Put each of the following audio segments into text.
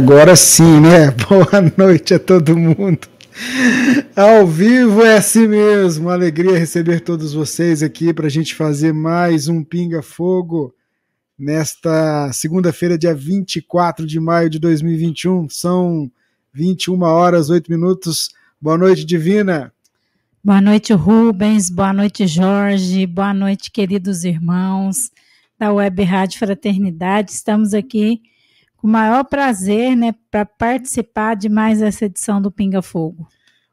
Agora sim, né? Boa noite a todo mundo. Ao vivo é assim mesmo. Alegria receber todos vocês aqui para a gente fazer mais um Pinga Fogo nesta segunda-feira, dia 24 de maio de 2021. São 21 horas, 8 minutos. Boa noite, Divina. Boa noite, Rubens. Boa noite, Jorge. Boa noite, queridos irmãos da Web Rádio Fraternidade. Estamos aqui com o maior prazer, né, para participar de mais essa edição do Pinga Fogo.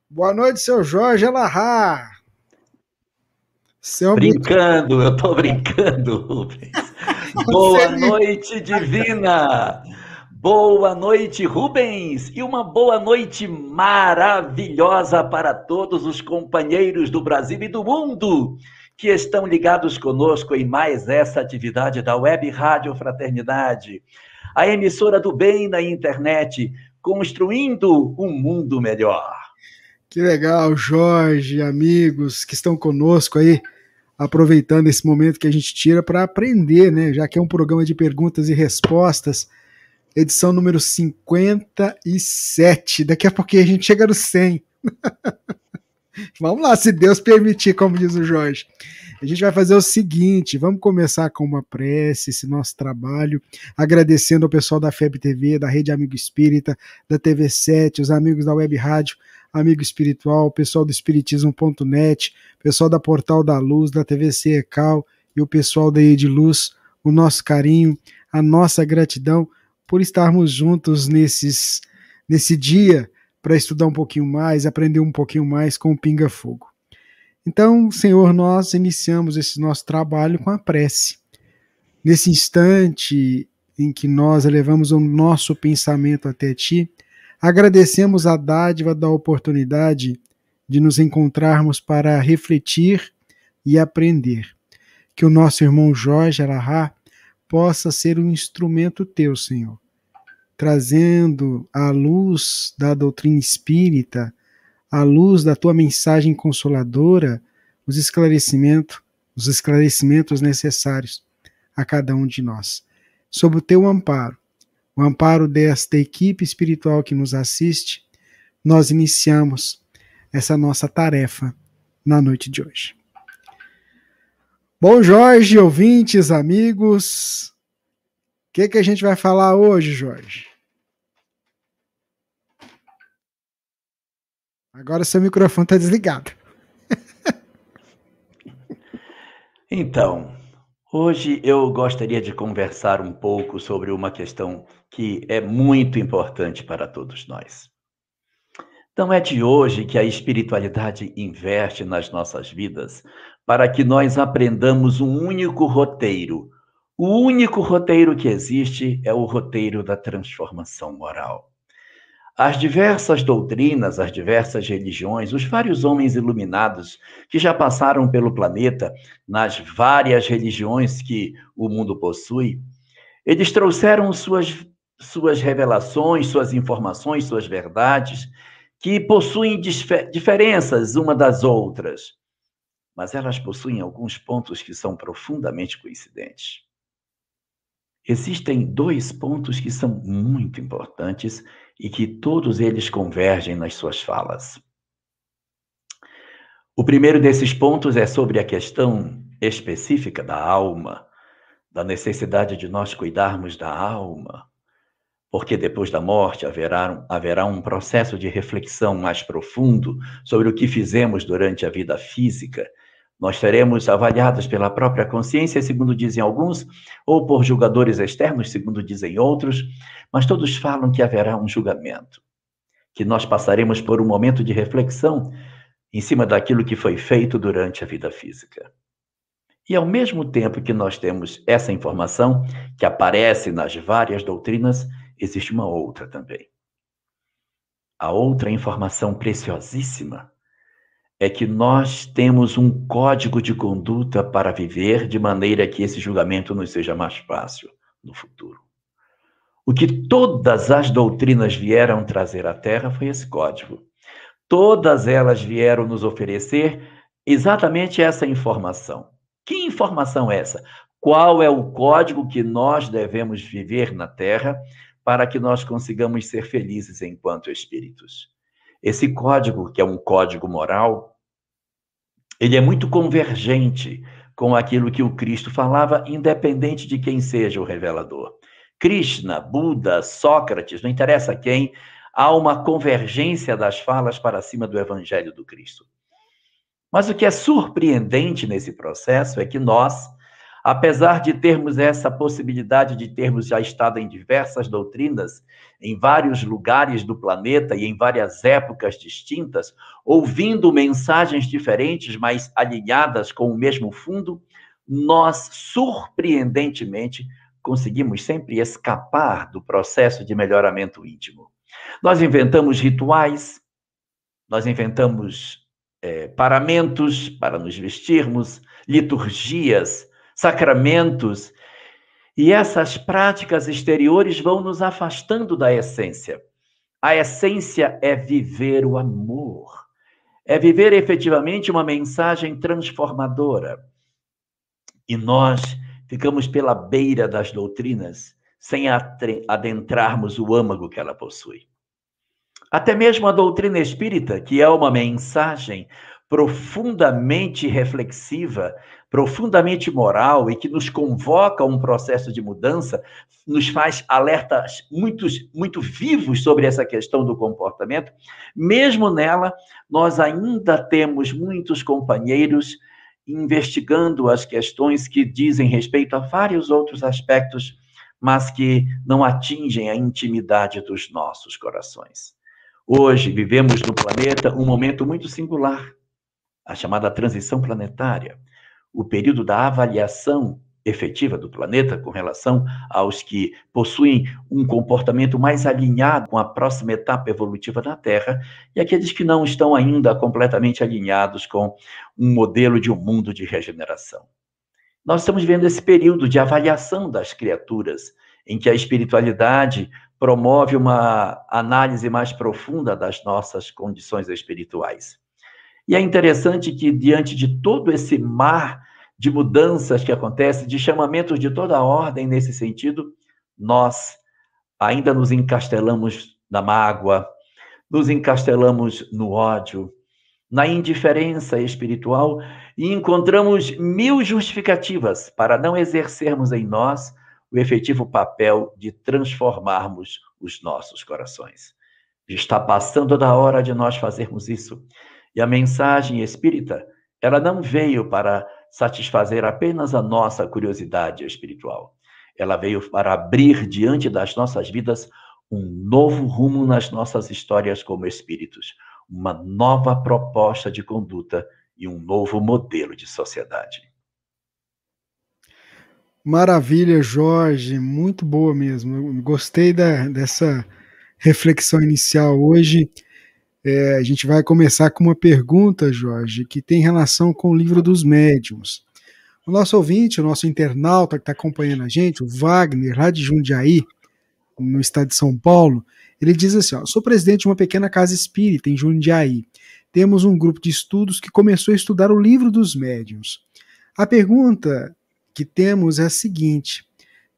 Boa noite, seu Jorge Alahá. Seu brincando, eu tô brincando, Rubens. boa noite, Divina. Boa noite, Rubens. E uma boa noite maravilhosa para todos os companheiros do Brasil e do mundo que estão ligados conosco em mais essa atividade da Web Rádio Fraternidade a emissora do bem na internet, construindo um mundo melhor. Que legal, Jorge, amigos que estão conosco aí, aproveitando esse momento que a gente tira para aprender, né? Já que é um programa de perguntas e respostas, edição número 57. Daqui a pouquinho a gente chega no 100. Vamos lá, se Deus permitir, como diz o Jorge. A gente vai fazer o seguinte: vamos começar com uma prece, esse nosso trabalho, agradecendo ao pessoal da FEB TV, da Rede Amigo Espírita, da TV7, os amigos da Web Rádio Amigo Espiritual, pessoal do Espiritismo.net, pessoal da Portal da Luz, da TVC Ecal e o pessoal da Ediluz, o nosso carinho, a nossa gratidão por estarmos juntos nesses, nesse dia para estudar um pouquinho mais, aprender um pouquinho mais com o Pinga Fogo. Então, Senhor, nós iniciamos esse nosso trabalho com a prece. Nesse instante em que nós elevamos o nosso pensamento até Ti, agradecemos a dádiva da oportunidade de nos encontrarmos para refletir e aprender. Que o nosso irmão Jorge Arahá possa ser um instrumento Teu, Senhor, trazendo a luz da doutrina espírita à luz da tua mensagem consoladora, os esclarecimentos, os esclarecimentos necessários a cada um de nós. Sob o teu amparo, o amparo desta equipe espiritual que nos assiste, nós iniciamos essa nossa tarefa na noite de hoje. Bom, Jorge, ouvintes, amigos, o que, que a gente vai falar hoje, Jorge? Agora seu microfone está desligado. então, hoje eu gostaria de conversar um pouco sobre uma questão que é muito importante para todos nós. Não é de hoje que a espiritualidade investe nas nossas vidas para que nós aprendamos um único roteiro. O único roteiro que existe é o roteiro da transformação moral. As diversas doutrinas, as diversas religiões, os vários homens iluminados que já passaram pelo planeta, nas várias religiões que o mundo possui, eles trouxeram suas, suas revelações, suas informações, suas verdades, que possuem diferenças uma das outras, mas elas possuem alguns pontos que são profundamente coincidentes. Existem dois pontos que são muito importantes e que todos eles convergem nas suas falas. O primeiro desses pontos é sobre a questão específica da alma, da necessidade de nós cuidarmos da alma, porque depois da morte haverá, haverá um processo de reflexão mais profundo sobre o que fizemos durante a vida física. Nós seremos avaliados pela própria consciência, segundo dizem alguns, ou por julgadores externos, segundo dizem outros, mas todos falam que haverá um julgamento, que nós passaremos por um momento de reflexão em cima daquilo que foi feito durante a vida física. E ao mesmo tempo que nós temos essa informação, que aparece nas várias doutrinas, existe uma outra também. A outra informação preciosíssima é que nós temos um código de conduta para viver de maneira que esse julgamento nos seja mais fácil no futuro. O que todas as doutrinas vieram trazer à Terra foi esse código. Todas elas vieram nos oferecer exatamente essa informação. Que informação é essa? Qual é o código que nós devemos viver na Terra para que nós consigamos ser felizes enquanto espíritos. Esse código, que é um código moral, ele é muito convergente com aquilo que o Cristo falava, independente de quem seja o revelador. Krishna, Buda, Sócrates, não interessa quem, há uma convergência das falas para cima do evangelho do Cristo. Mas o que é surpreendente nesse processo é que nós, Apesar de termos essa possibilidade de termos já estado em diversas doutrinas, em vários lugares do planeta e em várias épocas distintas, ouvindo mensagens diferentes, mas alinhadas com o mesmo fundo, nós, surpreendentemente, conseguimos sempre escapar do processo de melhoramento íntimo. Nós inventamos rituais, nós inventamos é, paramentos para nos vestirmos, liturgias, sacramentos. E essas práticas exteriores vão nos afastando da essência. A essência é viver o amor, é viver efetivamente uma mensagem transformadora. E nós ficamos pela beira das doutrinas sem adentrarmos o âmago que ela possui. Até mesmo a doutrina espírita, que é uma mensagem profundamente reflexiva, profundamente moral e que nos convoca a um processo de mudança, nos faz alertas muito, muito vivos sobre essa questão do comportamento, mesmo nela, nós ainda temos muitos companheiros investigando as questões que dizem respeito a vários outros aspectos, mas que não atingem a intimidade dos nossos corações. Hoje vivemos no planeta um momento muito singular a chamada transição planetária, o período da avaliação efetiva do planeta com relação aos que possuem um comportamento mais alinhado com a próxima etapa evolutiva da Terra e aqueles que não estão ainda completamente alinhados com um modelo de um mundo de regeneração. Nós estamos vendo esse período de avaliação das criaturas, em que a espiritualidade promove uma análise mais profunda das nossas condições espirituais. E é interessante que, diante de todo esse mar de mudanças que acontece, de chamamentos de toda ordem nesse sentido, nós ainda nos encastelamos na mágoa, nos encastelamos no ódio, na indiferença espiritual e encontramos mil justificativas para não exercermos em nós o efetivo papel de transformarmos os nossos corações. Está passando da hora de nós fazermos isso. E a mensagem espírita, ela não veio para satisfazer apenas a nossa curiosidade espiritual. Ela veio para abrir diante das nossas vidas um novo rumo nas nossas histórias como espíritos, uma nova proposta de conduta e um novo modelo de sociedade. Maravilha, Jorge, muito boa mesmo. Eu gostei da, dessa reflexão inicial hoje. É, a gente vai começar com uma pergunta, Jorge, que tem relação com o livro dos médiums. O nosso ouvinte, o nosso internauta que está acompanhando a gente, o Wagner, lá de Jundiaí, no estado de São Paulo, ele diz assim: ó, sou presidente de uma pequena casa espírita em Jundiaí. Temos um grupo de estudos que começou a estudar o livro dos médiums. A pergunta que temos é a seguinte: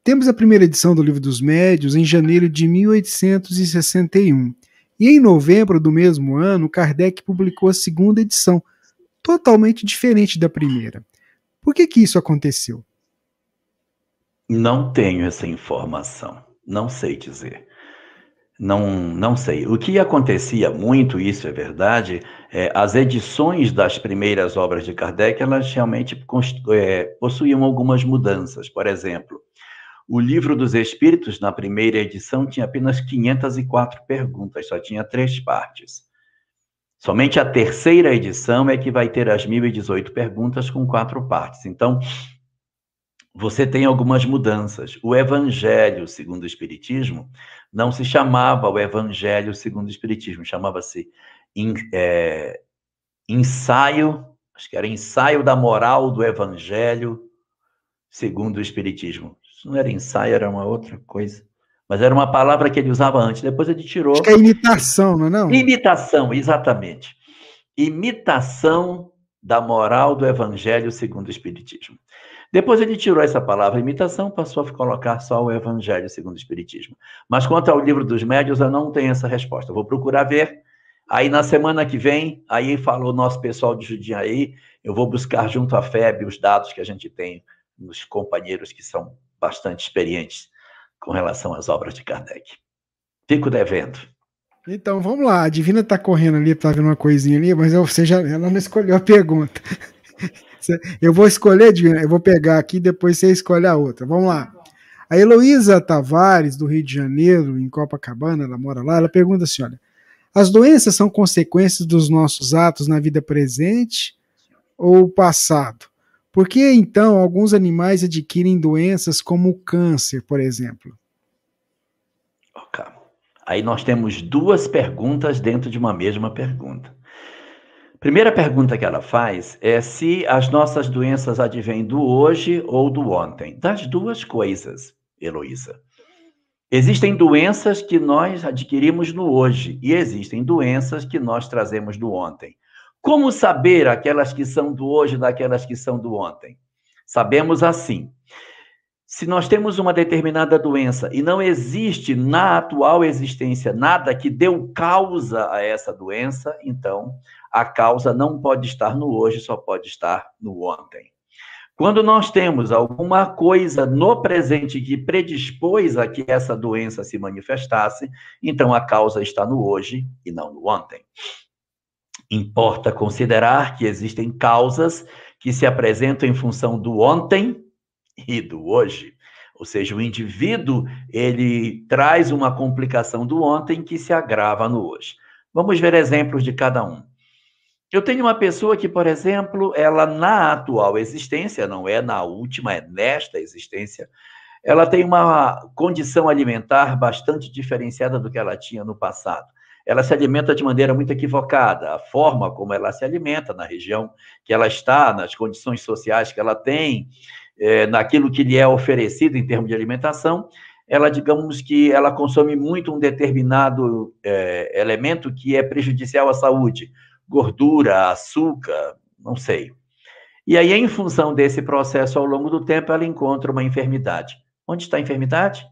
temos a primeira edição do livro dos médios em janeiro de 1861. E em novembro do mesmo ano, Kardec publicou a segunda edição, totalmente diferente da primeira. Por que, que isso aconteceu? Não tenho essa informação. Não sei dizer. Não, não sei. O que acontecia muito, isso é verdade, é, as edições das primeiras obras de Kardec, elas realmente é, possuíam algumas mudanças. Por exemplo, o Livro dos Espíritos, na primeira edição, tinha apenas 504 perguntas, só tinha três partes. Somente a terceira edição é que vai ter as 1018 perguntas com quatro partes. Então, você tem algumas mudanças. O Evangelho segundo o Espiritismo não se chamava o Evangelho segundo o Espiritismo, chamava-se é, ensaio, acho que era ensaio da moral do Evangelho segundo o Espiritismo. Isso não era ensaio, era uma outra coisa. Mas era uma palavra que ele usava antes, depois ele tirou. Acho que é imitação, não é? Não? Imitação, exatamente. Imitação da moral do Evangelho segundo o Espiritismo. Depois ele tirou essa palavra imitação, passou a colocar só o Evangelho segundo o Espiritismo. Mas quanto ao livro dos médios, eu não tenho essa resposta. Eu vou procurar ver. Aí na semana que vem, aí falou o nosso pessoal de Judiaí, eu vou buscar junto à FEB os dados que a gente tem nos companheiros que são bastante experientes com relação às obras de Kardec. Fico devendo. Então, vamos lá. A Divina está correndo ali, está vendo uma coisinha ali, mas você já, ela não escolheu a pergunta. Eu vou escolher, eu vou pegar aqui, depois você escolhe a outra. Vamos lá. A Heloísa Tavares, do Rio de Janeiro, em Copacabana, ela mora lá, ela pergunta assim: olha, as doenças são consequências dos nossos atos na vida presente ou passado? Por que então alguns animais adquirem doenças como o câncer, por exemplo? Ok. Aí nós temos duas perguntas dentro de uma mesma pergunta. Primeira pergunta que ela faz é se as nossas doenças advêm do hoje ou do ontem. Das duas coisas, Heloísa. Existem doenças que nós adquirimos no hoje e existem doenças que nós trazemos do ontem. Como saber aquelas que são do hoje daquelas que são do ontem? Sabemos assim. Se nós temos uma determinada doença e não existe na atual existência nada que deu causa a essa doença, então a causa não pode estar no hoje, só pode estar no ontem. Quando nós temos alguma coisa no presente que predispôs a que essa doença se manifestasse, então a causa está no hoje e não no ontem. Importa considerar que existem causas que se apresentam em função do ontem e do hoje. Ou seja, o indivíduo, ele traz uma complicação do ontem que se agrava no hoje. Vamos ver exemplos de cada um. Eu tenho uma pessoa que, por exemplo, ela na atual existência, não é na última, é nesta existência, ela tem uma condição alimentar bastante diferenciada do que ela tinha no passado. Ela se alimenta de maneira muito equivocada. A forma como ela se alimenta na região que ela está, nas condições sociais que ela tem, é, naquilo que lhe é oferecido em termos de alimentação, ela, digamos que ela consome muito um determinado é, elemento que é prejudicial à saúde, gordura, açúcar, não sei. E aí, em função desse processo ao longo do tempo, ela encontra uma enfermidade. Onde está a enfermidade?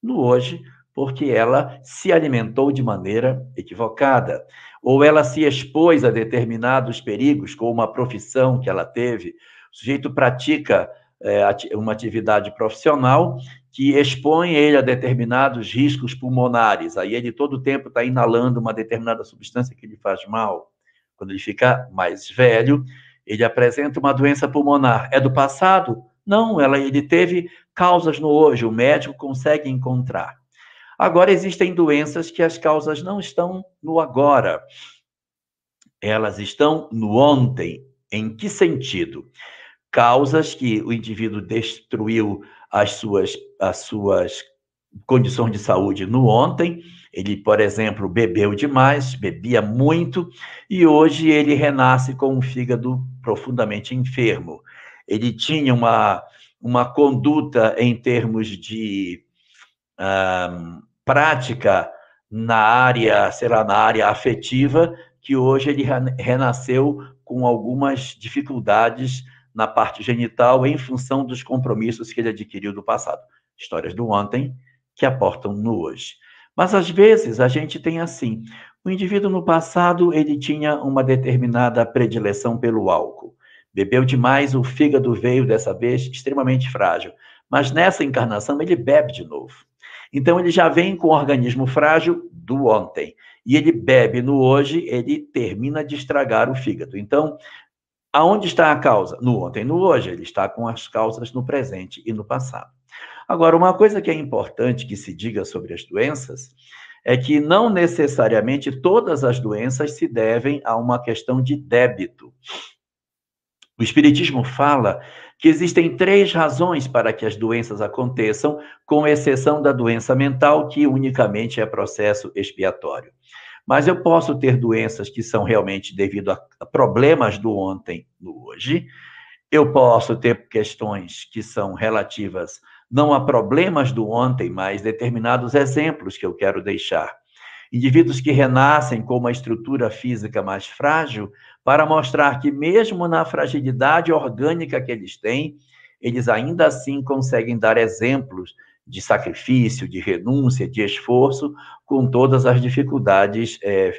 No hoje, porque ela se alimentou de maneira equivocada, ou ela se expôs a determinados perigos com uma profissão que ela teve. O sujeito pratica é, uma atividade profissional que expõe ele a determinados riscos pulmonares. Aí ele todo o tempo está inalando uma determinada substância que lhe faz mal. Quando ele fica mais velho, ele apresenta uma doença pulmonar. É do passado? Não, ela, ele teve causas no hoje, o médico consegue encontrar. Agora, existem doenças que as causas não estão no agora, elas estão no ontem. Em que sentido? Causas que o indivíduo destruiu as suas, as suas condições de saúde no ontem, ele, por exemplo, bebeu demais, bebia muito, e hoje ele renasce com um fígado profundamente enfermo. Ele tinha uma, uma conduta em termos de um, prática na área, sei lá, na área afetiva, que hoje ele renasceu com algumas dificuldades na parte genital em função dos compromissos que ele adquiriu do passado. Histórias do ontem que aportam no hoje. Mas às vezes a gente tem assim, o indivíduo no passado ele tinha uma determinada predileção pelo álcool. Bebeu demais, o fígado veio dessa vez extremamente frágil. Mas nessa encarnação ele bebe de novo. Então ele já vem com o organismo frágil do ontem. E ele bebe no hoje, ele termina de estragar o fígado. Então, aonde está a causa? No ontem, no hoje. Ele está com as causas no presente e no passado. Agora, uma coisa que é importante que se diga sobre as doenças é que não necessariamente todas as doenças se devem a uma questão de débito. O Espiritismo fala que existem três razões para que as doenças aconteçam, com exceção da doença mental, que unicamente é processo expiatório. Mas eu posso ter doenças que são realmente devido a problemas do ontem no hoje. Eu posso ter questões que são relativas não a problemas do ontem, mas determinados exemplos que eu quero deixar. Indivíduos que renascem com uma estrutura física mais frágil, para mostrar que, mesmo na fragilidade orgânica que eles têm, eles ainda assim conseguem dar exemplos de sacrifício, de renúncia, de esforço, com todas as dificuldades é,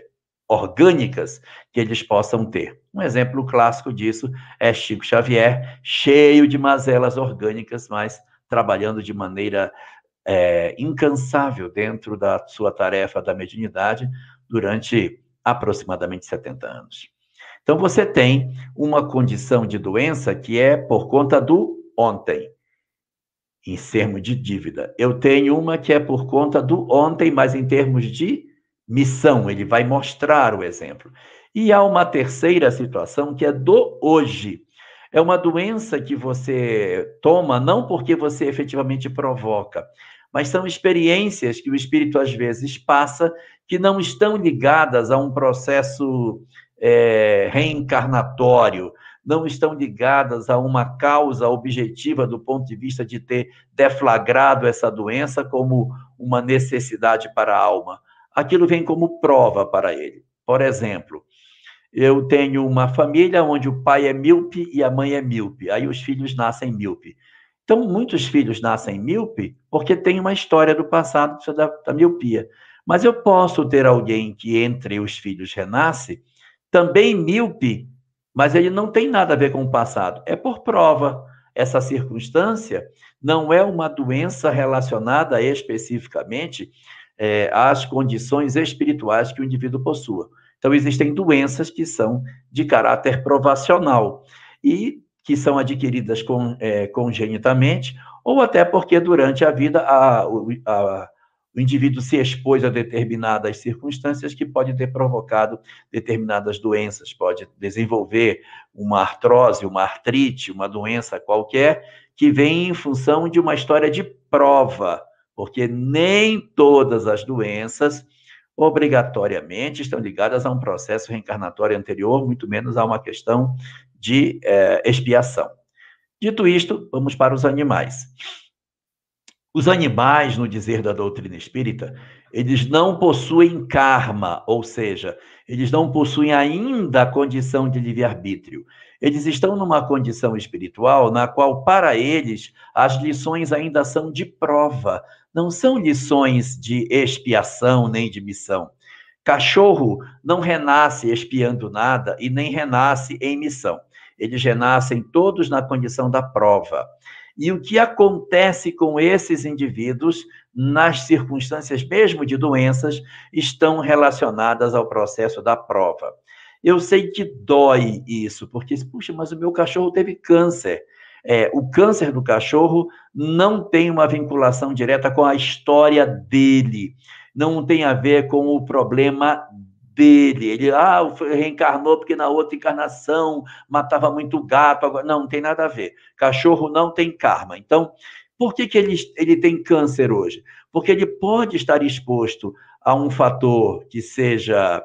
orgânicas que eles possam ter. Um exemplo clássico disso é Chico Xavier, cheio de mazelas orgânicas, mas trabalhando de maneira é, incansável dentro da sua tarefa da mediunidade durante aproximadamente 70 anos. Então, você tem uma condição de doença que é por conta do ontem, em termos de dívida. Eu tenho uma que é por conta do ontem, mas em termos de missão, ele vai mostrar o exemplo. E há uma terceira situação que é do hoje. É uma doença que você toma não porque você efetivamente provoca, mas são experiências que o espírito às vezes passa que não estão ligadas a um processo é, reencarnatório, não estão ligadas a uma causa objetiva do ponto de vista de ter deflagrado essa doença como uma necessidade para a alma. Aquilo vem como prova para ele. Por exemplo, eu tenho uma família onde o pai é míope e a mãe é míope. Aí os filhos nascem míope. Então, muitos filhos nascem míope porque tem uma história do passado da, da miopia. Mas eu posso ter alguém que entre os filhos renasce também míope, mas ele não tem nada a ver com o passado. É por prova. Essa circunstância não é uma doença relacionada especificamente é, às condições espirituais que o indivíduo possua. Então, existem doenças que são de caráter provacional e que são adquiridas com, é, congenitamente, ou até porque durante a vida a, a, o indivíduo se expôs a determinadas circunstâncias que pode ter provocado determinadas doenças, pode desenvolver uma artrose, uma artrite, uma doença qualquer, que vem em função de uma história de prova, porque nem todas as doenças obrigatoriamente estão ligadas a um processo reencarnatório anterior, muito menos a uma questão de é, expiação. Dito isto, vamos para os animais. Os animais, no dizer da doutrina espírita, eles não possuem karma, ou seja, eles não possuem ainda a condição de livre-arbítrio. Eles estão numa condição espiritual na qual, para eles, as lições ainda são de prova, não são lições de expiação nem de missão. Cachorro não renasce expiando nada e nem renasce em missão. Eles renascem todos na condição da prova. E o que acontece com esses indivíduos nas circunstâncias mesmo de doenças estão relacionadas ao processo da prova. Eu sei que dói isso, porque, puxa, mas o meu cachorro teve câncer. É, o câncer do cachorro não tem uma vinculação direta com a história dele, não tem a ver com o problema dele. Ele ah, reencarnou porque na outra encarnação matava muito gato. Agora, não, não tem nada a ver. Cachorro não tem karma. Então, por que, que ele, ele tem câncer hoje? Porque ele pode estar exposto a um fator que seja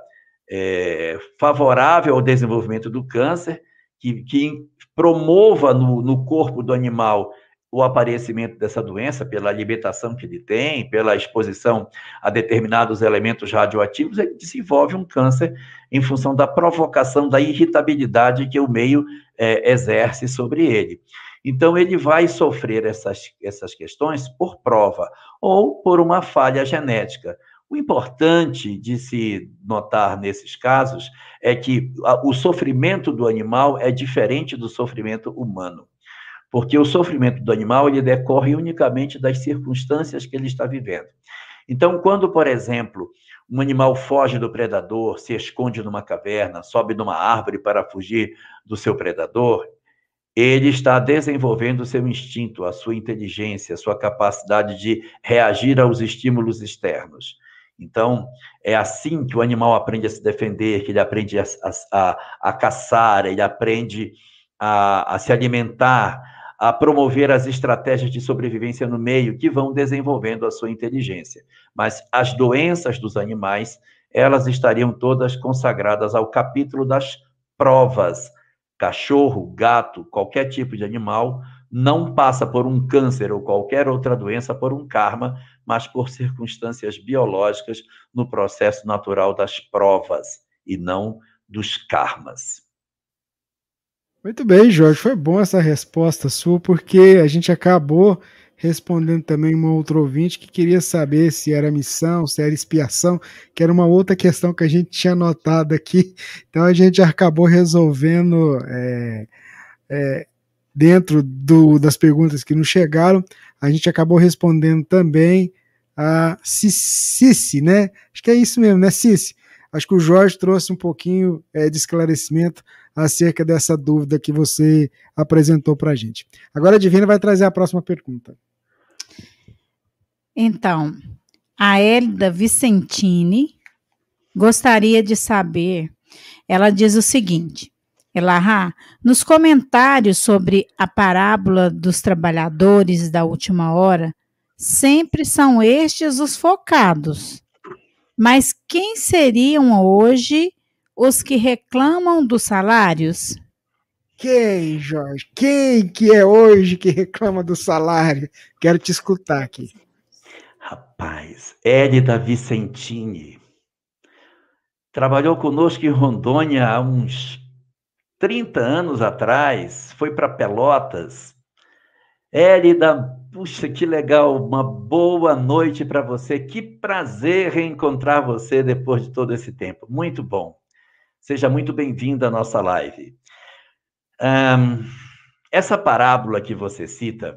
é, favorável ao desenvolvimento do câncer, que, que promova no, no corpo do animal o aparecimento dessa doença, pela alimentação que ele tem, pela exposição a determinados elementos radioativos, ele desenvolve um câncer em função da provocação da irritabilidade que o meio é, exerce sobre ele. Então, ele vai sofrer essas, essas questões por prova ou por uma falha genética. O importante de se notar nesses casos é que o sofrimento do animal é diferente do sofrimento humano. Porque o sofrimento do animal ele decorre unicamente das circunstâncias que ele está vivendo. Então, quando, por exemplo, um animal foge do predador, se esconde numa caverna, sobe numa árvore para fugir do seu predador, ele está desenvolvendo o seu instinto, a sua inteligência, a sua capacidade de reagir aos estímulos externos. Então, é assim que o animal aprende a se defender, que ele aprende a, a, a caçar, ele aprende a, a se alimentar, a promover as estratégias de sobrevivência no meio, que vão desenvolvendo a sua inteligência. Mas as doenças dos animais, elas estariam todas consagradas ao capítulo das provas. Cachorro, gato, qualquer tipo de animal não passa por um câncer ou qualquer outra doença por um karma, mas por circunstâncias biológicas no processo natural das provas e não dos karmas. Muito bem, Jorge, foi bom essa resposta sua, porque a gente acabou respondendo também uma outra ouvinte que queria saber se era missão, se era expiação, que era uma outra questão que a gente tinha notado aqui. Então a gente acabou resolvendo é, é, dentro do, das perguntas que nos chegaram, a gente acabou respondendo também a Cici, né? Acho que é isso mesmo, né, Cici? Acho que o Jorge trouxe um pouquinho é, de esclarecimento acerca dessa dúvida que você apresentou para a gente. Agora a Divina vai trazer a próxima pergunta. Então, a Elda Vicentini gostaria de saber, ela diz o seguinte, Elahá, nos comentários sobre a parábola dos trabalhadores da última hora, sempre são estes os focados. Mas quem seriam hoje os que reclamam dos salários? Quem, Jorge? Quem que é hoje que reclama do salário? Quero te escutar aqui. Rapaz, Hélida Vicentini trabalhou conosco em Rondônia há uns 30 anos atrás, foi para Pelotas. Hélida, puxa, que legal, uma boa noite para você. Que prazer reencontrar você depois de todo esse tempo. Muito bom. Seja muito bem-vinda à nossa live. Um, essa parábola que você cita,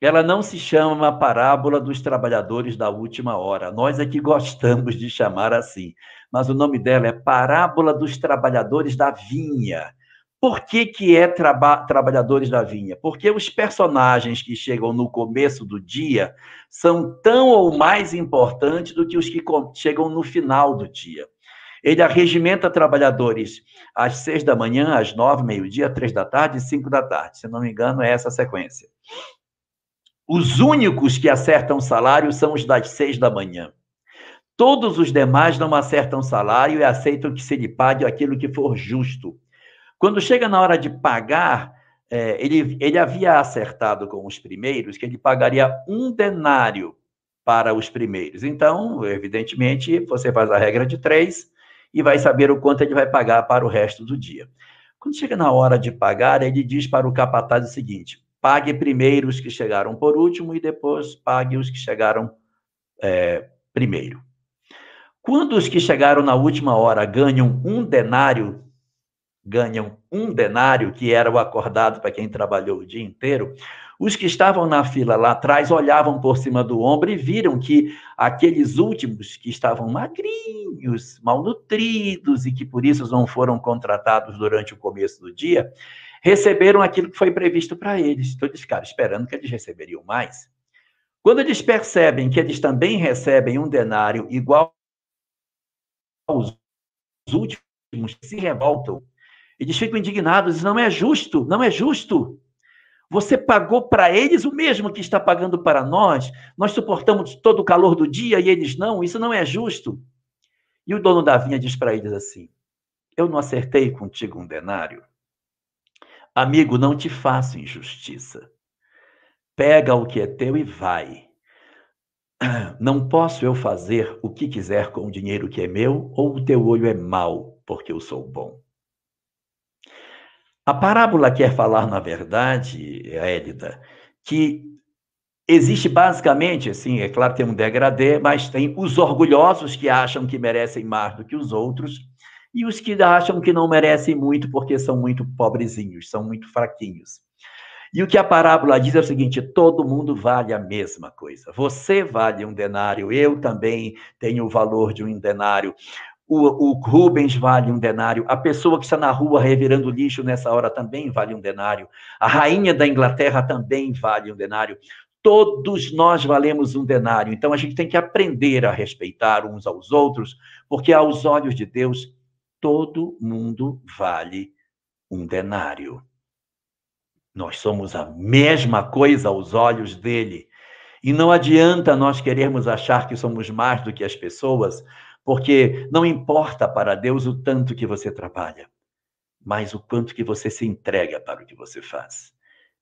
ela não se chama parábola dos trabalhadores da última hora. Nós aqui gostamos de chamar assim, mas o nome dela é Parábola dos Trabalhadores da Vinha. Por que, que é traba Trabalhadores da Vinha? Porque os personagens que chegam no começo do dia são tão ou mais importantes do que os que chegam no final do dia. Ele arregimenta trabalhadores às seis da manhã, às nove, meio-dia, três da tarde e cinco da tarde. Se não me engano, é essa a sequência. Os únicos que acertam salário são os das seis da manhã. Todos os demais não acertam salário e aceitam que se lhe pague aquilo que for justo. Quando chega na hora de pagar, é, ele, ele havia acertado com os primeiros que ele pagaria um denário para os primeiros. Então, evidentemente, você faz a regra de três e vai saber o quanto ele vai pagar para o resto do dia. Quando chega na hora de pagar, ele diz para o capataz o seguinte: pague primeiro os que chegaram por último e depois pague os que chegaram é, primeiro. Quando os que chegaram na última hora ganham um denário, ganham um denário, que era o acordado para quem trabalhou o dia inteiro, os que estavam na fila lá atrás olhavam por cima do ombro e viram que aqueles últimos que estavam magrinhos, malnutridos e que por isso não foram contratados durante o começo do dia, receberam aquilo que foi previsto para eles. Então eles ficaram esperando que eles receberiam mais. Quando eles percebem que eles também recebem um denário igual aos últimos, se revoltam eles ficam indignados, não é justo, não é justo. Você pagou para eles o mesmo que está pagando para nós. Nós suportamos todo o calor do dia e eles não. Isso não é justo. E o dono da vinha diz para eles assim: Eu não acertei contigo um denário. Amigo, não te faço injustiça. Pega o que é teu e vai. Não posso eu fazer o que quiser com o dinheiro que é meu, ou o teu olho é mau, porque eu sou bom. A parábola quer falar, na verdade, Élida, que existe basicamente, assim, é claro, tem um degradê, mas tem os orgulhosos que acham que merecem mais do que os outros e os que acham que não merecem muito porque são muito pobrezinhos, são muito fraquinhos. E o que a parábola diz é o seguinte: todo mundo vale a mesma coisa. Você vale um denário, eu também tenho o valor de um denário. O, o, Rubens vale um denário. A pessoa que está na rua revirando lixo nessa hora também vale um denário. A rainha da Inglaterra também vale um denário. Todos nós valemos um denário. Então a gente tem que aprender a respeitar uns aos outros, porque aos olhos de Deus, todo mundo vale um denário. Nós somos a mesma coisa aos olhos dele. E não adianta nós querermos achar que somos mais do que as pessoas, porque não importa para Deus o tanto que você trabalha, mas o quanto que você se entrega para o que você faz.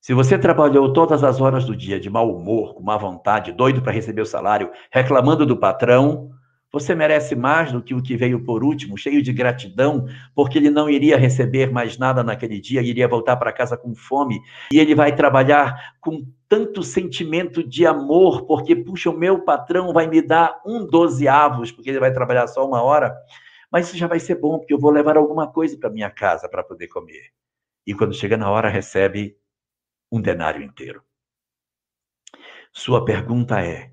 Se você trabalhou todas as horas do dia de mau humor, com má vontade, doido para receber o salário, reclamando do patrão, você merece mais do que o que veio por último, cheio de gratidão, porque ele não iria receber mais nada naquele dia, iria voltar para casa com fome, e ele vai trabalhar com tanto sentimento de amor, porque, puxa, o meu patrão vai me dar um dozeavos, porque ele vai trabalhar só uma hora, mas isso já vai ser bom, porque eu vou levar alguma coisa para minha casa para poder comer. E quando chega na hora, recebe um denário inteiro. Sua pergunta é: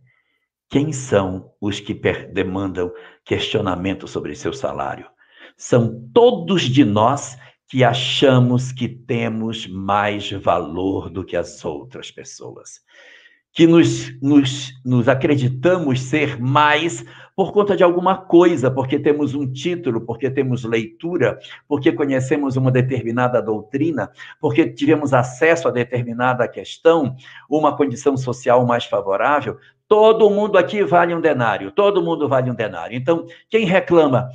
quem são os que demandam questionamento sobre seu salário? São todos de nós que achamos que temos mais valor do que as outras pessoas. Que nos, nos, nos acreditamos ser mais por conta de alguma coisa, porque temos um título, porque temos leitura, porque conhecemos uma determinada doutrina, porque tivemos acesso a determinada questão, uma condição social mais favorável, Todo mundo aqui vale um denário, todo mundo vale um denário. Então, quem reclama?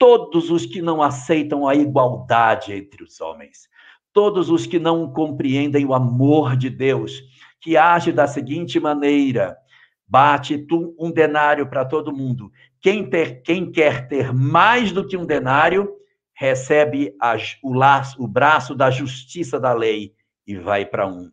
Todos os que não aceitam a igualdade entre os homens, todos os que não compreendem o amor de Deus, que age da seguinte maneira: bate tu um denário para todo mundo. Quem, ter, quem quer ter mais do que um denário, recebe o, laço, o braço da justiça da lei e vai para um.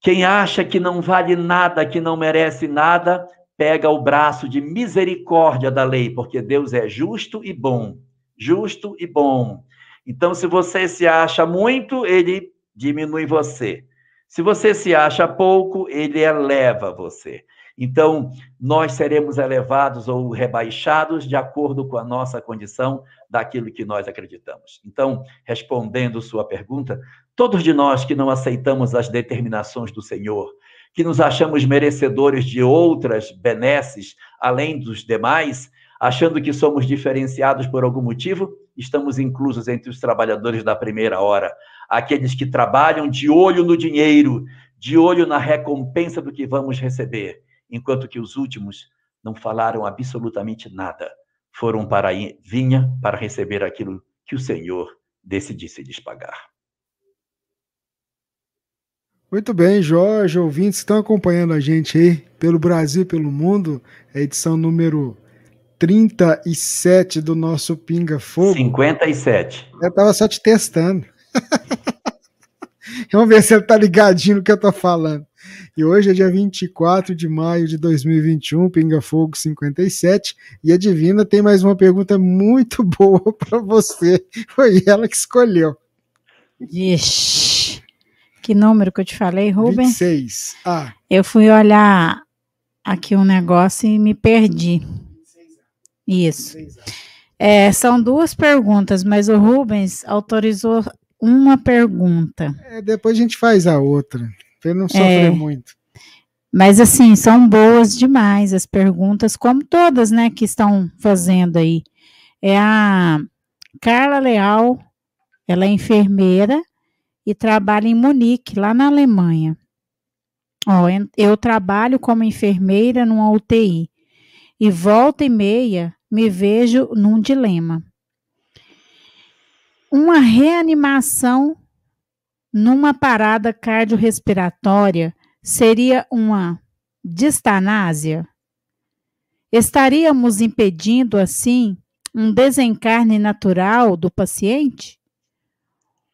Quem acha que não vale nada, que não merece nada, pega o braço de misericórdia da lei, porque Deus é justo e bom. Justo e bom. Então, se você se acha muito, ele diminui você. Se você se acha pouco, ele eleva você. Então, nós seremos elevados ou rebaixados de acordo com a nossa condição daquilo que nós acreditamos. Então, respondendo sua pergunta, Todos de nós que não aceitamos as determinações do Senhor, que nos achamos merecedores de outras benesses além dos demais, achando que somos diferenciados por algum motivo, estamos inclusos entre os trabalhadores da primeira hora, aqueles que trabalham de olho no dinheiro, de olho na recompensa do que vamos receber, enquanto que os últimos não falaram absolutamente nada, foram para a vinha para receber aquilo que o Senhor decidisse lhes pagar. Muito bem, Jorge, ouvintes que estão acompanhando a gente aí pelo Brasil e pelo mundo, a edição número 37 do nosso Pinga Fogo. 57. Eu tava só te testando. Vamos ver se ele tá ligadinho no que eu tô falando. E hoje é dia 24 de maio de 2021, Pinga Fogo 57. E a Divina tem mais uma pergunta muito boa para você. Foi ela que escolheu. Ixi. Que número que eu te falei, Rubens? 26. Ah. Eu fui olhar aqui um negócio e me perdi. Isso. É, são duas perguntas, mas o Rubens autorizou uma pergunta. É, depois a gente faz a outra, para ele não sofrer é, muito. Mas assim, são boas demais as perguntas, como todas, né, que estão fazendo aí. É a Carla Leal, ela é enfermeira e trabalho em Munique, lá na Alemanha. Ó, eu trabalho como enfermeira numa UTI e volta e meia me vejo num dilema. Uma reanimação numa parada cardiorrespiratória seria uma distanásia? Estaríamos impedindo, assim, um desencarne natural do paciente?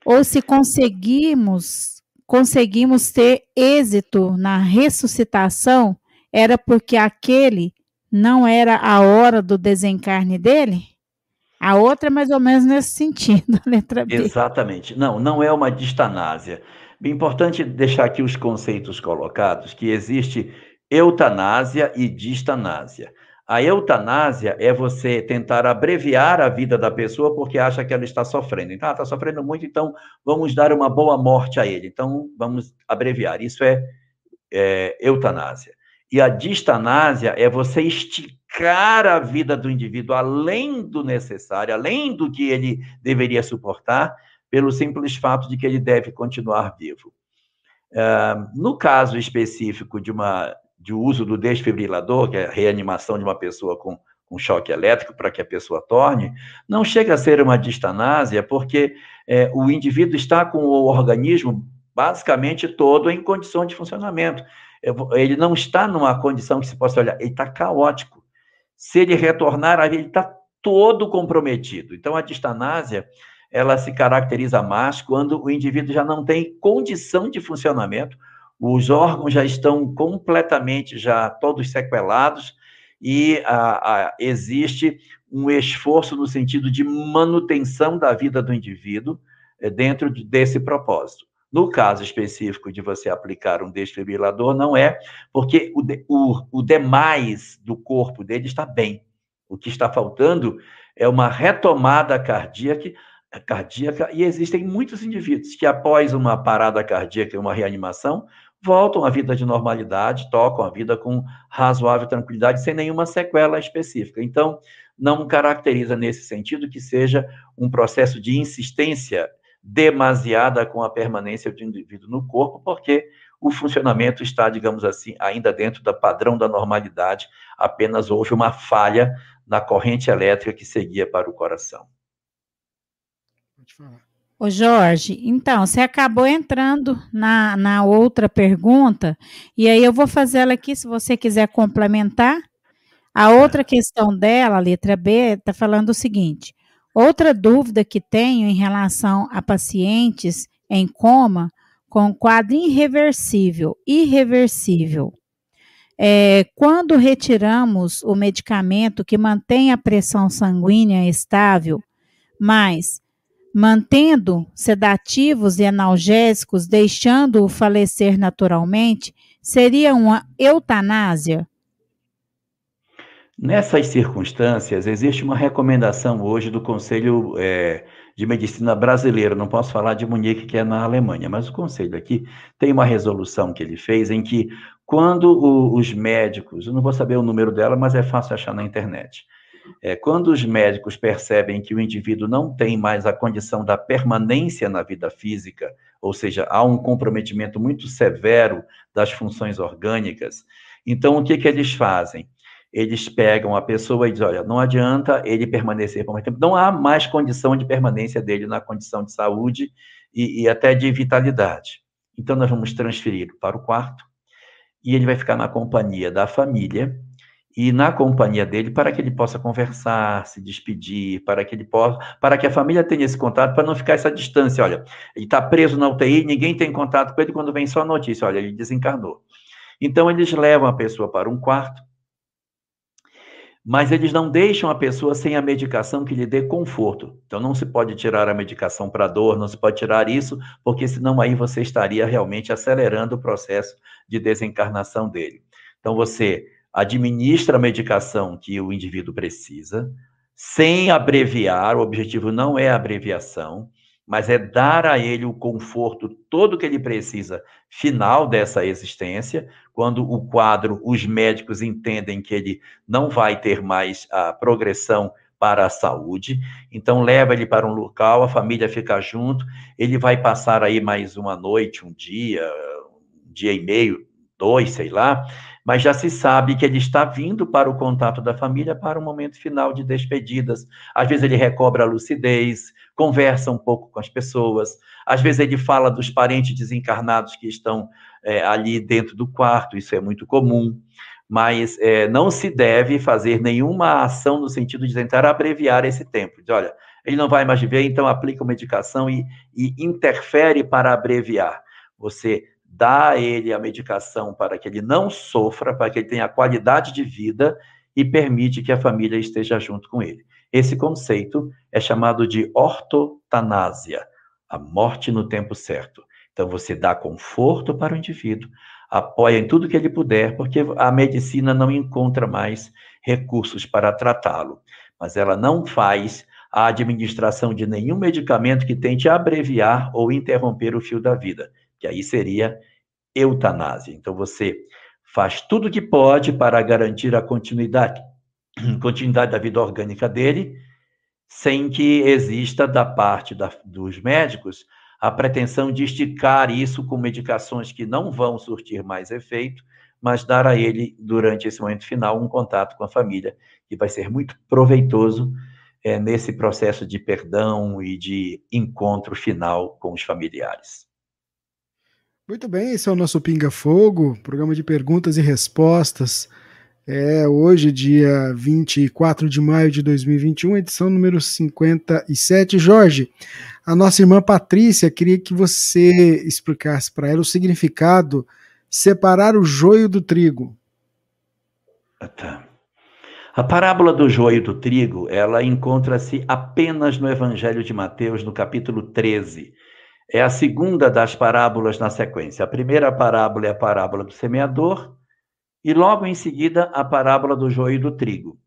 Ou se conseguimos conseguimos ter êxito na ressuscitação, era porque aquele não era a hora do desencarne dele? A outra é mais ou menos nesse sentido, letra B. Exatamente. Não, não é uma distanásia. É importante deixar aqui os conceitos colocados, que existe eutanásia e distanásia. A eutanásia é você tentar abreviar a vida da pessoa porque acha que ela está sofrendo. Então, está sofrendo muito, então vamos dar uma boa morte a ele. Então, vamos abreviar. Isso é, é eutanásia. E a distanásia é você esticar a vida do indivíduo além do necessário, além do que ele deveria suportar, pelo simples fato de que ele deve continuar vivo. Uh, no caso específico de uma de uso do desfibrilador, que é a reanimação de uma pessoa com, choque elétrico para que a pessoa torne, não chega a ser uma distanásia, porque é, o indivíduo está com o organismo basicamente todo em condição de funcionamento. Ele não está numa condição que se possa olhar, ele está caótico. Se ele retornar, ele está todo comprometido. Então, a distanásia ela se caracteriza mais quando o indivíduo já não tem condição de funcionamento, os órgãos já estão completamente já todos sequelados e a, a, existe um esforço no sentido de manutenção da vida do indivíduo é, dentro de, desse propósito. No caso específico de você aplicar um desfibrilador, não é, porque o, o, o demais do corpo dele está bem. O que está faltando é uma retomada cardíaca, cardíaca, e existem muitos indivíduos que, após uma parada cardíaca e uma reanimação, voltam à vida de normalidade, tocam a vida com razoável tranquilidade, sem nenhuma sequela específica. Então, não caracteriza nesse sentido que seja um processo de insistência demasiada com a permanência do indivíduo no corpo, porque o funcionamento está, digamos assim, ainda dentro do padrão da normalidade, apenas houve uma falha na corrente elétrica que seguia para o coração. Pode falar. Ô Jorge, então, você acabou entrando na, na outra pergunta, e aí eu vou fazer ela aqui, se você quiser complementar. A outra questão dela, a letra B, está falando o seguinte: outra dúvida que tenho em relação a pacientes em coma com quadro irreversível, irreversível. É, quando retiramos o medicamento que mantém a pressão sanguínea estável, mas mantendo sedativos e analgésicos, deixando-o falecer naturalmente, seria uma eutanásia? Nessas circunstâncias, existe uma recomendação hoje do Conselho é, de Medicina Brasileiro, não posso falar de Munique, que é na Alemanha, mas o Conselho aqui tem uma resolução que ele fez em que, quando o, os médicos, eu não vou saber o número dela, mas é fácil achar na internet, é, quando os médicos percebem que o indivíduo não tem mais a condição da permanência na vida física, ou seja, há um comprometimento muito severo das funções orgânicas, então o que, que eles fazem? Eles pegam a pessoa e dizem: olha, não adianta ele permanecer por mais tempo, não há mais condição de permanência dele na condição de saúde e, e até de vitalidade. Então, nós vamos transferir para o quarto e ele vai ficar na companhia da família e na companhia dele para que ele possa conversar, se despedir, para que ele possa, para que a família tenha esse contato, para não ficar essa distância. Olha, ele está preso na UTI, ninguém tem contato com ele quando vem só a notícia, olha, ele desencarnou. Então eles levam a pessoa para um quarto, mas eles não deixam a pessoa sem a medicação que lhe dê conforto. Então não se pode tirar a medicação para dor, não se pode tirar isso, porque senão aí você estaria realmente acelerando o processo de desencarnação dele. Então você administra a medicação que o indivíduo precisa, sem abreviar, o objetivo não é abreviação, mas é dar a ele o conforto todo que ele precisa final dessa existência, quando o quadro, os médicos entendem que ele não vai ter mais a progressão para a saúde, então leva ele para um local, a família fica junto, ele vai passar aí mais uma noite, um dia, um dia e meio, dois, sei lá, mas já se sabe que ele está vindo para o contato da família para o momento final de despedidas. Às vezes ele recobra a lucidez, conversa um pouco com as pessoas, às vezes ele fala dos parentes desencarnados que estão é, ali dentro do quarto, isso é muito comum, mas é, não se deve fazer nenhuma ação no sentido de tentar abreviar esse tempo. De, olha, ele não vai mais viver, então aplica uma medicação e, e interfere para abreviar. Você dá a ele a medicação para que ele não sofra, para que ele tenha qualidade de vida e permite que a família esteja junto com ele. Esse conceito é chamado de ortotanásia, a morte no tempo certo. Então você dá conforto para o indivíduo, apoia em tudo que ele puder, porque a medicina não encontra mais recursos para tratá-lo, mas ela não faz a administração de nenhum medicamento que tente abreviar ou interromper o fio da vida, que aí seria eutanásia. Então você faz tudo o que pode para garantir a continuidade, continuidade da vida orgânica dele, sem que exista da parte da, dos médicos a pretensão de esticar isso com medicações que não vão surtir mais efeito, mas dar a ele, durante esse momento final, um contato com a família, que vai ser muito proveitoso é, nesse processo de perdão e de encontro final com os familiares. Muito bem, esse é o nosso Pinga Fogo, programa de perguntas e respostas. É hoje, dia 24 de maio de 2021, edição número 57. Jorge, a nossa irmã Patrícia queria que você explicasse para ela o significado separar o joio do trigo. Tá. A parábola do joio do trigo, ela encontra-se apenas no Evangelho de Mateus, no capítulo 13. É a segunda das parábolas na sequência. A primeira parábola é a parábola do semeador, e logo em seguida a parábola do joio e do trigo,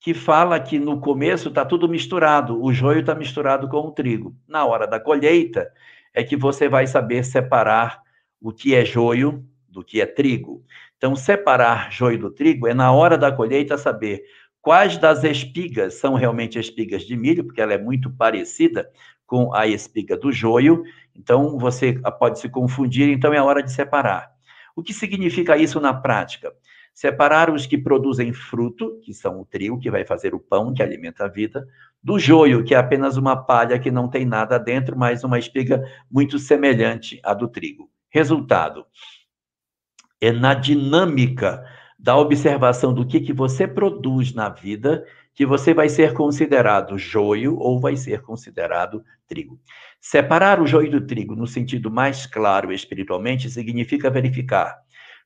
que fala que no começo está tudo misturado, o joio está misturado com o trigo. Na hora da colheita é que você vai saber separar o que é joio do que é trigo. Então, separar joio do trigo é na hora da colheita saber quais das espigas são realmente espigas de milho, porque ela é muito parecida com a espiga do joio. Então, você pode se confundir, então é hora de separar. O que significa isso na prática? Separar os que produzem fruto, que são o trigo, que vai fazer o pão, que alimenta a vida, do joio, que é apenas uma palha que não tem nada dentro, mas uma espiga muito semelhante à do trigo. Resultado: é na dinâmica da observação do que, que você produz na vida que você vai ser considerado joio ou vai ser considerado trigo. Separar o joio do trigo no sentido mais claro espiritualmente significa verificar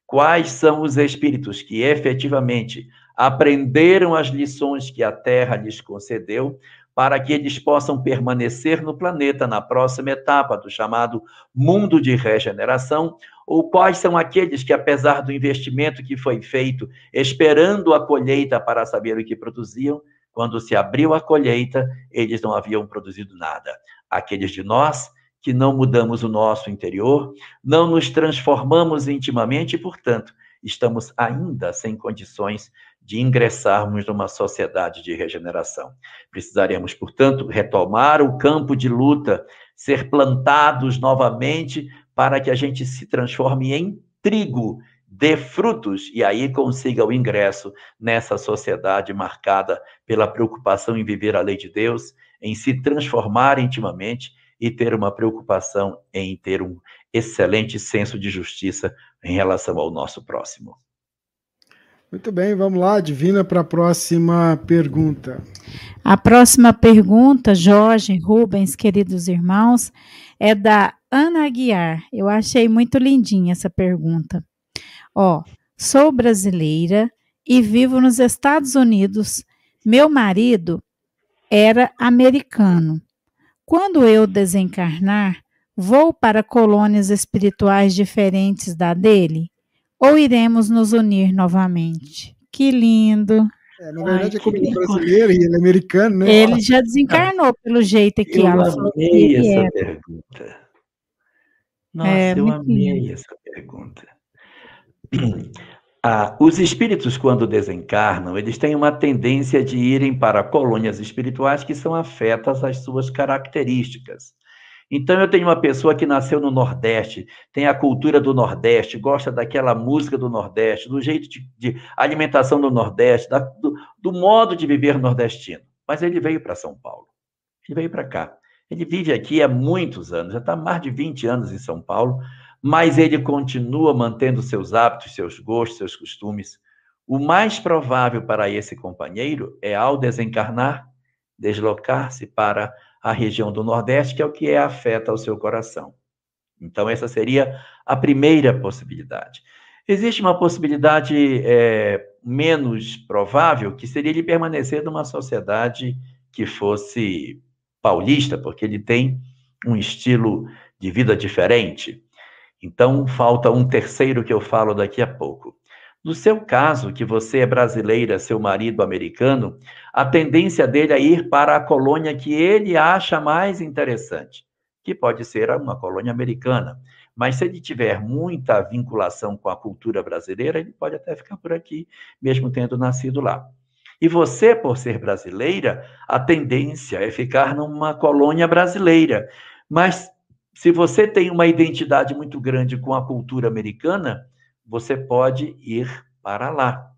quais são os espíritos que efetivamente aprenderam as lições que a Terra lhes concedeu para que eles possam permanecer no planeta na próxima etapa do chamado mundo de regeneração, ou quais são aqueles que, apesar do investimento que foi feito, esperando a colheita para saber o que produziam, quando se abriu a colheita, eles não haviam produzido nada. Aqueles de nós que não mudamos o nosso interior, não nos transformamos intimamente e, portanto, estamos ainda sem condições de ingressarmos numa sociedade de regeneração. Precisaremos, portanto, retomar o campo de luta, ser plantados novamente para que a gente se transforme em trigo, dê frutos e aí consiga o ingresso nessa sociedade marcada pela preocupação em viver a lei de Deus, em se transformar intimamente e ter uma preocupação em ter um excelente senso de justiça em relação ao nosso próximo. Muito bem, vamos lá, Divina, para a próxima pergunta. A próxima pergunta, Jorge, Rubens, queridos irmãos, é da Ana Aguiar. Eu achei muito lindinha essa pergunta. Ó, sou brasileira e vivo nos Estados Unidos. Meu marido era americano. Quando eu desencarnar, vou para colônias espirituais diferentes da dele? Ou iremos nos unir novamente? Que lindo! É, na verdade, Ai, é como ele é brasileiro e ele é americano, né? Ele já desencarnou pelo jeito aqui. Eu amei essa é. pergunta. Nossa, é, eu amei essa pergunta. Ah, os espíritos, quando desencarnam, eles têm uma tendência de irem para colônias espirituais que são afetas às suas características. Então, eu tenho uma pessoa que nasceu no Nordeste, tem a cultura do Nordeste, gosta daquela música do Nordeste, do jeito de, de alimentação do Nordeste, da, do, do modo de viver nordestino. Mas ele veio para São Paulo. Ele veio para cá. Ele vive aqui há muitos anos, já está mais de 20 anos em São Paulo, mas ele continua mantendo seus hábitos, seus gostos, seus costumes. O mais provável para esse companheiro é, ao desencarnar, deslocar-se para a região do Nordeste, que é o que é afeta ao seu coração. Então, essa seria a primeira possibilidade. Existe uma possibilidade é, menos provável, que seria ele permanecer numa sociedade que fosse paulista, porque ele tem um estilo de vida diferente. Então, falta um terceiro que eu falo daqui a pouco. No seu caso, que você é brasileira, seu marido americano, a tendência dele é ir para a colônia que ele acha mais interessante, que pode ser uma colônia americana. Mas se ele tiver muita vinculação com a cultura brasileira, ele pode até ficar por aqui, mesmo tendo nascido lá. E você, por ser brasileira, a tendência é ficar numa colônia brasileira. Mas se você tem uma identidade muito grande com a cultura americana, você pode ir para lá.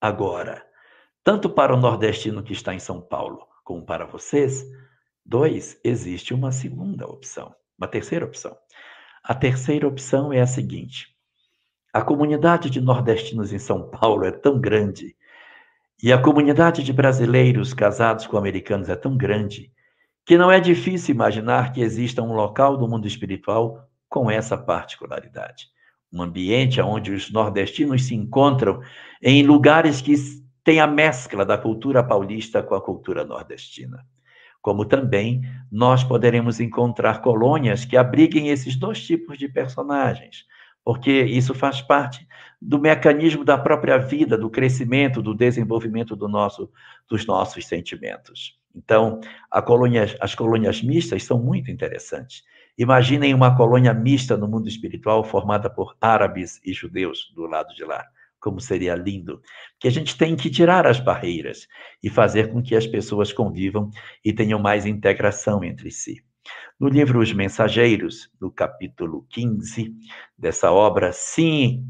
Agora, tanto para o nordestino que está em São Paulo, como para vocês, dois, existe uma segunda opção, uma terceira opção. A terceira opção é a seguinte: a comunidade de nordestinos em São Paulo é tão grande e a comunidade de brasileiros casados com americanos é tão grande que não é difícil imaginar que exista um local do mundo espiritual com essa particularidade. Um ambiente onde os nordestinos se encontram em lugares que têm a mescla da cultura paulista com a cultura nordestina. Como também nós poderemos encontrar colônias que abriguem esses dois tipos de personagens, porque isso faz parte do mecanismo da própria vida, do crescimento, do desenvolvimento do nosso, dos nossos sentimentos. Então, colônia, as colônias mistas são muito interessantes. Imaginem uma colônia mista no mundo espiritual formada por árabes e judeus do lado de lá. Como seria lindo. Que a gente tem que tirar as barreiras e fazer com que as pessoas convivam e tenham mais integração entre si. No livro Os Mensageiros, no capítulo 15 dessa obra, sim,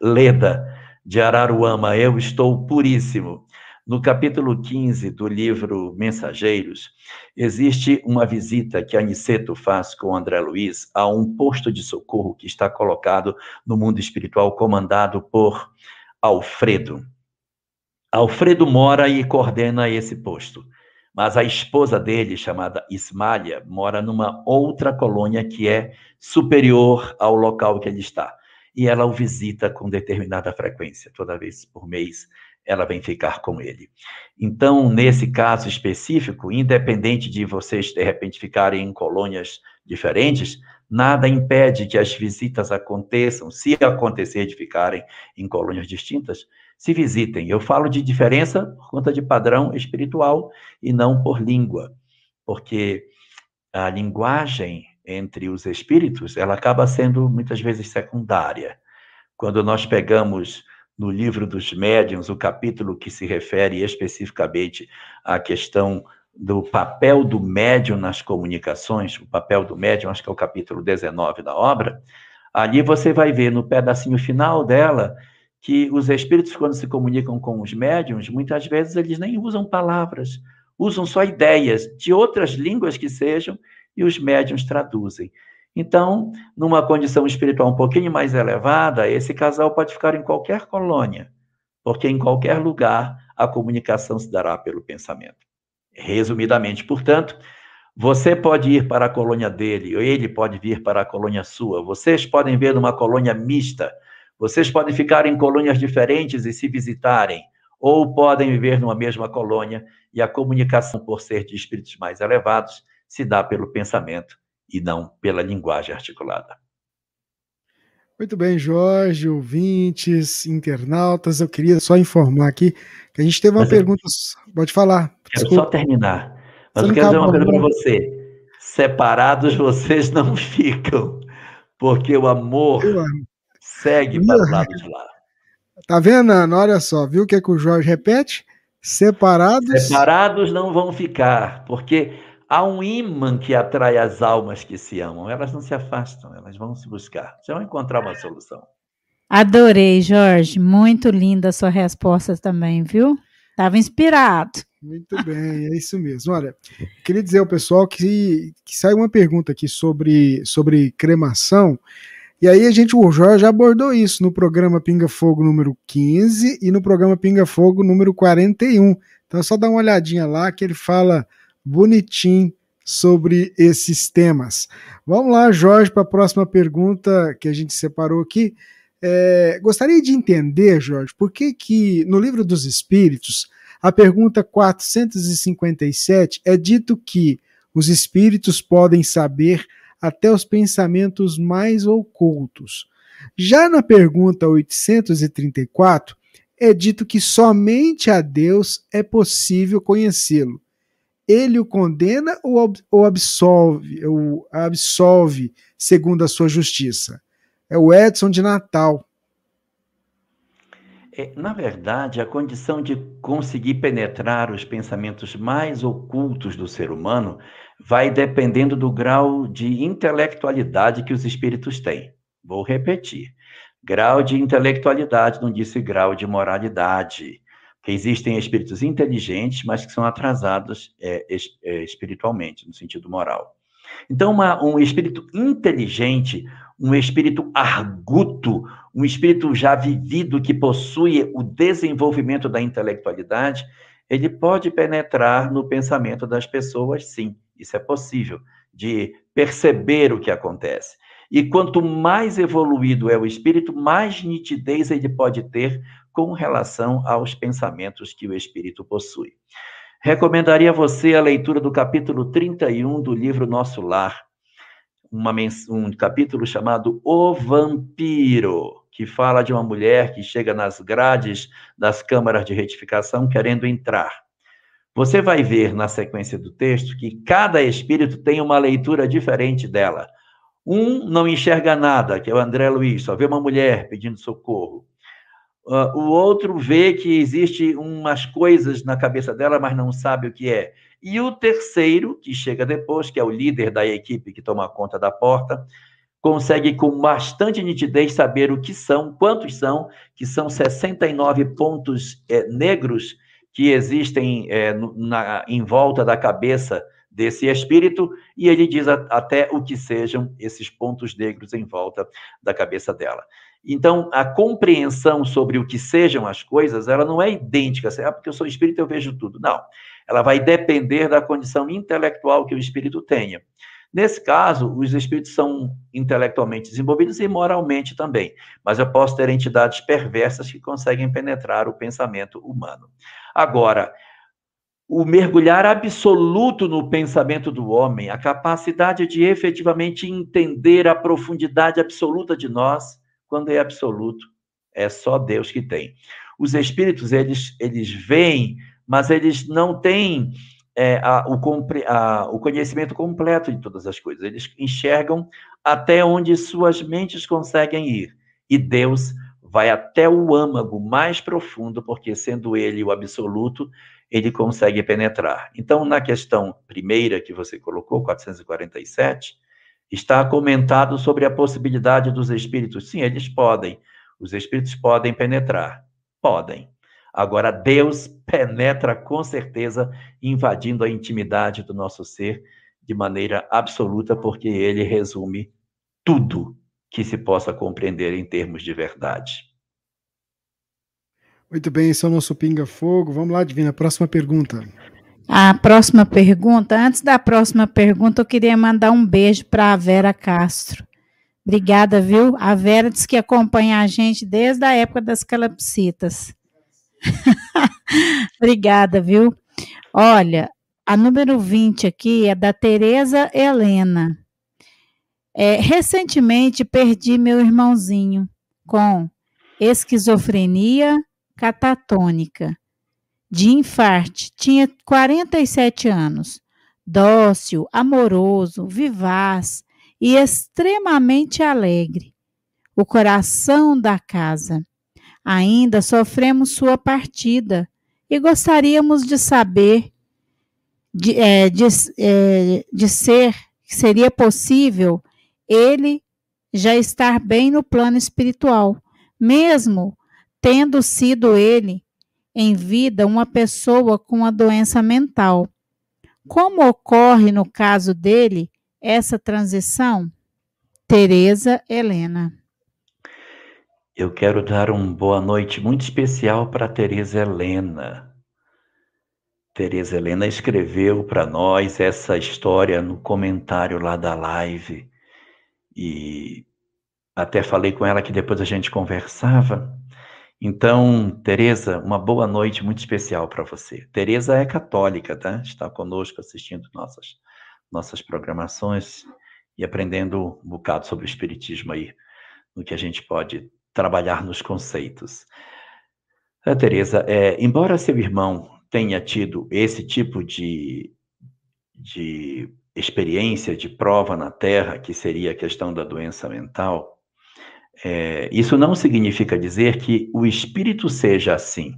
leda de Araruama, Eu Estou Puríssimo, no capítulo 15 do livro Mensageiros, existe uma visita que Aniceto faz com André Luiz a um posto de socorro que está colocado no mundo espiritual, comandado por Alfredo. Alfredo mora e coordena esse posto, mas a esposa dele, chamada Ismália, mora numa outra colônia que é superior ao local que ele está. E ela o visita com determinada frequência, toda vez por mês ela vem ficar com ele. Então, nesse caso específico, independente de vocês de repente ficarem em colônias diferentes, nada impede que as visitas aconteçam, se acontecer de ficarem em colônias distintas, se visitem. Eu falo de diferença por conta de padrão espiritual e não por língua, porque a linguagem entre os espíritos, ela acaba sendo muitas vezes secundária. Quando nós pegamos no livro dos médiuns, o capítulo que se refere especificamente à questão do papel do médium nas comunicações, o papel do médium, acho que é o capítulo 19 da obra, ali você vai ver no pedacinho final dela que os espíritos, quando se comunicam com os médiums, muitas vezes eles nem usam palavras, usam só ideias de outras línguas que sejam e os médiums traduzem. Então, numa condição espiritual um pouquinho mais elevada, esse casal pode ficar em qualquer colônia, porque em qualquer lugar a comunicação se dará pelo pensamento. Resumidamente, portanto, você pode ir para a colônia dele, ou ele pode vir para a colônia sua. Vocês podem ver numa colônia mista. Vocês podem ficar em colônias diferentes e se visitarem, ou podem viver numa mesma colônia e a comunicação, por ser de espíritos mais elevados, se dá pelo pensamento e não pela linguagem articulada. Muito bem, Jorge, ouvintes, internautas, eu queria só informar aqui que a gente teve uma mas pergunta. Eu... Pode falar. Quero Desculpa. só terminar. Mas você eu quero dizer uma coisa para você. Separados vocês não ficam, porque o amor segue para o lado de lá. Tá vendo, Ana? Olha só, viu o que, é que o Jorge repete? Separados. Separados não vão ficar, porque há um imã que atrai as almas que se amam. Elas não se afastam, elas vão se buscar. Você vai encontrar uma solução. Adorei, Jorge. Muito linda a sua resposta também, viu? Estava inspirado. Muito bem, é isso mesmo. Olha, queria dizer ao pessoal que, que saiu uma pergunta aqui sobre, sobre cremação. E aí a gente, o Jorge abordou isso no programa Pinga Fogo número 15 e no programa Pinga Fogo número 41. Então é só dar uma olhadinha lá que ele fala bonitinho sobre esses temas. Vamos lá, Jorge, para a próxima pergunta que a gente separou aqui. É, gostaria de entender, Jorge, por que, que no livro dos Espíritos, a pergunta 457 é dito que os espíritos podem saber até os pensamentos mais ocultos. Já na pergunta 834, é dito que somente a Deus é possível conhecê-lo. Ele o condena ou absolve, ou absolve segundo a sua justiça? É o Edson de Natal. É, na verdade, a condição de conseguir penetrar os pensamentos mais ocultos do ser humano vai dependendo do grau de intelectualidade que os espíritos têm. Vou repetir. Grau de intelectualidade, não disse grau de moralidade. Existem espíritos inteligentes, mas que são atrasados é, é, espiritualmente, no sentido moral. Então, uma, um espírito inteligente, um espírito arguto, um espírito já vivido que possui o desenvolvimento da intelectualidade, ele pode penetrar no pensamento das pessoas, sim, isso é possível, de perceber o que acontece. E quanto mais evoluído é o espírito, mais nitidez ele pode ter com relação aos pensamentos que o espírito possui. Recomendaria a você a leitura do capítulo 31 do livro Nosso Lar, um capítulo chamado O Vampiro, que fala de uma mulher que chega nas grades das câmaras de retificação querendo entrar. Você vai ver na sequência do texto que cada espírito tem uma leitura diferente dela. Um não enxerga nada, que é o André Luiz, só vê uma mulher pedindo socorro. Uh, o outro vê que existe umas coisas na cabeça dela, mas não sabe o que é. E o terceiro, que chega depois, que é o líder da equipe que toma conta da porta, consegue com bastante nitidez saber o que são, quantos são, que são 69 pontos é, negros que existem é, na, em volta da cabeça desse espírito, e ele diz a, até o que sejam esses pontos negros em volta da cabeça dela. Então, a compreensão sobre o que sejam as coisas, ela não é idêntica, assim, ah, porque eu sou espírito eu vejo tudo. Não. Ela vai depender da condição intelectual que o espírito tenha. Nesse caso, os espíritos são intelectualmente desenvolvidos e moralmente também, mas eu posso ter entidades perversas que conseguem penetrar o pensamento humano. Agora, o mergulhar absoluto no pensamento do homem, a capacidade de efetivamente entender a profundidade absoluta de nós, quando é absoluto, é só Deus que tem. Os espíritos, eles, eles veem, mas eles não têm é, a, o, a, o conhecimento completo de todas as coisas. Eles enxergam até onde suas mentes conseguem ir. E Deus vai até o âmago mais profundo, porque sendo ele o absoluto, ele consegue penetrar. Então, na questão primeira que você colocou, 447, está comentado sobre a possibilidade dos espíritos. Sim, eles podem. Os espíritos podem penetrar. Podem. Agora, Deus penetra com certeza, invadindo a intimidade do nosso ser de maneira absoluta, porque ele resume tudo que se possa compreender em termos de verdade. Muito bem, esse é o nosso Pinga Fogo. Vamos lá, Divina, próxima pergunta. A próxima pergunta, antes da próxima pergunta, eu queria mandar um beijo para a Vera Castro. Obrigada, viu? A Vera disse que acompanha a gente desde a época das calopsitas. Obrigada, viu? Olha, a número 20 aqui é da Tereza Helena. É, recentemente perdi meu irmãozinho com esquizofrenia catatônica, de infarte. Tinha 47 anos, dócil, amoroso, vivaz e extremamente alegre. O coração da casa. Ainda sofremos sua partida e gostaríamos de saber de, é, de, é, de ser, seria possível ele já estar bem no plano espiritual, mesmo tendo sido ele, em vida, uma pessoa com a doença mental. Como ocorre no caso dele essa transição? Tereza Helena. Eu quero dar uma boa noite muito especial para Tereza Helena. Tereza Helena escreveu para nós essa história no comentário lá da live e até falei com ela que depois a gente conversava. Então, Tereza, uma boa noite muito especial para você. Tereza é católica, tá? Está conosco assistindo nossas nossas programações e aprendendo um bocado sobre o Espiritismo aí, no que a gente pode trabalhar nos conceitos. A Tereza, é, embora seu irmão tenha tido esse tipo de, de experiência, de prova na Terra, que seria a questão da doença mental, é, isso não significa dizer que o espírito seja assim.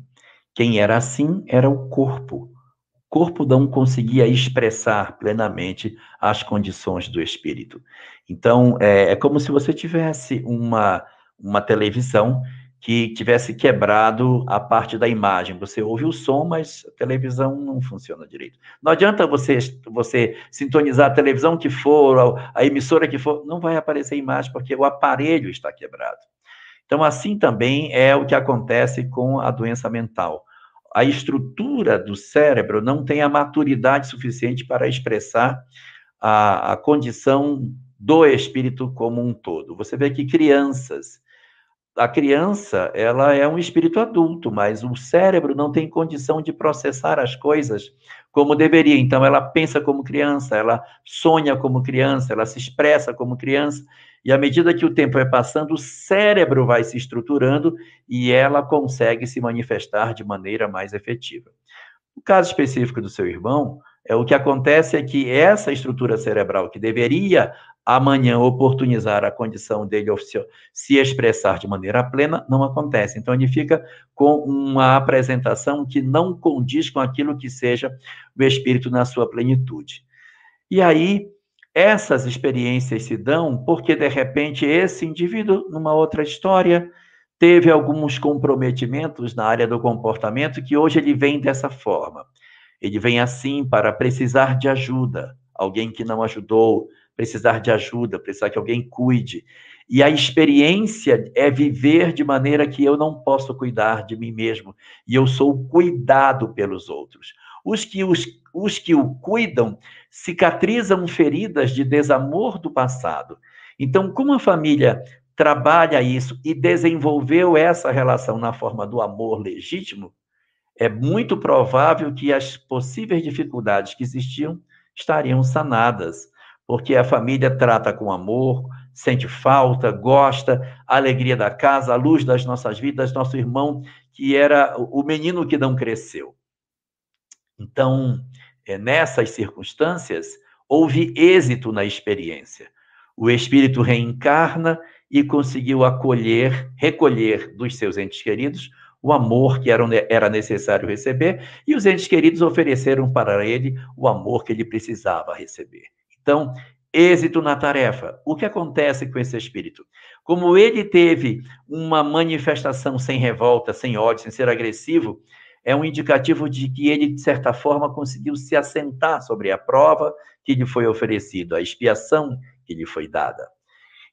Quem era assim era o corpo. O corpo não conseguia expressar plenamente as condições do espírito. Então, é, é como se você tivesse uma, uma televisão que tivesse quebrado a parte da imagem. Você ouve o som, mas a televisão não funciona direito. Não adianta você, você sintonizar a televisão que for, a emissora que for, não vai aparecer imagem, porque o aparelho está quebrado. Então, assim também é o que acontece com a doença mental. A estrutura do cérebro não tem a maturidade suficiente para expressar a, a condição do espírito como um todo. Você vê que crianças a criança, ela é um espírito adulto, mas o cérebro não tem condição de processar as coisas como deveria. Então, ela pensa como criança, ela sonha como criança, ela se expressa como criança. E à medida que o tempo vai passando, o cérebro vai se estruturando e ela consegue se manifestar de maneira mais efetiva. No caso específico do seu irmão, é, o que acontece é que essa estrutura cerebral que deveria amanhã oportunizar a condição dele se expressar de maneira plena, não acontece. Então, ele fica com uma apresentação que não condiz com aquilo que seja o espírito na sua plenitude. E aí, essas experiências se dão porque, de repente, esse indivíduo, numa outra história, teve alguns comprometimentos na área do comportamento que hoje ele vem dessa forma. Ele vem assim para precisar de ajuda, alguém que não ajudou, precisar de ajuda, precisar que alguém cuide. E a experiência é viver de maneira que eu não posso cuidar de mim mesmo e eu sou cuidado pelos outros. Os que, os, os que o cuidam cicatrizam feridas de desamor do passado. Então, como a família trabalha isso e desenvolveu essa relação na forma do amor legítimo, é muito provável que as possíveis dificuldades que existiam estariam sanadas, porque a família trata com amor, sente falta, gosta, a alegria da casa, a luz das nossas vidas, nosso irmão que era o menino que não cresceu. Então, é, nessas circunstâncias, houve êxito na experiência. O espírito reencarna e conseguiu acolher, recolher dos seus entes queridos o amor que era, era necessário receber, e os entes queridos ofereceram para ele o amor que ele precisava receber. Então, êxito na tarefa. O que acontece com esse espírito? Como ele teve uma manifestação sem revolta, sem ódio, sem ser agressivo, é um indicativo de que ele, de certa forma, conseguiu se assentar sobre a prova que lhe foi oferecida, a expiação que lhe foi dada.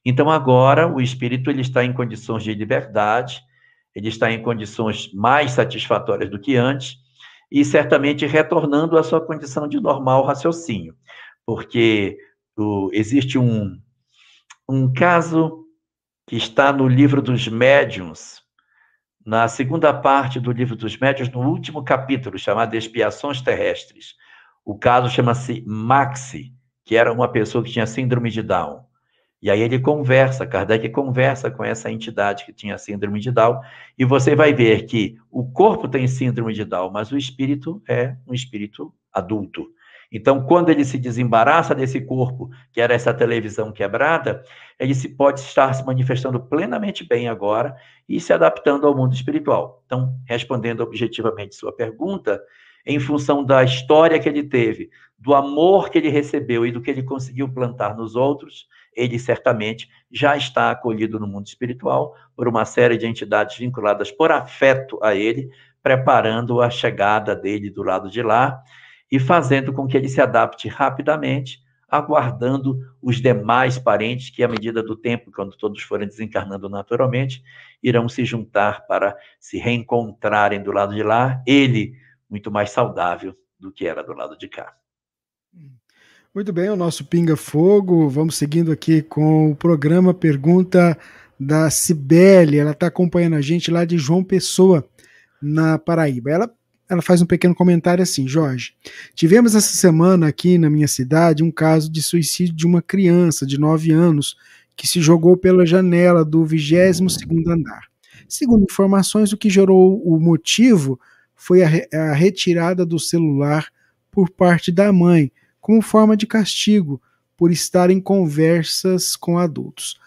Então, agora, o espírito ele está em condições de liberdade, ele está em condições mais satisfatórias do que antes e certamente retornando à sua condição de normal raciocínio, porque o, existe um, um caso que está no livro dos médiuns, na segunda parte do livro dos médiuns, no último capítulo, chamado Expiações Terrestres. O caso chama-se Maxi, que era uma pessoa que tinha síndrome de Down. E aí ele conversa, Kardec conversa com essa entidade que tinha síndrome de Down, e você vai ver que o corpo tem síndrome de Down, mas o espírito é um espírito adulto. Então, quando ele se desembaraça desse corpo, que era essa televisão quebrada, ele se pode estar se manifestando plenamente bem agora e se adaptando ao mundo espiritual. Então, respondendo objetivamente sua pergunta, em função da história que ele teve, do amor que ele recebeu e do que ele conseguiu plantar nos outros, ele certamente já está acolhido no mundo espiritual por uma série de entidades vinculadas por afeto a ele, preparando a chegada dele do lado de lá e fazendo com que ele se adapte rapidamente, aguardando os demais parentes que, à medida do tempo, quando todos forem desencarnando naturalmente, irão se juntar para se reencontrarem do lado de lá, ele muito mais saudável do que era do lado de cá. Muito bem, o nosso Pinga Fogo. Vamos seguindo aqui com o programa Pergunta da Cibele. Ela está acompanhando a gente lá de João Pessoa, na Paraíba. Ela ela faz um pequeno comentário assim, Jorge. Tivemos essa semana aqui na minha cidade um caso de suicídio de uma criança de 9 anos que se jogou pela janela do 22 segundo andar. Segundo informações, o que gerou o motivo foi a, re a retirada do celular por parte da mãe, como forma de castigo por estar em conversas com adultos.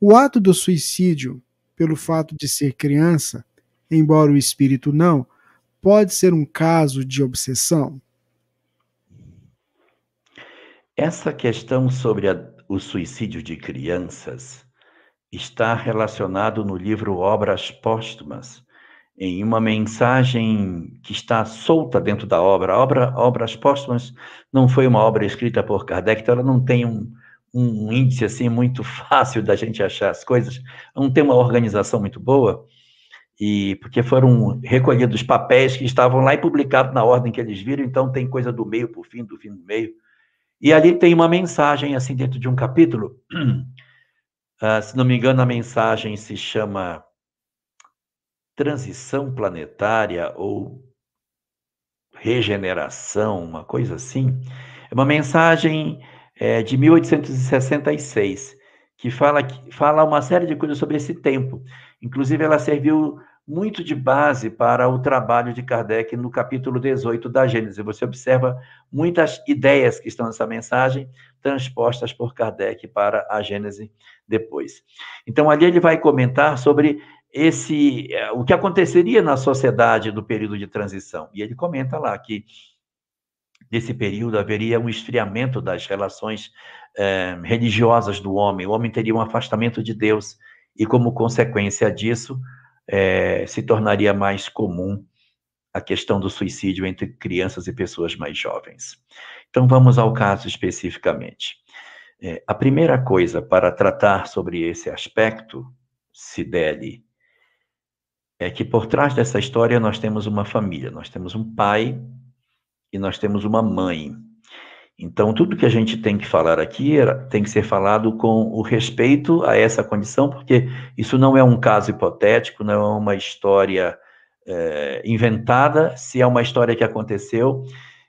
O ato do suicídio, pelo fato de ser criança, embora o espírito não, pode ser um caso de obsessão? Essa questão sobre a, o suicídio de crianças está relacionado no livro Obras Póstumas, em uma mensagem que está solta dentro da obra. Obra Obras Póstumas não foi uma obra escrita por Kardec, então ela não tem um, um índice assim muito fácil da gente achar as coisas, não tem uma organização muito boa, e porque foram recolhidos papéis que estavam lá e publicados na ordem que eles viram, então tem coisa do meio para o fim, do fim do meio. E ali tem uma mensagem, assim, dentro de um capítulo, uh, se não me engano, a mensagem se chama Transição Planetária ou Regeneração, uma coisa assim. É uma mensagem é, de 1866, que fala, fala uma série de coisas sobre esse tempo. Inclusive, ela serviu muito de base para o trabalho de Kardec no capítulo 18 da Gênesis. Você observa muitas ideias que estão nessa mensagem transpostas por Kardec para a Gênese depois. Então, ali ele vai comentar sobre esse é, o que aconteceria na sociedade do período de transição. E ele comenta lá que nesse período haveria um esfriamento das relações eh, religiosas do homem, o homem teria um afastamento de Deus, e como consequência disso, eh, se tornaria mais comum a questão do suicídio entre crianças e pessoas mais jovens. Então vamos ao caso especificamente. Eh, a primeira coisa para tratar sobre esse aspecto, Sideli, é que por trás dessa história nós temos uma família, nós temos um pai e nós temos uma mãe. Então, tudo que a gente tem que falar aqui tem que ser falado com o respeito a essa condição, porque isso não é um caso hipotético, não é uma história é, inventada, se é uma história que aconteceu,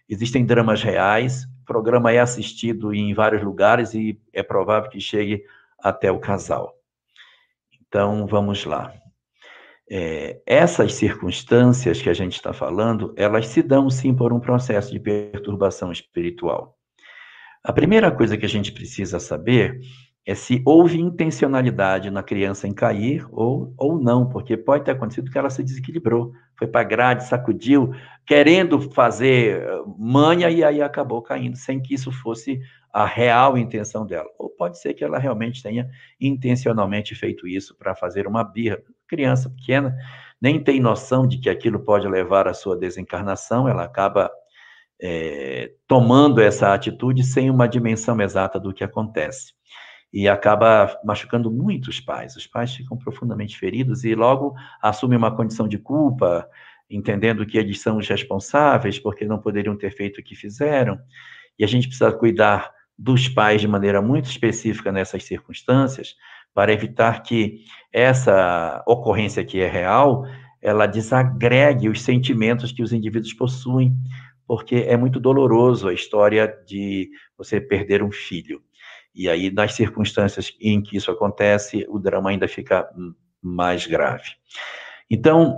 existem dramas reais, o programa é assistido em vários lugares e é provável que chegue até o casal. Então, vamos lá. É, essas circunstâncias que a gente está falando, elas se dão sim por um processo de perturbação espiritual. A primeira coisa que a gente precisa saber é se houve intencionalidade na criança em cair ou, ou não, porque pode ter acontecido que ela se desequilibrou, foi para a grade, sacudiu, querendo fazer eh, manha e aí acabou caindo, sem que isso fosse a real intenção dela. Ou pode ser que ela realmente tenha intencionalmente feito isso para fazer uma birra. Criança pequena nem tem noção de que aquilo pode levar à sua desencarnação, ela acaba é, tomando essa atitude sem uma dimensão exata do que acontece e acaba machucando muito os pais. Os pais ficam profundamente feridos e logo assumem uma condição de culpa, entendendo que eles são os responsáveis porque não poderiam ter feito o que fizeram. E a gente precisa cuidar dos pais de maneira muito específica nessas circunstâncias, para evitar que essa ocorrência que é real, ela desagregue os sentimentos que os indivíduos possuem, porque é muito doloroso a história de você perder um filho. E aí, nas circunstâncias em que isso acontece, o drama ainda fica mais grave. Então,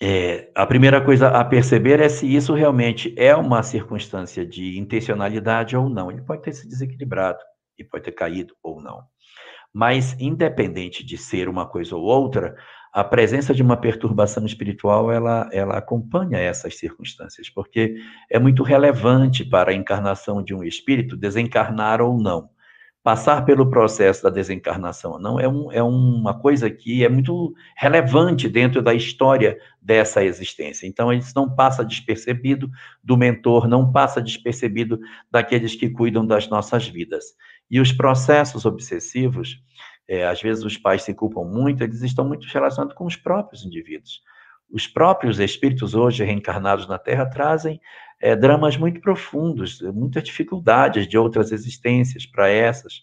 é, a primeira coisa a perceber é se isso realmente é uma circunstância de intencionalidade ou não. Ele pode ter se desequilibrado e pode ter caído ou não. Mas, independente de ser uma coisa ou outra, a presença de uma perturbação espiritual, ela, ela acompanha essas circunstâncias, porque é muito relevante para a encarnação de um espírito, desencarnar ou não. Passar pelo processo da desencarnação ou não é, um, é uma coisa que é muito relevante dentro da história dessa existência. Então, isso não passa despercebido do mentor, não passa despercebido daqueles que cuidam das nossas vidas. E os processos obsessivos, é, às vezes os pais se culpam muito, eles estão muito relacionados com os próprios indivíduos. Os próprios espíritos hoje reencarnados na Terra trazem é, dramas muito profundos, muitas dificuldades de outras existências para essas.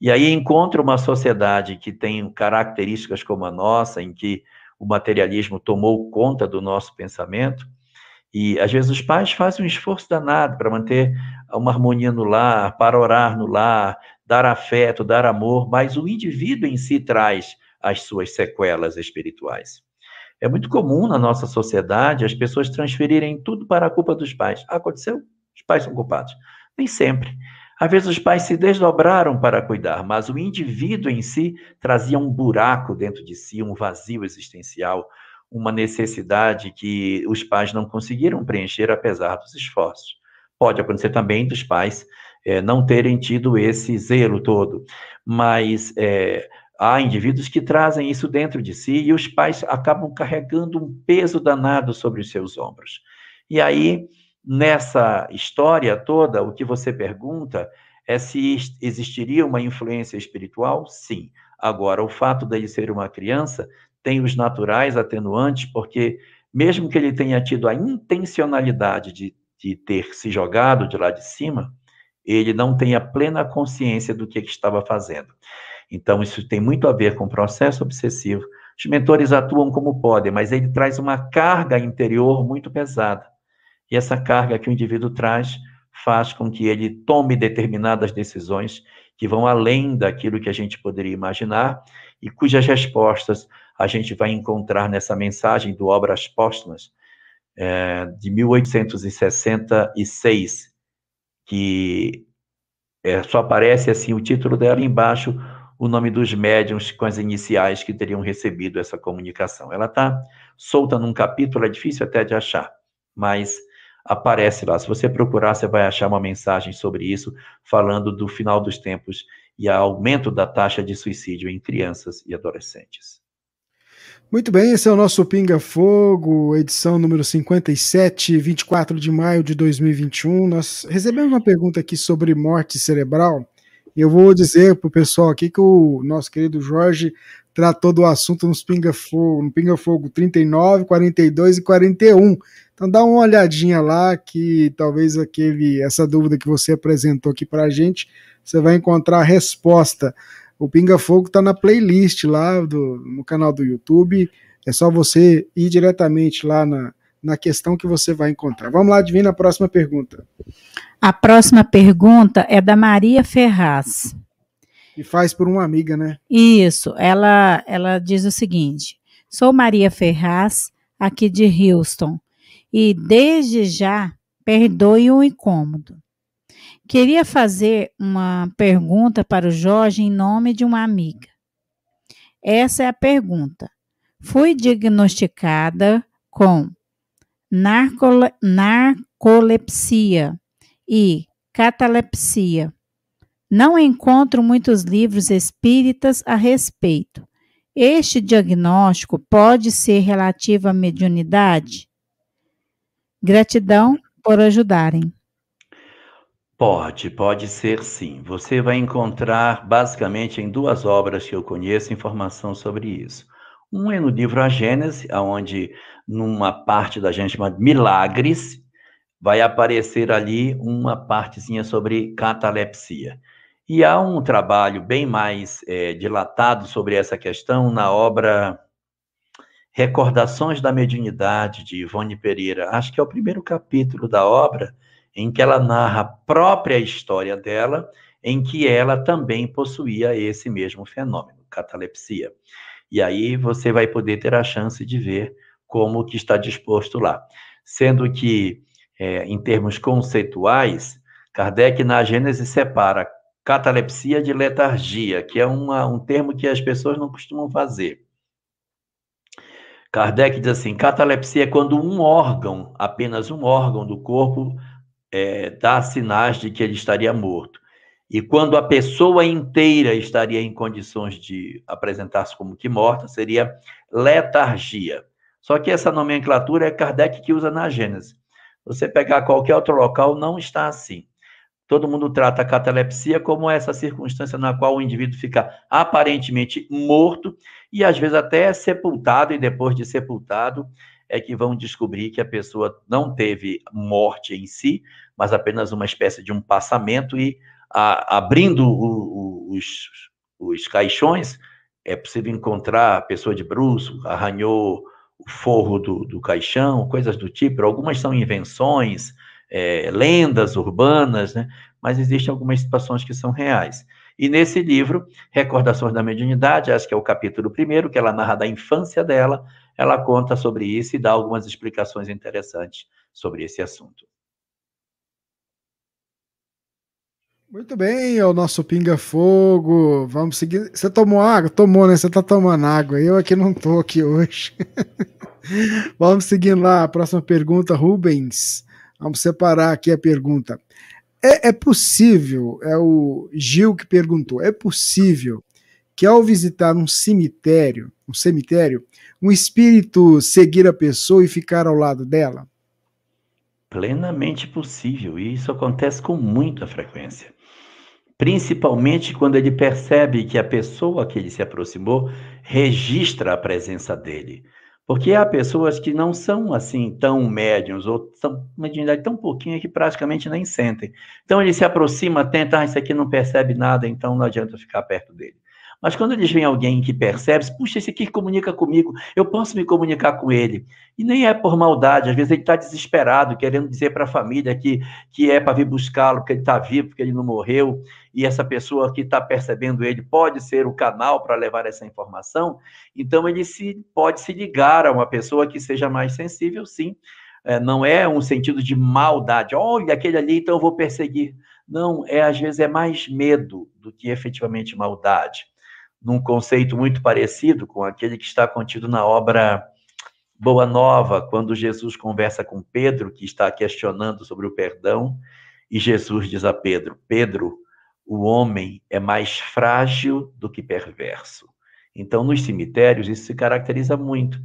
E aí encontra uma sociedade que tem características como a nossa, em que o materialismo tomou conta do nosso pensamento, E às vezes os pais fazem um esforço danado para manter uma harmonia no lar, para orar no lar, dar afeto, dar amor, mas o indivíduo em si traz as suas sequelas espirituais. É muito comum na nossa sociedade as pessoas transferirem tudo para a culpa dos pais. Ah, aconteceu? Os pais são culpados. Nem sempre. Às vezes os pais se desdobraram para cuidar, mas o indivíduo em si trazia um buraco dentro de si, um vazio existencial, uma necessidade que os pais não conseguiram preencher apesar dos esforços. Pode acontecer também dos pais é, não terem tido esse zelo todo, mas é, há indivíduos que trazem isso dentro de si e os pais acabam carregando um peso danado sobre os seus ombros. E aí, nessa história toda, o que você pergunta é se existiria uma influência espiritual? Sim. Agora, o fato de ele ser uma criança tem os naturais atenuantes, porque mesmo que ele tenha tido a intencionalidade de, de ter se jogado de lá de cima, ele não tem a plena consciência do que, que estava fazendo. Então, isso tem muito a ver com o processo obsessivo. Os mentores atuam como podem, mas ele traz uma carga interior muito pesada. E essa carga que o indivíduo traz faz com que ele tome determinadas decisões que vão além daquilo que a gente poderia imaginar e cujas respostas a gente vai encontrar nessa mensagem do Obras Póstumas é, de 1866, que é, só aparece assim o título dela embaixo, o nome dos médiums com as iniciais que teriam recebido essa comunicação. Ela está solta num capítulo, é difícil até de achar, mas aparece lá. Se você procurar, você vai achar uma mensagem sobre isso, falando do final dos tempos e aumento da taxa de suicídio em crianças e adolescentes. Muito bem, esse é o nosso Pinga Fogo, edição número 57, 24 de maio de 2021. Nós recebemos uma pergunta aqui sobre morte cerebral eu vou dizer pro pessoal aqui que o nosso querido Jorge tratou do assunto nos Pinga Fogo, no Pinga Fogo 39, 42 e 41. Então dá uma olhadinha lá que talvez aquele essa dúvida que você apresentou aqui para a gente, você vai encontrar a resposta. O Pinga Fogo está na playlist lá do, no canal do YouTube. É só você ir diretamente lá na, na questão que você vai encontrar. Vamos lá, adivinha a próxima pergunta. A próxima pergunta é da Maria Ferraz. E faz por uma amiga, né? Isso. Ela, ela diz o seguinte: Sou Maria Ferraz, aqui de Houston, e desde já perdoe o incômodo. Queria fazer uma pergunta para o Jorge em nome de uma amiga. Essa é a pergunta. Fui diagnosticada com narcole narcolepsia e catalepsia. Não encontro muitos livros espíritas a respeito. Este diagnóstico pode ser relativo à mediunidade? Gratidão por ajudarem. Pode, pode ser sim. Você vai encontrar basicamente em duas obras que eu conheço informação sobre isso. Um é no livro A Gênese, onde numa parte da gente chamada Milagres, vai aparecer ali uma partezinha sobre catalepsia. E há um trabalho bem mais é, dilatado sobre essa questão na obra Recordações da Mediunidade, de Ivone Pereira. Acho que é o primeiro capítulo da obra em que ela narra a própria história dela, em que ela também possuía esse mesmo fenômeno, catalepsia. E aí você vai poder ter a chance de ver como que está disposto lá. Sendo que é, em termos conceituais, Kardec na Gênese separa catalepsia de letargia, que é uma, um termo que as pessoas não costumam fazer. Kardec diz assim: catalepsia é quando um órgão, apenas um órgão do corpo, é, dá sinais de que ele estaria morto. E quando a pessoa inteira estaria em condições de apresentar-se como que morta, seria letargia. Só que essa nomenclatura é Kardec que usa na Gênese. Você pegar qualquer outro local, não está assim. Todo mundo trata a catalepsia como essa circunstância na qual o indivíduo fica aparentemente morto e às vezes até sepultado, e depois de sepultado é que vão descobrir que a pessoa não teve morte em si, mas apenas uma espécie de um passamento e a, abrindo o, o, os, os caixões, é possível encontrar a pessoa de bruço, arranhou o forro do, do caixão, coisas do tipo. Algumas são invenções, é, lendas urbanas, né? mas existem algumas situações que são reais. E nesse livro, Recordações da Mediunidade, acho que é o capítulo primeiro, que ela narra da infância dela, ela conta sobre isso e dá algumas explicações interessantes sobre esse assunto. Muito bem, é o nosso Pinga Fogo. Vamos seguir. Você tomou água? Tomou, né? Você tá tomando água. Eu aqui não tô aqui hoje. Vamos seguindo lá. Próxima pergunta, Rubens. Vamos separar aqui a pergunta. É, é possível, é o Gil que perguntou, é possível que ao visitar um cemitério, um cemitério, um espírito seguir a pessoa e ficar ao lado dela? Plenamente possível, e isso acontece com muita frequência principalmente quando ele percebe que a pessoa que ele se aproximou registra a presença dele. Porque há pessoas que não são assim tão médiums, ou são uma mediunidade tão pouquinha que praticamente nem sentem. Então ele se aproxima, tenta, ah, isso aqui não percebe nada, então não adianta ficar perto dele. Mas quando eles veem alguém que percebe, puxa, esse aqui comunica comigo, eu posso me comunicar com ele. E nem é por maldade, às vezes ele está desesperado, querendo dizer para a família que, que é para vir buscá-lo, que ele está vivo, que ele não morreu, e essa pessoa que está percebendo ele pode ser o canal para levar essa informação, então ele se, pode se ligar a uma pessoa que seja mais sensível, sim. É, não é um sentido de maldade, olha aquele ali, então eu vou perseguir. Não, é às vezes é mais medo do que efetivamente maldade num conceito muito parecido com aquele que está contido na obra Boa Nova, quando Jesus conversa com Pedro, que está questionando sobre o perdão, e Jesus diz a Pedro: Pedro, o homem é mais frágil do que perverso. Então, nos cemitérios, isso se caracteriza muito.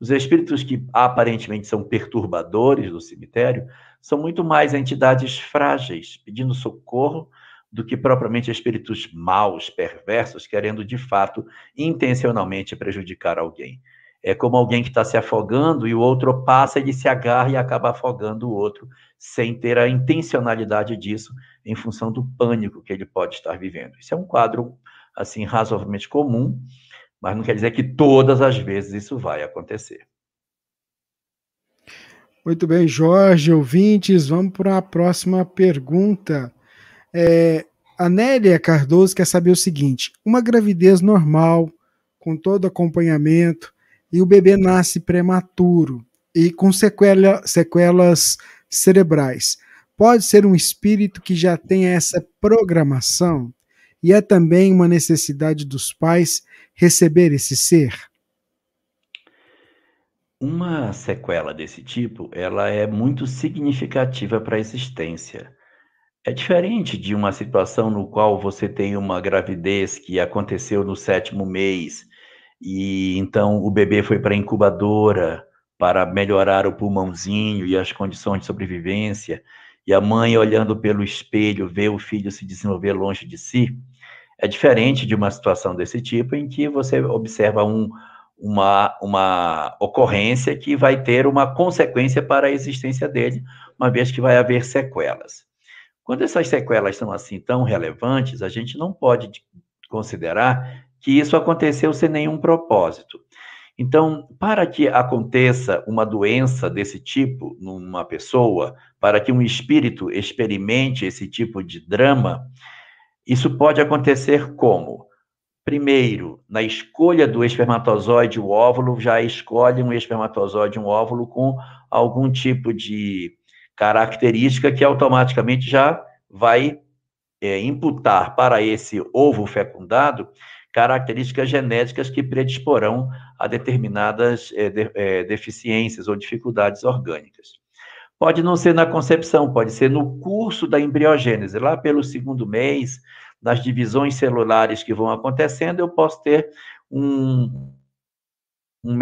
Os espíritos que aparentemente são perturbadores do cemitério são muito mais entidades frágeis, pedindo socorro do que propriamente espíritos maus, perversos, querendo de fato intencionalmente prejudicar alguém. É como alguém que está se afogando e o outro passa, ele se agarra e acaba afogando o outro, sem ter a intencionalidade disso, em função do pânico que ele pode estar vivendo. Isso é um quadro, assim, razoavelmente comum, mas não quer dizer que todas as vezes isso vai acontecer. Muito bem, Jorge, ouvintes, vamos para a próxima pergunta. É, a Nélia Cardoso quer saber o seguinte: uma gravidez normal, com todo acompanhamento, e o bebê nasce prematuro e com sequela, sequelas cerebrais. Pode ser um espírito que já tem essa programação e é também uma necessidade dos pais receber esse ser? Uma sequela desse tipo, ela é muito significativa para a existência. É diferente de uma situação no qual você tem uma gravidez que aconteceu no sétimo mês e então o bebê foi para a incubadora para melhorar o pulmãozinho e as condições de sobrevivência, e a mãe olhando pelo espelho vê o filho se desenvolver longe de si. É diferente de uma situação desse tipo em que você observa um, uma, uma ocorrência que vai ter uma consequência para a existência dele, uma vez que vai haver sequelas. Quando essas sequelas são assim tão relevantes, a gente não pode considerar que isso aconteceu sem nenhum propósito. Então, para que aconteça uma doença desse tipo numa pessoa, para que um espírito experimente esse tipo de drama, isso pode acontecer como? Primeiro, na escolha do espermatozoide, o óvulo já escolhe um espermatozoide, um óvulo com algum tipo de característica que automaticamente já vai é, imputar para esse ovo fecundado características genéticas que predisporão a determinadas é, de, é, deficiências ou dificuldades orgânicas. Pode não ser na concepção, pode ser no curso da embriogênese, lá pelo segundo mês, nas divisões celulares que vão acontecendo, eu posso ter um, um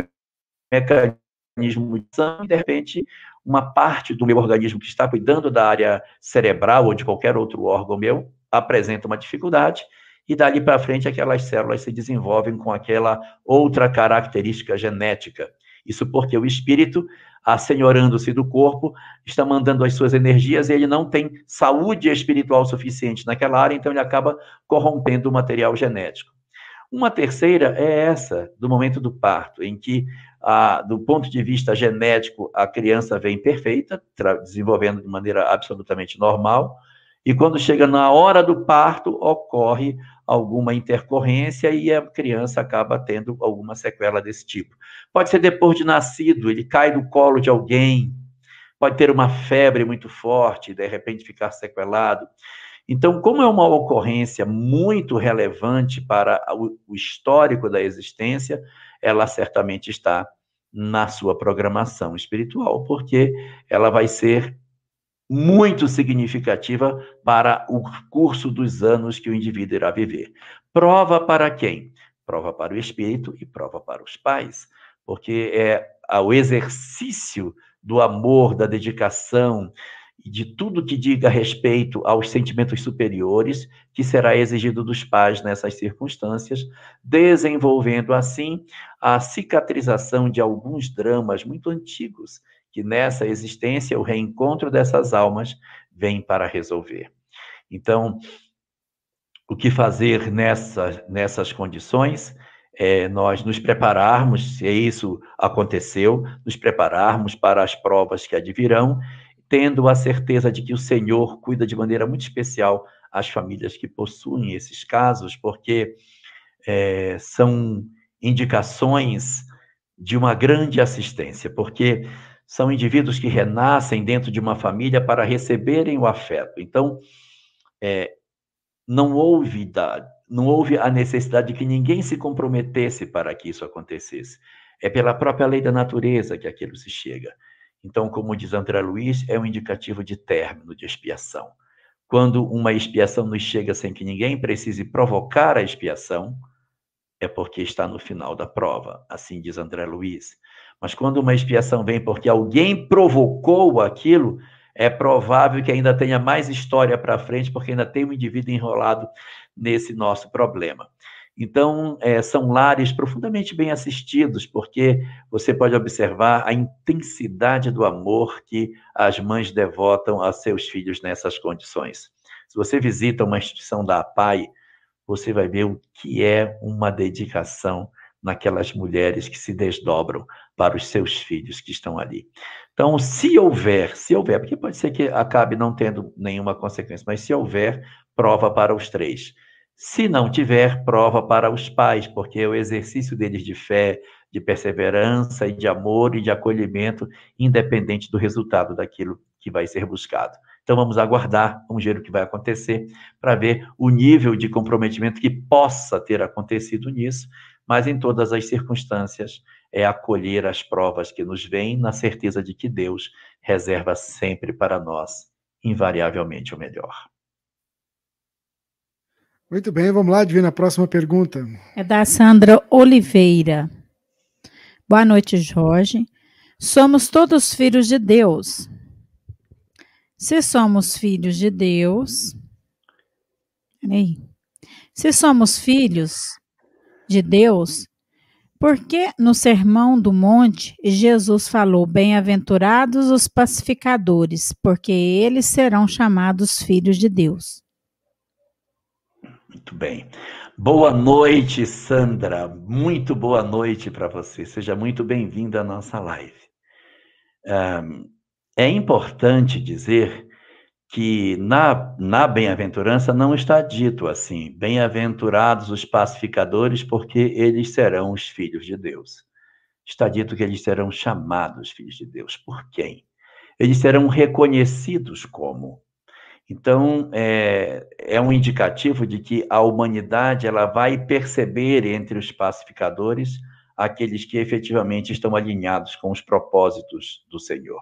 mecanismo de sangue, de repente, uma parte do meu organismo que está cuidando da área cerebral ou de qualquer outro órgão meu apresenta uma dificuldade e dali para frente aquelas células se desenvolvem com aquela outra característica genética. Isso porque o espírito, assenhorando-se do corpo, está mandando as suas energias e ele não tem saúde espiritual suficiente naquela área, então ele acaba corrompendo o material genético. Uma terceira é essa, do momento do parto, em que, a, do ponto de vista genético, a criança vem perfeita, desenvolvendo de maneira absolutamente normal, e quando chega na hora do parto, ocorre alguma intercorrência e a criança acaba tendo alguma sequela desse tipo. Pode ser depois de nascido, ele cai do colo de alguém, pode ter uma febre muito forte, de repente ficar sequelado. Então, como é uma ocorrência muito relevante para o histórico da existência, ela certamente está na sua programação espiritual, porque ela vai ser muito significativa para o curso dos anos que o indivíduo irá viver. Prova para quem? Prova para o espírito e prova para os pais, porque é o exercício do amor, da dedicação de tudo que diga respeito aos sentimentos superiores que será exigido dos pais nessas circunstâncias, desenvolvendo assim a cicatrização de alguns dramas muito antigos que nessa existência o reencontro dessas almas vem para resolver. Então, o que fazer nessa, nessas condições? É nós nos prepararmos, se isso aconteceu, nos prepararmos para as provas que advirão, tendo a certeza de que o Senhor cuida de maneira muito especial as famílias que possuem esses casos, porque é, são indicações de uma grande assistência, porque são indivíduos que renascem dentro de uma família para receberem o afeto. Então, é, não houve da, não houve a necessidade de que ninguém se comprometesse para que isso acontecesse. É pela própria lei da natureza que aquilo se chega. Então, como diz André Luiz, é um indicativo de término de expiação. Quando uma expiação nos chega sem que ninguém precise provocar a expiação, é porque está no final da prova, assim diz André Luiz. Mas quando uma expiação vem porque alguém provocou aquilo, é provável que ainda tenha mais história para frente, porque ainda tem um indivíduo enrolado nesse nosso problema. Então, é, são lares profundamente bem assistidos, porque você pode observar a intensidade do amor que as mães devotam a seus filhos nessas condições. Se você visita uma instituição da APAI, você vai ver o que é uma dedicação naquelas mulheres que se desdobram para os seus filhos que estão ali. Então, se houver, se houver, porque pode ser que acabe não tendo nenhuma consequência, mas se houver, prova para os três. Se não tiver, prova para os pais, porque o exercício deles de fé, de perseverança e de amor e de acolhimento, independente do resultado daquilo que vai ser buscado. Então vamos aguardar, vamos ver o que vai acontecer, para ver o nível de comprometimento que possa ter acontecido nisso, mas em todas as circunstâncias é acolher as provas que nos vêm na certeza de que Deus reserva sempre para nós, invariavelmente, o melhor. Muito bem, vamos lá, Divina, a próxima pergunta. É da Sandra Oliveira. Boa noite, Jorge. Somos todos filhos de Deus. Se somos filhos de Deus. Peraí. Se somos filhos, de Deus, porque no Sermão do Monte Jesus falou: Bem-aventurados os pacificadores, porque eles serão chamados filhos de Deus. Muito bem. Boa noite, Sandra. Muito boa noite para você. Seja muito bem-vinda à nossa live. é importante dizer que na, na bem-aventurança não está dito assim: bem-aventurados os pacificadores, porque eles serão os filhos de Deus. Está dito que eles serão chamados filhos de Deus. Por quem? Eles serão reconhecidos como. Então, é, é um indicativo de que a humanidade ela vai perceber entre os pacificadores aqueles que efetivamente estão alinhados com os propósitos do Senhor.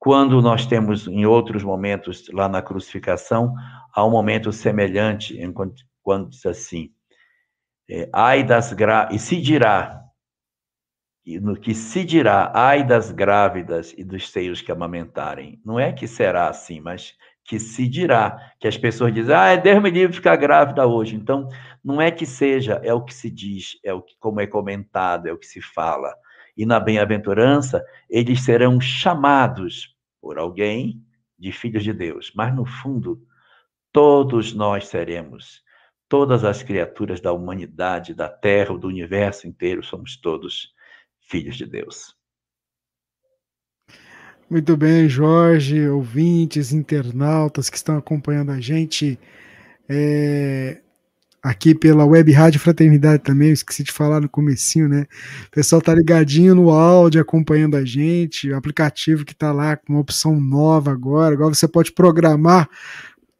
Quando nós temos em outros momentos lá na crucificação, há um momento semelhante, enquanto, quando diz assim, é, ai das gra... e se dirá, e no que se dirá, ai das grávidas e dos seios que amamentarem. Não é que será assim, mas que se dirá, que as pessoas dizem, ah, é Deus me livre ficar grávida hoje. Então, não é que seja, é o que se diz, é o que, como é comentado, é o que se fala e na bem-aventurança, eles serão chamados por alguém de filhos de Deus. Mas, no fundo, todos nós seremos, Todas as criaturas da humanidade, da Terra, do universo inteiro, somos todos filhos de Deus. Muito bem, Jorge, ouvintes, internautas que estão acompanhando a gente é, aqui pela Web Rádio Fraternidade também, eu esqueci de falar no comecinho, né? O pessoal tá ligadinho no áudio, acompanhando a gente, o aplicativo que tá lá com uma opção nova agora, agora você pode programar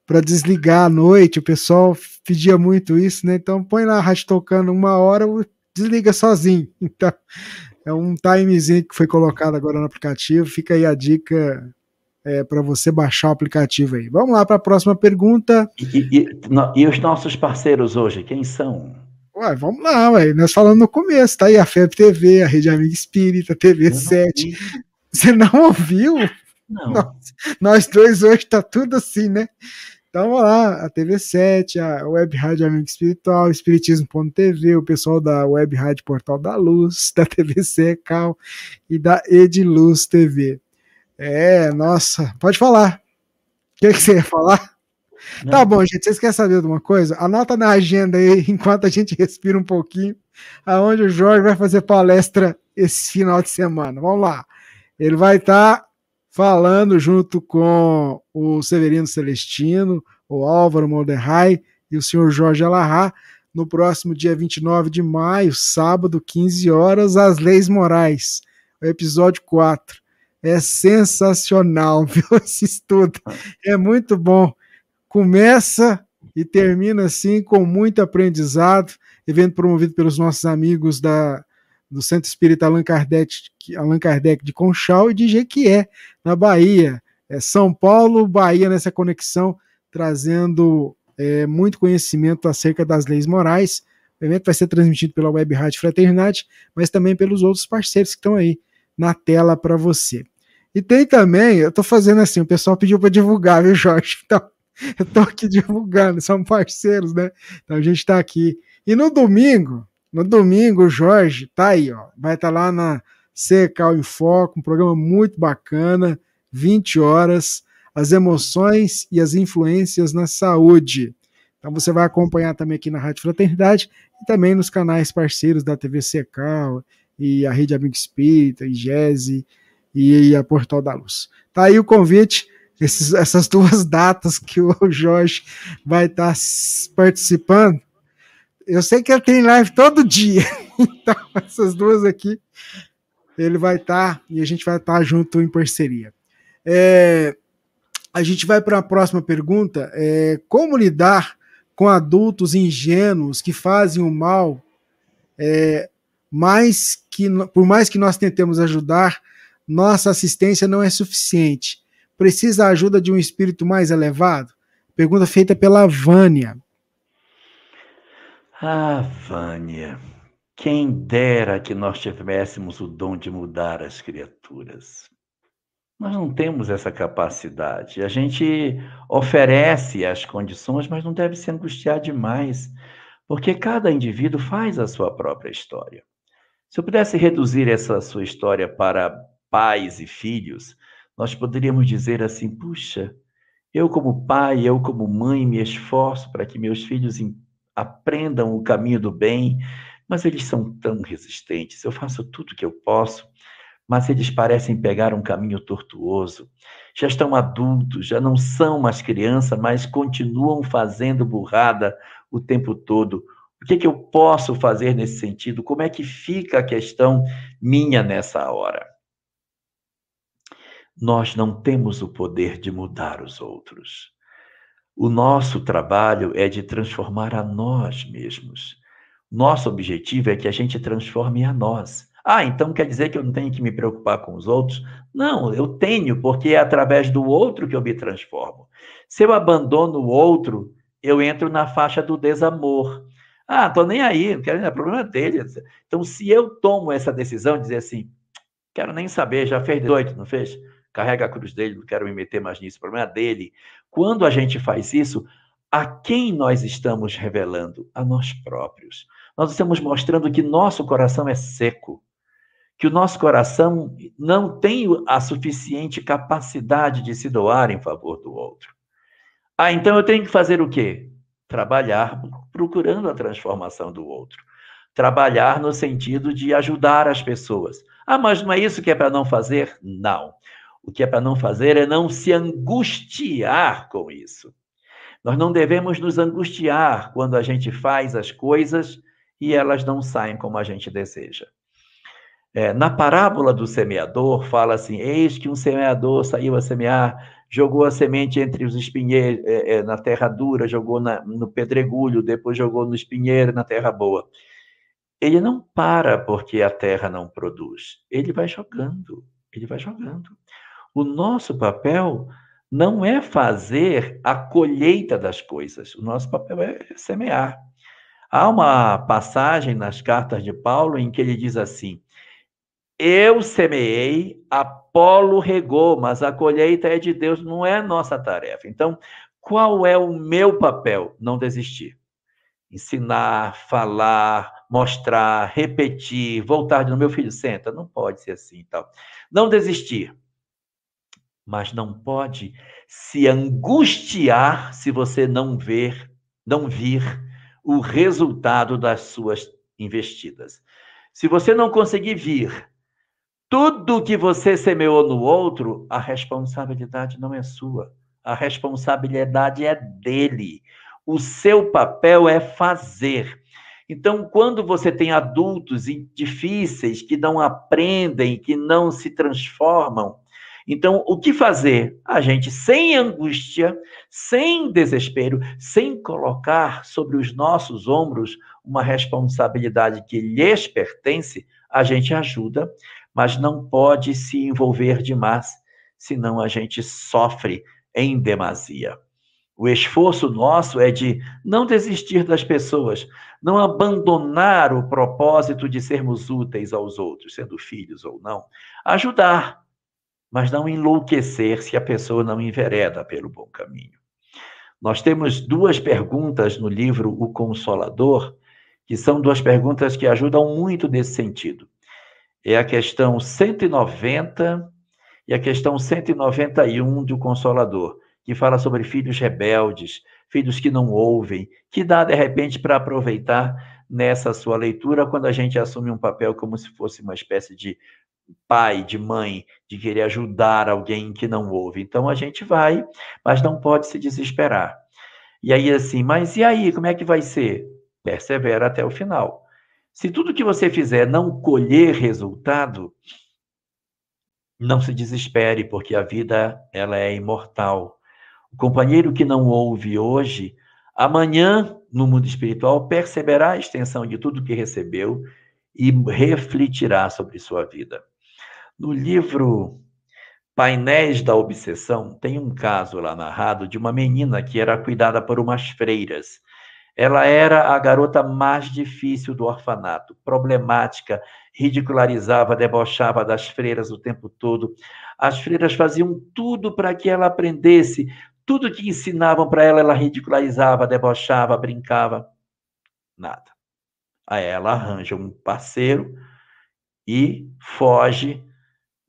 para desligar à noite, o pessoal pedia muito isso, né? Então põe lá a rádio tocando uma hora, desliga sozinho. Então, é um timezinho que foi colocado agora no aplicativo. Fica aí a dica é, para você baixar o aplicativo aí. Vamos lá para a próxima pergunta. E, e, e, os nossos parceiros hoje, quem são? Ué, vamos lá, ué. nós falamos no começo, tá aí a FEB TV, a Rede Amiga Espírita, TV 7. Você não ouviu? Não. Nós, nós dois hoje tá tudo assim, né? Então, vamos lá, a TV7, a Web Rádio Amigo Espiritual, Espiritismo.tv, o pessoal da Web Rádio Portal da Luz, da TV Secal e da Ediluz TV. É, nossa, pode falar. O que, que você ia falar? Não. Tá bom, gente. Vocês querem saber de uma coisa? Anota na agenda aí, enquanto a gente respira um pouquinho, aonde o Jorge vai fazer palestra esse final de semana. Vamos lá. Ele vai estar tá falando junto com o Severino Celestino, o Álvaro Molderrai e o senhor Jorge Alahá, no próximo dia 29 de maio, sábado, 15 horas, As Leis Morais, episódio 4. É sensacional, viu, esse estudo. É muito bom. Começa e termina assim com muito aprendizado, evento promovido pelos nossos amigos da do Centro Espírita Allan Kardec, Allan Kardec de Conchal e de Jequié, na Bahia. É São Paulo, Bahia nessa conexão, trazendo é, muito conhecimento acerca das leis morais. O evento vai ser transmitido pela Web Rádio Fraternidade, mas também pelos outros parceiros que estão aí na tela para você. E tem também, eu estou fazendo assim, o pessoal pediu para divulgar, viu, Jorge? Então, eu estou aqui divulgando, são parceiros, né? Então a gente está aqui. E no domingo, no domingo, o Jorge tá aí, ó. Vai estar tá lá na Secal em Foco, um programa muito bacana, 20 horas, as emoções e as influências na saúde. Então você vai acompanhar também aqui na Rádio Fraternidade e também nos canais parceiros da TV Secal e a Rede Amigo Espírita, e GESE e a Portal da Luz. Tá aí o convite, esses, essas duas datas que o Jorge vai estar tá participando eu sei que ele tem live todo dia. Então, essas duas aqui, ele vai estar tá, e a gente vai estar tá junto em parceria. É, a gente vai para a próxima pergunta. É, como lidar com adultos ingênuos que fazem o mal, é, mais que, por mais que nós tentemos ajudar, nossa assistência não é suficiente. Precisa a ajuda de um espírito mais elevado? Pergunta feita pela Vânia. Ah, Vânia, quem dera que nós tivéssemos o dom de mudar as criaturas. Nós não temos essa capacidade. A gente oferece as condições, mas não deve se angustiar demais, porque cada indivíduo faz a sua própria história. Se eu pudesse reduzir essa sua história para pais e filhos, nós poderíamos dizer assim: puxa, eu, como pai, eu, como mãe, me esforço para que meus filhos aprendam o caminho do bem, mas eles são tão resistentes. Eu faço tudo o que eu posso, mas eles parecem pegar um caminho tortuoso. Já estão adultos, já não são mais criança, mas continuam fazendo burrada o tempo todo. O que, é que eu posso fazer nesse sentido? Como é que fica a questão minha nessa hora? Nós não temos o poder de mudar os outros. O nosso trabalho é de transformar a nós mesmos. Nosso objetivo é que a gente transforme a nós. Ah, então quer dizer que eu não tenho que me preocupar com os outros? Não, eu tenho, porque é através do outro que eu me transformo. Se eu abandono o outro, eu entro na faixa do desamor. Ah, tô nem aí, não quero, é problema dele. Então, se eu tomo essa decisão, dizer assim, quero nem saber, já fez 18, não fez? Carrega a cruz dele, não quero me meter mais nisso, o problema é dele. Quando a gente faz isso, a quem nós estamos revelando? A nós próprios. Nós estamos mostrando que nosso coração é seco, que o nosso coração não tem a suficiente capacidade de se doar em favor do outro. Ah, então eu tenho que fazer o quê? Trabalhar procurando a transformação do outro. Trabalhar no sentido de ajudar as pessoas. Ah, mas não é isso que é para não fazer? Não. O que é para não fazer é não se angustiar com isso. Nós não devemos nos angustiar quando a gente faz as coisas e elas não saem como a gente deseja. É, na parábola do semeador, fala assim: Eis que um semeador saiu a semear, jogou a semente entre os espinheiros, é, é, na terra dura, jogou na, no pedregulho, depois jogou no espinheiro, na terra boa. Ele não para porque a terra não produz, ele vai jogando, ele vai jogando. O nosso papel não é fazer a colheita das coisas, o nosso papel é semear. Há uma passagem nas cartas de Paulo em que ele diz assim: Eu semeei, Apolo regou, mas a colheita é de Deus, não é nossa tarefa. Então, qual é o meu papel? Não desistir. Ensinar, falar, mostrar, repetir, voltar de no meu filho, senta, não pode ser assim, tal. Não desistir mas não pode se angustiar se você não ver, não vir o resultado das suas investidas. Se você não conseguir vir tudo que você semeou no outro, a responsabilidade não é sua. A responsabilidade é dele. O seu papel é fazer. Então, quando você tem adultos difíceis que não aprendem, que não se transformam, então, o que fazer? A gente, sem angústia, sem desespero, sem colocar sobre os nossos ombros uma responsabilidade que lhes pertence, a gente ajuda, mas não pode se envolver demais, senão a gente sofre em demasia. O esforço nosso é de não desistir das pessoas, não abandonar o propósito de sermos úteis aos outros, sendo filhos ou não. Ajudar, mas não enlouquecer se a pessoa não envereda pelo bom caminho. Nós temos duas perguntas no livro O Consolador, que são duas perguntas que ajudam muito nesse sentido. É a questão 190 e a questão 191 do Consolador, que fala sobre filhos rebeldes, filhos que não ouvem, que dá de repente para aproveitar nessa sua leitura quando a gente assume um papel como se fosse uma espécie de pai, de mãe, de querer ajudar alguém que não ouve. Então a gente vai, mas não pode se desesperar. E aí assim, mas e aí, como é que vai ser? Persevera até o final. Se tudo que você fizer não colher resultado, não se desespere, porque a vida ela é imortal. O companheiro que não ouve hoje, amanhã no mundo espiritual perceberá a extensão de tudo que recebeu e refletirá sobre sua vida. No livro Painéis da Obsessão, tem um caso lá narrado de uma menina que era cuidada por umas freiras. Ela era a garota mais difícil do orfanato, problemática, ridicularizava, debochava das freiras o tempo todo. As freiras faziam tudo para que ela aprendesse, tudo que ensinavam para ela, ela ridicularizava, debochava, brincava. Nada. Aí ela arranja um parceiro e foge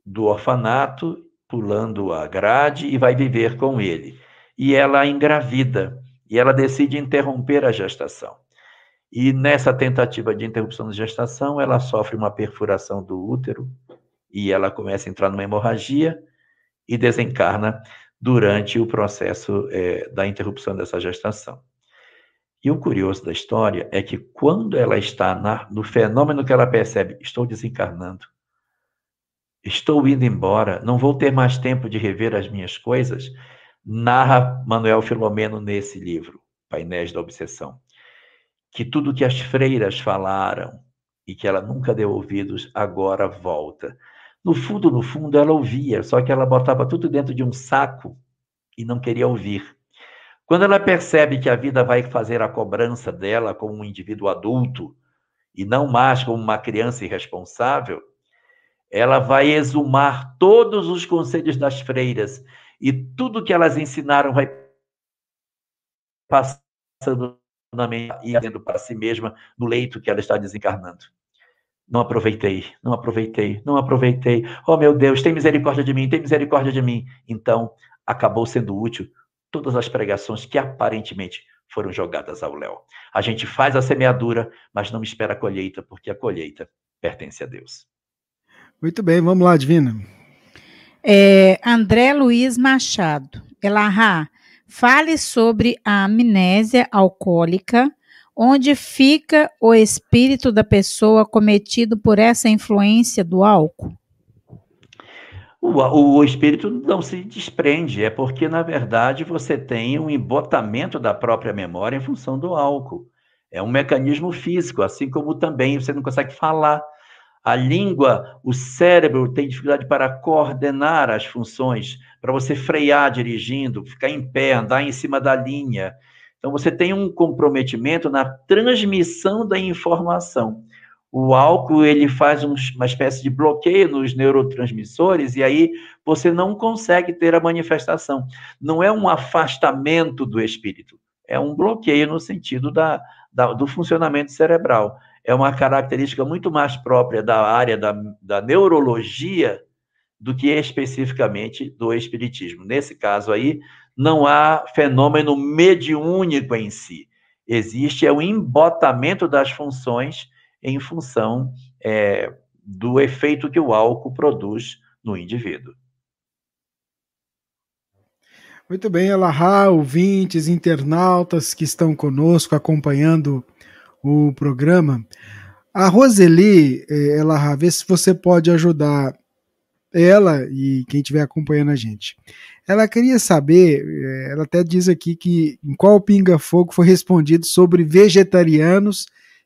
do orfanato, pulando a grade e vai viver com ele. E ela engravida e ela decide interromper a gestação. E nessa tentativa de interrupção da gestação, ela sofre uma perfuração do útero e ela começa a entrar numa hemorragia e desencarna durante o processo é, da interrupção dessa gestação. E o curioso da história é que quando ela está na, no fenômeno que ela percebe, estou desencarnando, Estou indo embora, não vou ter mais tempo de rever as minhas coisas, narra Manuel Filomeno nesse livro, Painéis da Obsessão. Que tudo que as freiras falaram e que ela nunca deu ouvidos, agora volta. No fundo, no fundo, ela ouvia, só que ela botava tudo dentro de um saco e não queria ouvir. Quando ela percebe que a vida vai fazer a cobrança dela como um indivíduo adulto e não mais como uma criança irresponsável, ela vai exumar todos os conselhos das freiras e tudo que elas ensinaram vai passando na mente e dentro para si mesma no leito que ela está desencarnando. Não aproveitei, não aproveitei, não aproveitei. Oh meu Deus, tem misericórdia de mim, tem misericórdia de mim. Então, acabou sendo útil todas as pregações que aparentemente foram jogadas ao léu. A gente faz a semeadura, mas não espera a colheita, porque a colheita pertence a Deus. Muito bem, vamos lá, Divina. É, André Luiz Machado. Elahá, fale sobre a amnésia alcoólica, onde fica o espírito da pessoa cometido por essa influência do álcool. O, o, espírito não se desprende, é porque, na verdade, você tem um embotamento da própria memória em função do álcool. É um mecanismo físico, assim como também você não consegue falar. A língua, o cérebro tem dificuldade para coordenar as funções, para você frear dirigindo, ficar em pé, andar em cima da linha. Então, você tem um comprometimento na transmissão da informação o álcool ele faz uma espécie de bloqueio nos neurotransmissores e aí você não consegue ter a manifestação. Não é um afastamento do espírito, é um bloqueio no sentido da, da do funcionamento cerebral. É uma característica muito mais própria da área da, da neurologia do que especificamente do espiritismo. Nesse caso aí, não há fenômeno mediúnico em si. Existe é o embotamento das funções em função é, do efeito que o álcool produz no indivíduo. Muito bem, Elahá, ouvintes, internautas que estão conosco acompanhando o programa. A Roseli, eh, Elahá, vê se você pode ajudar ela e quem estiver acompanhando a gente. Ela queria saber, eh, ela até diz aqui que em qual pinga-fogo foi respondido sobre vegetarianos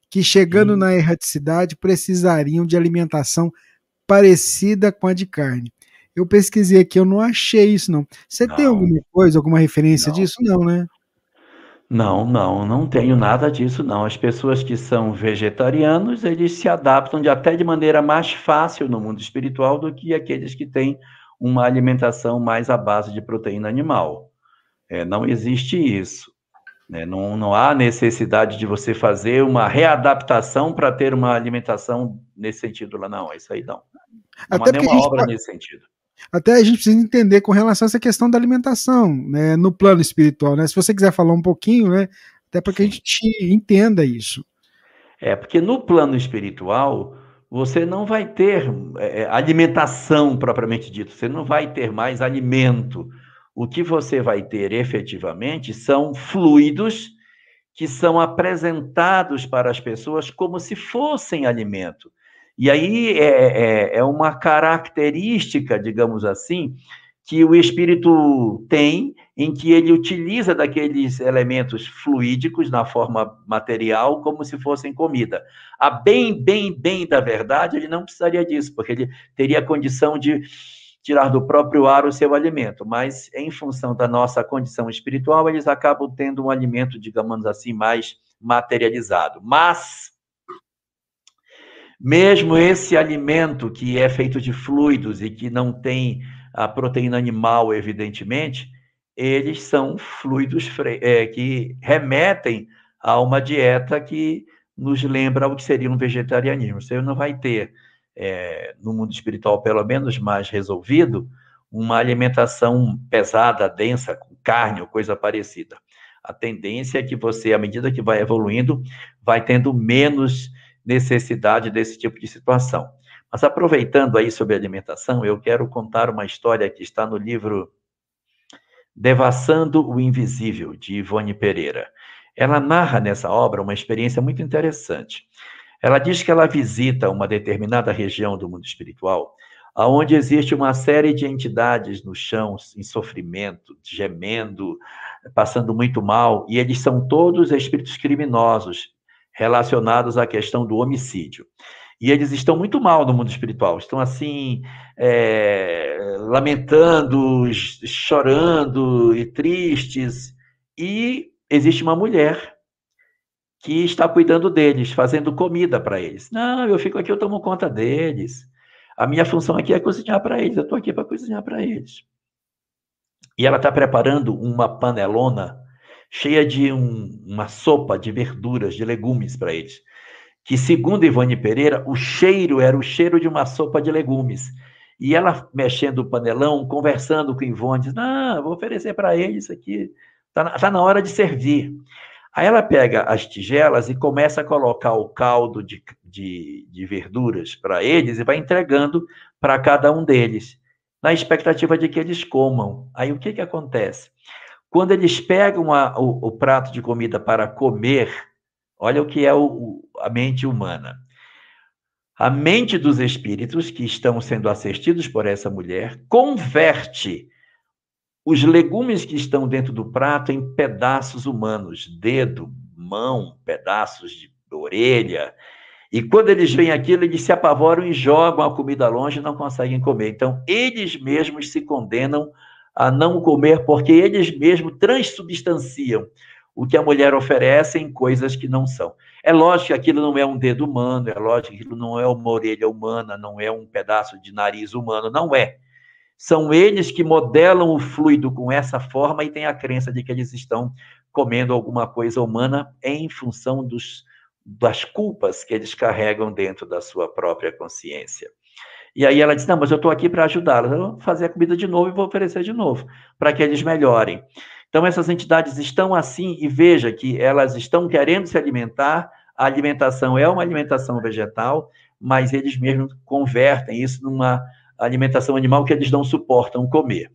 que, chegando na erraticidade, precisariam de alimentação parecida com a de carne. Eu pesquisei aqui, eu não achei isso, não. Você não. tem alguma coisa, alguma referência não. disso? Não, né? Não, não, não tenho nada disso, não. As pessoas que são vegetarianos, eles se adaptam de, até de maneira mais fácil no mundo espiritual do que aqueles que têm uma alimentação mais à base de proteína animal. É, não existe isso. Né? Não, não há necessidade de você fazer uma readaptação para ter uma alimentação nesse sentido lá, não. Isso aí não. Não Até há nenhuma obra nesse sentido. Até a gente precisa entender com relação a essa questão da alimentação, né, no plano espiritual, né? Se você quiser falar um pouquinho, né, até para que a gente entenda isso. É, porque no plano espiritual, você não vai ter é, alimentação propriamente dito, você não vai ter mais alimento, o que você vai ter efetivamente são fluidos que são apresentados para as pessoas como se fossem alimento. E aí é, é, é uma característica, digamos assim, que o espírito tem, em que ele utiliza daqueles elementos fluídicos na forma material como se fossem comida. A bem, bem, bem da verdade, ele não precisaria disso, porque ele teria a condição de tirar do próprio ar o seu alimento, mas em função da nossa condição espiritual, eles acabam tendo um alimento, digamos assim, mais materializado. Mas mesmo esse alimento que é feito de fluidos e que não tem a proteína animal, evidentemente, eles são fluidos é, que remetem a uma dieta que nos lembra o que seria um vegetarianismo. Você não vai ter é, no mundo espiritual, pelo menos mais resolvido, uma alimentação pesada, densa, com carne ou coisa parecida. A tendência é que você, à medida que vai evoluindo, vai tendo menos necessidade desse tipo de situação. Mas aproveitando aí sobre alimentação, eu quero contar uma história que está no livro Devassando o Invisível, de Ivone Pereira. Ela narra nessa obra uma experiência muito interessante. Ela diz que ela visita uma determinada região do mundo espiritual, aonde existe uma série de entidades no chão, em sofrimento, gemendo, passando muito mal, e eles são todos espíritos criminosos relacionados à questão do homicídio. E eles estão muito mal no mundo espiritual, estão assim, é, lamentando, chorando e tristes. E existe uma mulher que está cuidando deles, fazendo comida para eles. Não, eu fico aqui, eu tomo conta deles. A minha função aqui é cozinhar para eles, eu estou aqui para cozinhar para eles. E ela está preparando uma panelona cheia de um, uma sopa de verduras, de legumes para eles. Que, segundo Ivone Pereira, o cheiro era o cheiro de uma sopa de legumes. E ela mexendo o panelão, conversando com Ivone, diz: Não, vou oferecer para eles isso aqui, está na, tá na hora de servir. Aí ela pega as tigelas e começa a colocar o caldo de, de, de verduras para eles e vai entregando para cada um deles, na expectativa de que eles comam. Aí o que, que acontece? Quando eles pegam a, o, o, prato de comida para comer, olha o que é o, a mente humana. A mente dos espíritos que estão sendo assistidos por essa mulher converte os legumes que estão dentro do prato em pedaços humanos, dedo, mão, pedaços de orelha. E quando eles veem aquilo, eles se apavoram e jogam a comida longe e não conseguem comer. Então, eles mesmos se condenam a não comer, porque eles mesmos transubstanciam o que a mulher oferece em coisas que não são. É lógico que aquilo não é um dedo humano, é lógico que aquilo não é uma orelha humana, não é um pedaço de nariz humano, não é. São eles que modelam o fluido com essa forma e têm a crença de que eles estão comendo alguma coisa humana em função dos, das culpas que eles carregam dentro da sua própria consciência. E aí ela disse: Não, mas eu estou aqui para ajudá-los. Eu vou fazer a comida de novo e vou oferecer de novo, para que eles melhorem. Então, essas entidades estão assim, e veja que elas estão querendo se alimentar. A alimentação é uma alimentação vegetal, mas eles mesmos convertem isso numa alimentação animal que eles não suportam comer.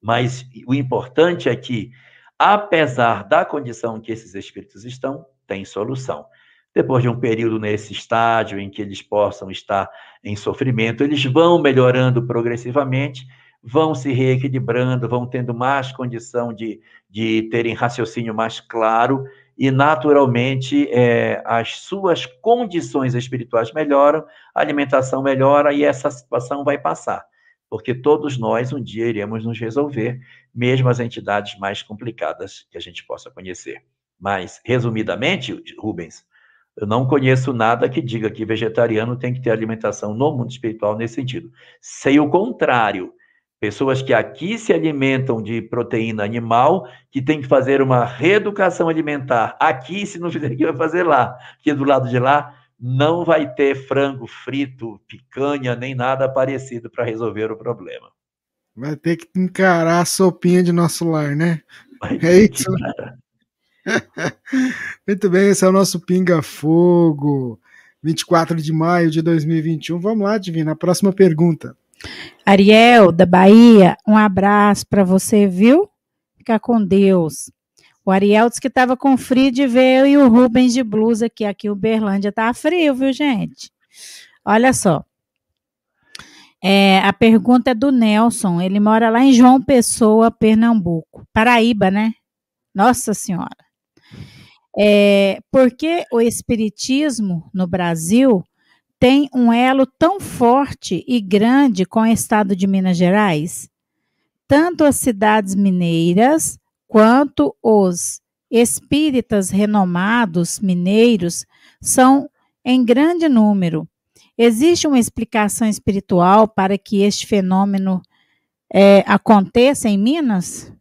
Mas o importante é que, apesar da condição que esses espíritos estão, tem solução depois de um período nesse estágio em que eles possam estar em sofrimento, eles vão melhorando progressivamente, vão se reequilibrando, vão tendo mais condição de, de terem raciocínio mais claro e, naturalmente, é, as suas condições espirituais melhoram, a alimentação melhora e essa situação vai passar. Porque todos nós um dia iremos nos resolver, mesmo as entidades mais complicadas que a gente possa conhecer. Mas, resumidamente, Rubens, eu não conheço nada que diga que vegetariano tem que ter alimentação no mundo espiritual nesse sentido. Sei o contrário. Pessoas que aqui se alimentam de proteína animal, que tem que fazer uma reeducação alimentar aqui, se não fizer aqui, vai fazer lá. Porque do lado de lá não vai ter frango frito, picanha, nem nada parecido para resolver o problema. Vai ter que encarar a sopinha de nosso lar, né? Vai é isso. Encarar. Muito bem, esse é o nosso Pinga Fogo, 24 de maio de 2021. Vamos lá, Divina, a próxima pergunta. Ariel, da Bahia, um abraço para você, viu? Fica com Deus. O Ariel disse que estava com frio de ver eu e o Rubens de blusa, que aqui o Berlândia tá frio, viu, gente? Olha só. É, a pergunta é do Nelson. Ele mora lá em João Pessoa, Pernambuco. Paraíba, né? Nossa Senhora. É, porque o Espiritismo no Brasil tem um elo tão forte e grande com o estado de Minas Gerais? Tanto as cidades mineiras quanto os espíritas renomados mineiros são em grande número. Existe uma explicação espiritual para que este fenômeno é, aconteça em Minas?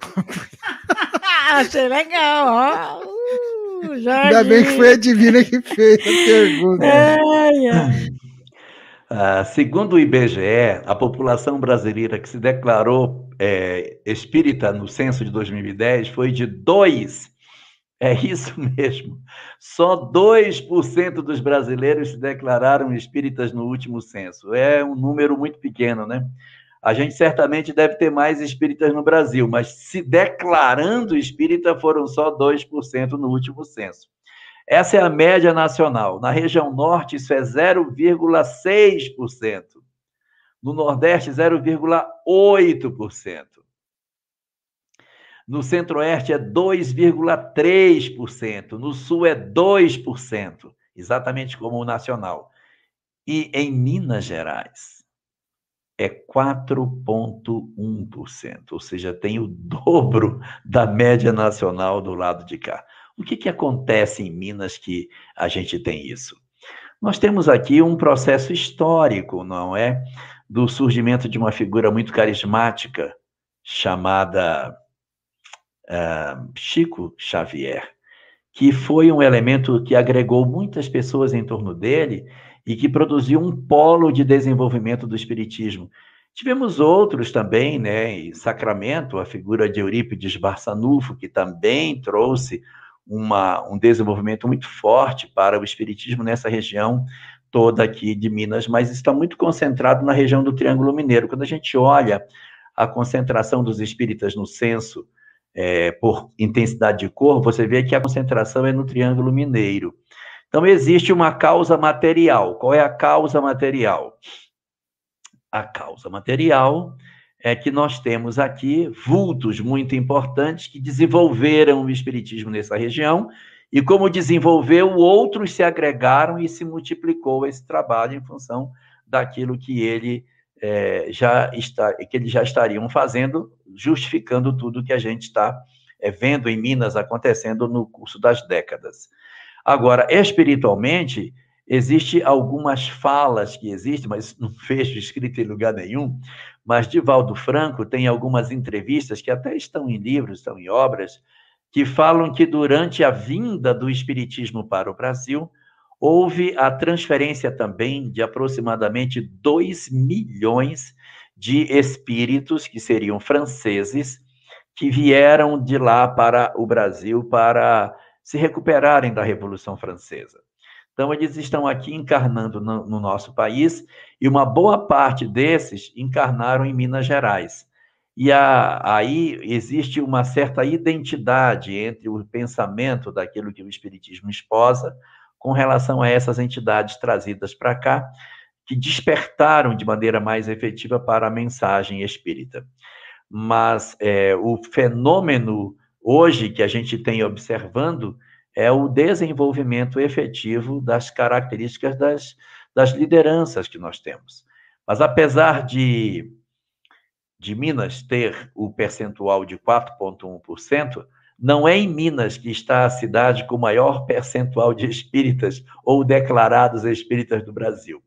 Achei legal, ó. Uh, Ainda bem que foi a Divina que fez a pergunta. Uh, segundo o IBGE, a população brasileira que se declarou é, espírita no censo de 2010 foi de 2. É isso mesmo. Só 2% dos brasileiros se declararam espíritas no último censo. É um número muito pequeno, né? A gente certamente deve ter mais espíritas no Brasil, mas se declarando espírita foram só 2% no último censo. Essa é a média nacional. Na região norte, isso é 0,6%. No nordeste, 0,8%. No centro-oeste é 2,3%. No sul é 2%, exatamente como o nacional. E em Minas Gerais, é 4,1%, ou seja, tem o dobro da média nacional do lado de cá. O que, que acontece em Minas que a gente tem isso? Nós temos aqui um processo histórico, não é? Do surgimento de uma figura muito carismática chamada uh, Chico Xavier, que foi um elemento que agregou muitas pessoas em torno dele e que produziu um polo de desenvolvimento do espiritismo. Tivemos outros também, né? Em Sacramento, a figura de Eurípides Barçanufo, que também trouxe uma, um desenvolvimento muito forte para o espiritismo nessa região toda aqui de Minas, mas está muito concentrado na região do Triângulo Mineiro. Quando a gente olha a concentração dos espíritas no censo é, por intensidade de cor, você vê que a concentração é no Triângulo Mineiro. Então, existe uma causa material. Qual é a causa material? A causa material é que nós temos aqui vultos muito importantes que desenvolveram o espiritismo nessa região, e como desenvolveu, outros se agregaram e se multiplicou esse trabalho em função daquilo que ele é, já está, que eles já estariam fazendo, justificando tudo que a gente está é, vendo em Minas acontecendo no curso das décadas. Agora, espiritualmente, Existe algumas falas que existem, mas não vejo escrito em lugar nenhum. Mas Divaldo Franco tem algumas entrevistas que até estão em livros, estão em obras, que falam que durante a vinda do espiritismo para o Brasil, houve a transferência também de aproximadamente 2 milhões de espíritos, que seriam franceses, que vieram de lá para o Brasil para se recuperarem da Revolução Francesa. Então, eles estão aqui encarnando no, no, nosso país, e uma boa parte desses encarnaram em Minas Gerais. E a, aí existe uma certa identidade entre o pensamento daquilo que o Espiritismo esposa com relação a essas entidades trazidas para cá, que despertaram de maneira mais efetiva para a mensagem espírita. Mas é, o fenômeno hoje que a gente tem observando é o desenvolvimento efetivo das características das, das lideranças que nós temos. Mas apesar de, de Minas ter o percentual de 4,1%, não é em Minas que está a cidade com o maior percentual de espíritas ou declarados espíritas do Brasil.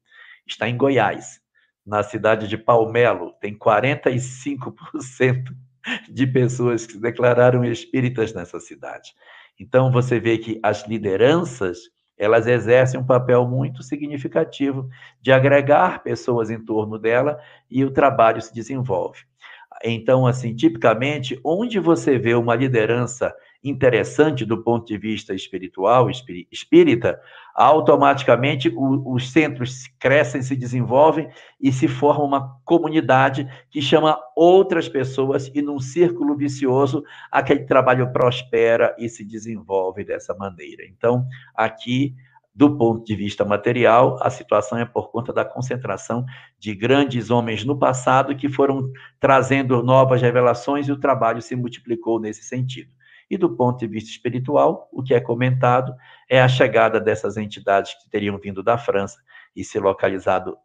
Está em Goiás, na cidade de Palmelo, tem 45% de pessoas que se declararam espíritas nessa cidade. Então você vê que as lideranças elas exercem um papel muito significativo de agregar pessoas em torno dela e o trabalho se desenvolve. Então, assim, tipicamente, onde você vê uma liderança interessante do ponto de vista espiritual, espírita, automaticamente os centros crescem, se desenvolvem e se forma uma comunidade que chama outras pessoas e num círculo vicioso aquele trabalho prospera e se desenvolve dessa maneira. Então, aqui do ponto de vista material, a situação é por conta da concentração de grandes homens no passado que foram trazendo novas revelações e o trabalho se multiplicou nesse sentido. E do ponto de vista espiritual, o que é comentado é a chegada dessas entidades que teriam vindo da França e se localizado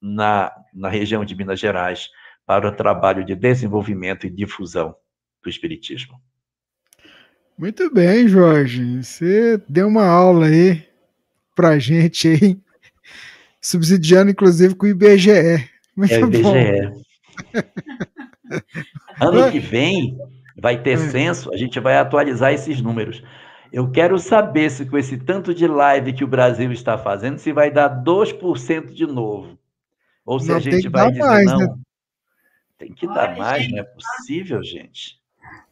na, na região de Minas Gerais para o trabalho de desenvolvimento e difusão do Espiritismo. Muito bem, Jorge. Você deu uma aula aí pra gente aí, subsidiando inclusive com o IBGE. Muito é o IBGE. ano que vem vai ter censo, a gente vai atualizar esses números. Eu quero saber se com esse tanto de live que o Brasil está fazendo, se vai dar 2% de novo. Ou se não, a gente vai dizer, mais, não, né? tem que Olha, dar mais, gente, não é possível, gente.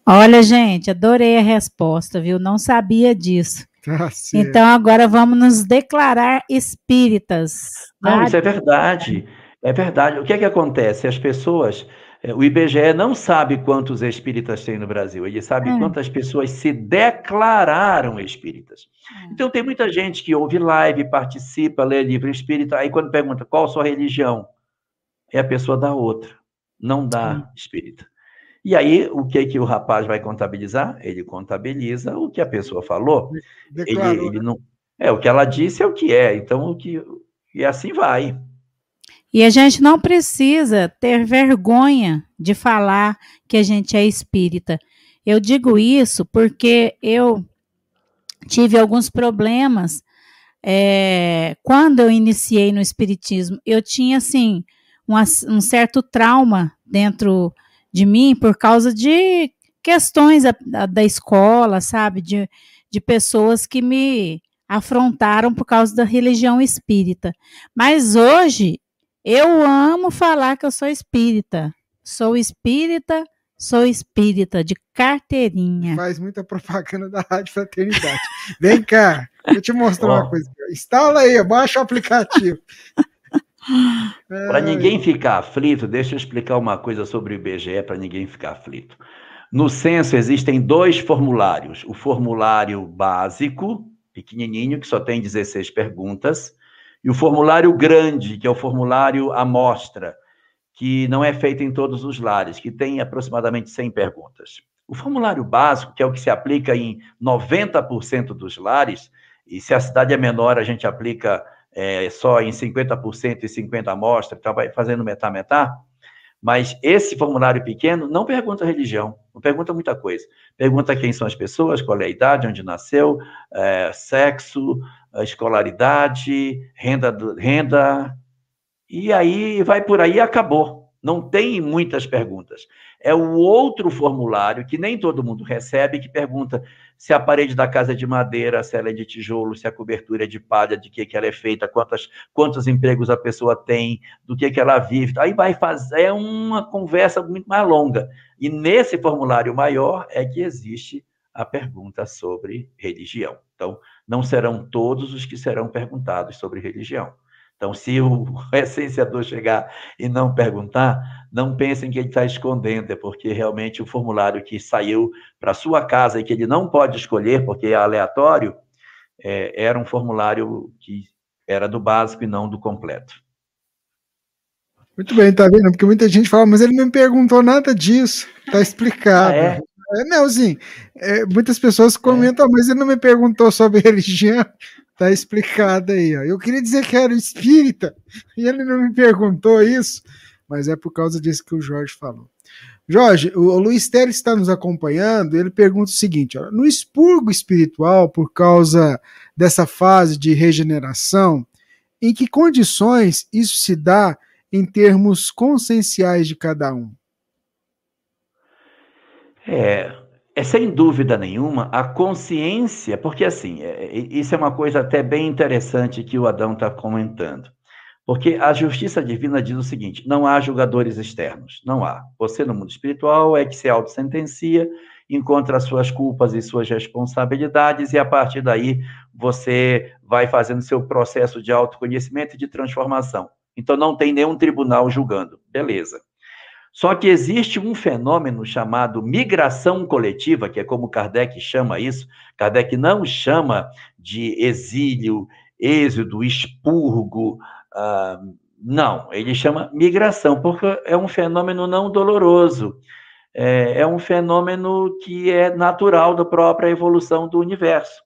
Olha, gente, adorei a resposta, viu? Não sabia disso. Tá então agora vamos nos declarar espíritas. Não, isso é verdade. É verdade. O que é que acontece? As pessoas, o IBGE não sabe quantos espíritas tem no Brasil, ele sabe é. quantas pessoas se declararam espíritas. É. Então tem muita gente que ouve live, participa, lê livro espírita, aí quando pergunta qual sua religião, é a pessoa da outra, não da espírita. E aí, o que que o rapaz vai contabilizar? Ele contabiliza o que a pessoa falou. ele, ele né? não, é o que ela disse é o que é. Então, o que e assim vai. E a gente não precisa ter vergonha de falar que a gente é espírita. Eu digo isso porque eu tive alguns problemas é, quando eu iniciei no espiritismo. Eu tinha assim um, certo trauma dentro de mim por causa de questões da, da escola, sabe? De, de pessoas que me afrontaram por causa da religião espírita. Mas hoje Eu amo falar que eu sou espírita. Sou espírita, sou espírita de carteirinha. Faz muita propaganda da Rádio Fraternidade. Vem cá, deixa eu te mostrar oh. uma coisa. Instala aí, baixa o aplicativo. Para ninguém ficar aflito, deixa eu explicar uma coisa sobre o IBGE para ninguém ficar aflito. No censo existem dois formulários: o formulário básico, pequenininho, que só tem 16 perguntas, e o formulário grande, que é o formulário amostra, que não é feito em todos os lares, que tem aproximadamente 100 perguntas. O formulário básico, que é o que se aplica em 90% dos lares, e se a cidade é menor, a gente aplica é, só em 50% e 50% amostra, vai fazendo metá-metá. Mas esse formulário pequeno não pergunta religião, não pergunta muita coisa. Pergunta quem são as pessoas, qual é a idade, onde nasceu, é, sexo, escolaridade, renda, renda, e aí vai por aí e acabou. Não tem muitas perguntas. É o outro formulário que nem todo mundo recebe, que pergunta se a parede da casa é de madeira, se ela é de tijolo, se a cobertura é de palha, de que, que ela é feita, quantas, quantos empregos a pessoa tem, do que, que ela vive. Aí vai fazer uma conversa muito mais longa. E nesse formulário maior é que existe a pergunta sobre religião. Então, não serão todos os que serão perguntados sobre religião. Então, se o recenseador chegar e não perguntar, não pensem que ele está escondendo, é porque realmente o formulário que saiu para sua casa e que ele não pode escolher, porque é aleatório, é, era um formulário que era do básico e não do completo. Muito bem, tá vendo? Porque muita gente fala, mas ele não me perguntou nada disso. Tá explicado. Ah, é? É, Nelzinho, é, muitas pessoas comentam, é. mas ele não me perguntou sobre religião. Tá explicado aí, ó. Eu queria dizer que era espírita e ele não me perguntou isso, mas é por causa disso que o Jorge falou. Jorge, o Luiz Teles está nos acompanhando. Ele pergunta o seguinte: ó, no expurgo espiritual, por causa dessa fase de regeneração, em que condições isso se dá em termos conscienciais de cada um? É, é sem dúvida nenhuma a consciência, porque assim, é, é, isso é uma coisa até bem interessante que o Adão está comentando. Porque a justiça divina diz o seguinte: não há julgadores externos, não há. Você no mundo espiritual é que se autossentencia, encontra as suas culpas e suas responsabilidades, e a partir daí você vai fazendo seu processo de autoconhecimento e de transformação. Então não tem nenhum tribunal julgando. Beleza. Só que existe um fenômeno chamado migração coletiva, que é como Kardec chama isso. Kardec não chama de exílio, êxodo, expurgo. Uh, não, ele chama migração, porque é um fenômeno não doloroso. É, é um fenômeno que é natural da própria evolução do universo.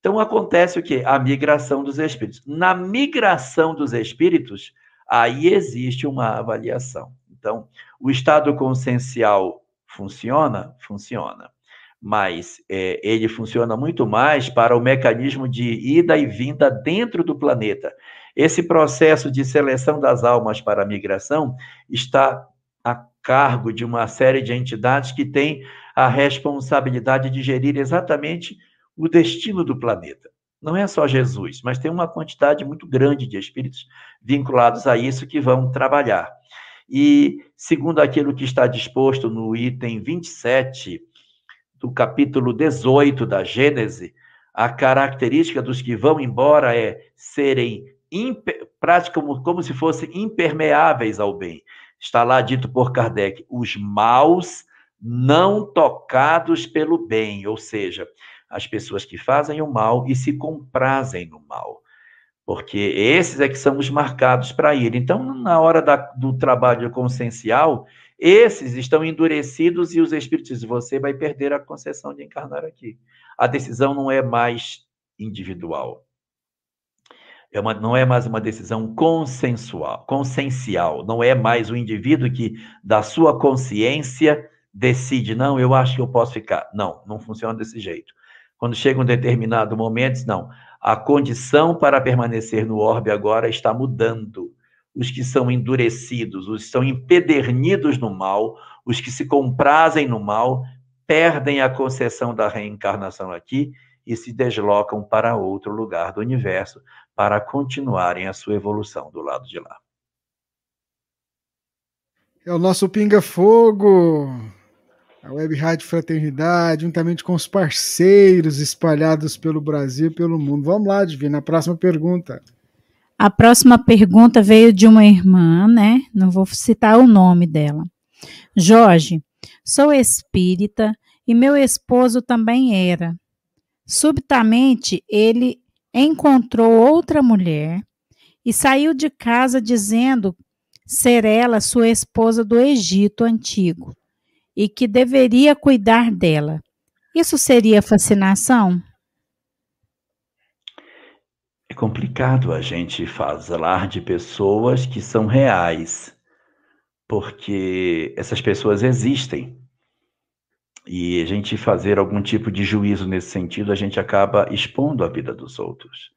Então acontece o quê? A migração dos espíritos. Na migração dos espíritos, aí existe uma avaliação. Então, o estado consciencial funciona? Funciona. Mas é, ele funciona muito mais para o mecanismo de ida e vinda dentro do planeta. Esse processo de seleção das almas para a migração está a cargo de uma série de entidades que têm a responsabilidade de gerir exatamente o destino do planeta. Não é só Jesus, mas tem uma quantidade muito grande de espíritos vinculados a isso que vão trabalhar. E, segundo aquilo que está disposto no item 27 do capítulo 18 da Gênese, a característica dos que vão embora é serem práticos como, como se fossem impermeáveis ao bem. Está lá dito por Kardec: os maus não tocados pelo bem, ou seja, as pessoas que fazem o mal e se comprazem no mal porque esses é que são os marcados para ir. Então, na hora da, do trabalho consciencial, esses estão endurecidos e os espíritos dizem, você vai perder a concessão de encarnar aqui. A decisão não é mais individual. É uma, não é mais uma decisão consensual, consciencial. Não é mais o indivíduo que, da sua consciência, decide, não, eu acho que eu posso ficar. Não, não funciona desse jeito. Quando chega um determinado momento, não, a condição para permanecer no orbe agora está mudando. Os que são endurecidos, os que são empedernidos no mal, os que se comprazem no mal, perdem a concessão da reencarnação aqui e se deslocam para outro lugar do universo para continuarem a sua evolução do lado de lá. É o nosso Pinga Fogo, a Web Rádio Fraternidade, juntamente com os parceiros espalhados pelo Brasil e pelo mundo. Vamos lá, Divina, a próxima pergunta. A próxima pergunta veio de uma irmã, né? Não vou citar o nome dela. Jorge, sou espírita e meu esposo também era. Subitamente, ele encontrou outra mulher e saiu de casa dizendo ser ela sua esposa do Egito antigo e que deveria cuidar dela. Isso seria fascinação? É complicado a gente falar de pessoas que são reais, porque essas pessoas existem. E a gente fazer algum tipo de juízo nesse sentido, a gente acaba expondo a vida dos outros.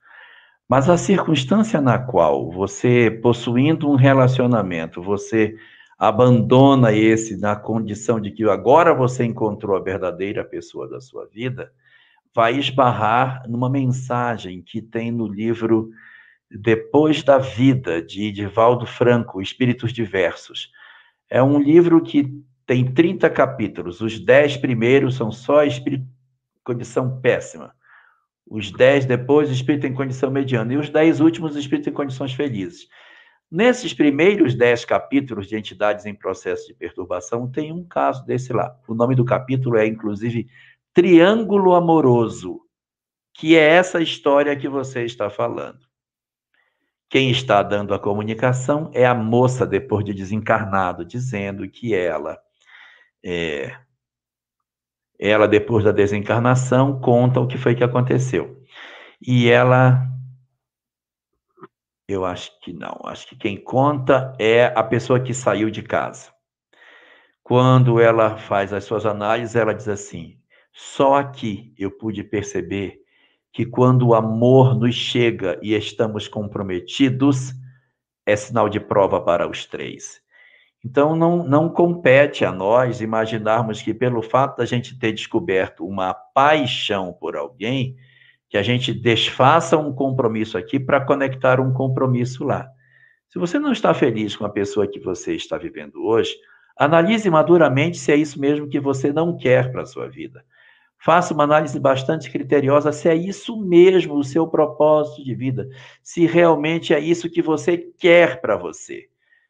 Mas a circunstância na qual você, possuindo um relacionamento, você abandona esse na condição de que agora você encontrou a verdadeira pessoa da sua vida, vai esbarrar numa mensagem que tem no livro Depois da Vida, de Edivaldo Franco, Espíritos Diversos. É um livro que tem 30 capítulos. Os 10 primeiros são só espírito, condição péssima. Os 10 depois, espírito em condição mediana. E os 10 últimos, espírito em condições felizes. Nesses primeiros 10 capítulos de entidades em processo de perturbação, tem um caso desse lá. O nome do capítulo é, inclusive, Triângulo Amoroso, que é essa história que você está falando. Quem está dando a comunicação é a moça, depois de desencarnado, dizendo que ela é, ela, depois da desencarnação, conta o que foi que aconteceu. E ela. Eu acho que não. Acho que quem conta é a pessoa que saiu de casa. Quando ela faz as suas análises, ela diz assim: só aqui eu pude perceber que quando o amor nos chega e estamos comprometidos, é sinal de prova para os três. Então, não, não compete a nós imaginarmos que, pelo fato da gente ter descoberto uma paixão por alguém, que a gente desfaça um compromisso aqui para conectar um compromisso lá. Se você não está feliz com a pessoa que você está vivendo hoje, analise maduramente se é isso mesmo que você não quer para a sua vida. Faça uma análise bastante criteriosa se é isso mesmo o seu propósito de vida, se realmente é isso que você quer para você.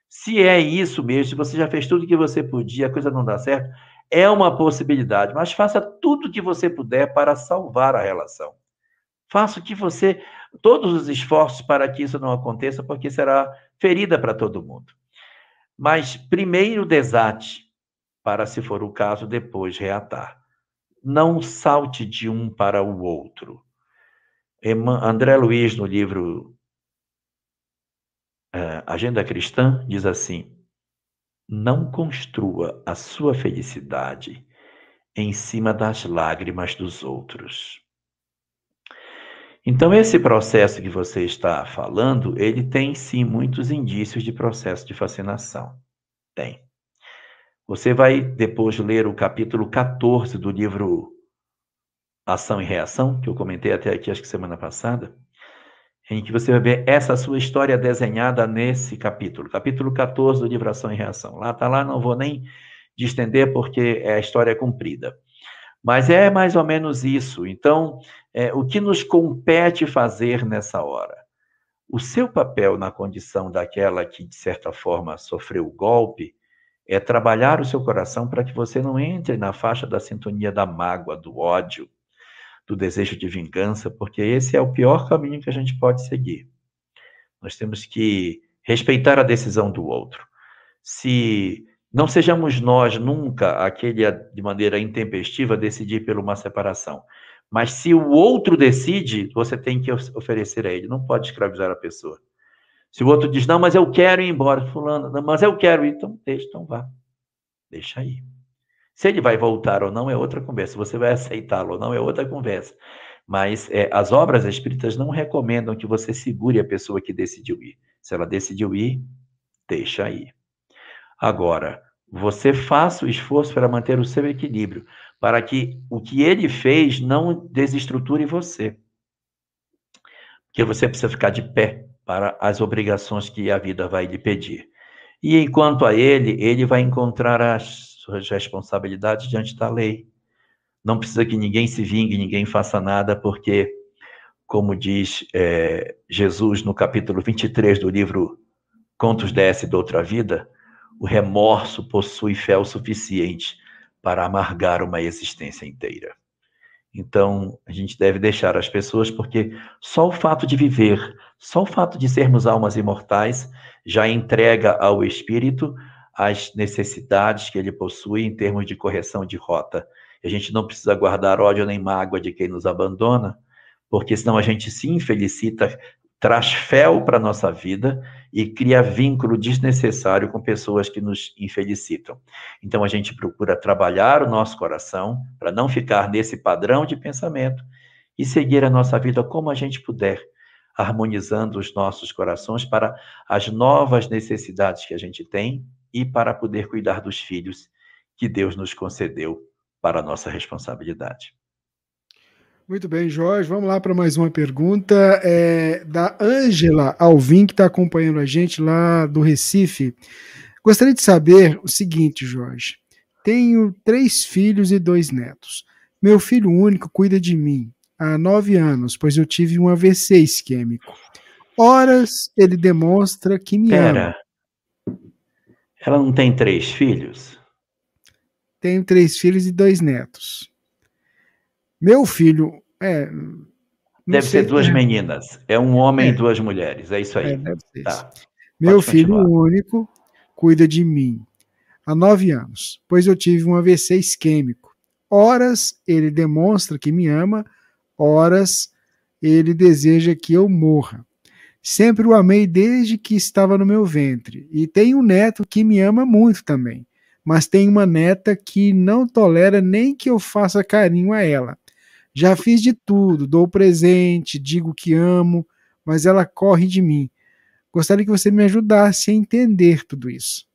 Se é isso mesmo, se você já fez tudo que você podia, a coisa não dá certo, é uma possibilidade, mas faça tudo o que você puder para salvar a relação. Faça que você, todos os esforços para que isso não aconteça, porque será ferida para todo mundo. Mas primeiro desate, para, se for o caso, depois reatar. Não salte de um para o outro. André Luiz, no livro uh, Agenda Cristã diz assim: não construa a sua felicidade em cima das lágrimas dos outros. Então, esse processo que você está falando, ele tem sim muitos indícios de processo de fascinação. Tem. Você vai depois ler o capítulo 14 do livro Ação e Reação, que eu comentei até aqui, acho que semana passada em que você vai ver essa sua história desenhada nesse capítulo, capítulo 14 do livro Ação e Reação. Lá está lá, não vou nem distender porque é a história comprida. Mas é mais ou menos isso. Então, é, o que nos compete fazer nessa hora? O seu papel na condição daquela que, de certa forma, sofreu o golpe é trabalhar o seu coração para que você não entre na faixa da sintonia da mágoa, do ódio, do desejo de vingança, porque esse é o pior caminho que a gente pode seguir. Nós temos que respeitar a decisão do outro. Se não sejamos nós nunca aquele de maneira intempestiva decidir por uma separação, mas se o outro decide, você tem que oferecer a ele, não pode escravizar a pessoa. Se o outro diz, não, mas eu quero ir embora, fulano, não, mas eu quero ir, então deixa, então vá. Deixa aí. Se ele vai voltar ou não é outra conversa, você vai aceitá-lo ou não é outra conversa. Mas é, as obras espíritas não recomendam que você segure a pessoa que decidiu ir. Se ela decidiu ir, deixa ir. Agora, você faça o esforço para manter o seu equilíbrio, para que o que ele fez não desestruture você. Porque você precisa ficar de pé para as obrigações que a vida vai lhe pedir. E enquanto a ele, ele vai encontrar as suas responsabilidades diante da lei. Não precisa que ninguém se vingue, ninguém faça nada, porque, como diz é, Jesus no capítulo 23 do livro Contos desse de Outra Vida, o remorso possui fé o suficiente para amargar uma existência inteira. Então, a gente deve deixar as pessoas, porque só o fato de viver, só o fato de sermos almas imortais, já entrega ao espírito as necessidades que ele possui em termos de correção de rota. A gente não precisa guardar ódio nem mágoa de quem nos abandona, porque senão a gente se infelicita, traz fel para a nossa vida e cria vínculo desnecessário com pessoas que nos infelicitam. Então a gente procura trabalhar o nosso coração para não ficar nesse padrão de pensamento e seguir a nossa vida como a gente puder, harmonizando os nossos corações para as novas necessidades que a gente tem e para poder cuidar dos filhos que Deus nos concedeu para a nossa responsabilidade. Muito bem, Jorge. Vamos lá para mais uma pergunta é, da Ângela Alvim, que está acompanhando a gente lá do Recife. Gostaria de saber o seguinte, Jorge. Tenho três filhos e dois netos. Meu filho único cuida de mim há nove anos, pois eu tive um AVC isquêmico. Horas ele demonstra que me Pera. ama. Ela não tem três filhos? Tenho três filhos e dois netos. Meu filho. É, deve ser duas é. meninas. É um homem é. e duas mulheres. É isso aí. É, deve ser tá. Meu Pode filho continuar. único cuida de mim há nove anos, pois eu tive um AVC isquêmico. Horas ele demonstra que me ama, horas ele deseja que eu morra. Sempre o amei desde que estava no meu ventre. E tenho um neto que me ama muito também. Mas tem uma neta que não tolera nem que eu faça carinho a ela. Já fiz de tudo, dou presente, digo que amo, mas ela corre de mim. Gostaria que você me ajudasse a entender tudo isso.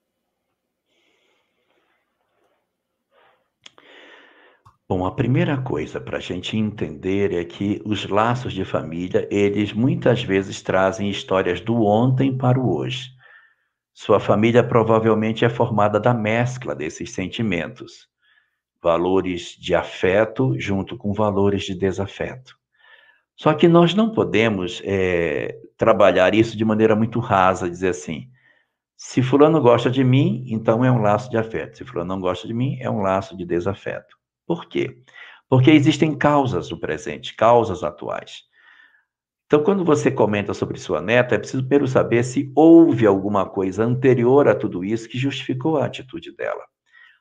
Bom, a primeira coisa para a gente entender é que os laços de família, eles muitas vezes trazem histórias do ontem para o hoje. Sua família provavelmente é formada da mescla desses sentimentos valores de afeto junto com valores de desafeto. Só que nós não podemos é, trabalhar isso de maneira muito rasa, dizer assim, se fulano gosta de mim, então é um laço de afeto. Se fulano não gosta de mim, é um laço de desafeto. Por quê? Porque existem causas do presente, causas atuais. Então, quando você comenta sobre sua neta, é preciso primeiro saber se houve alguma coisa anterior a tudo isso que justificou a atitude dela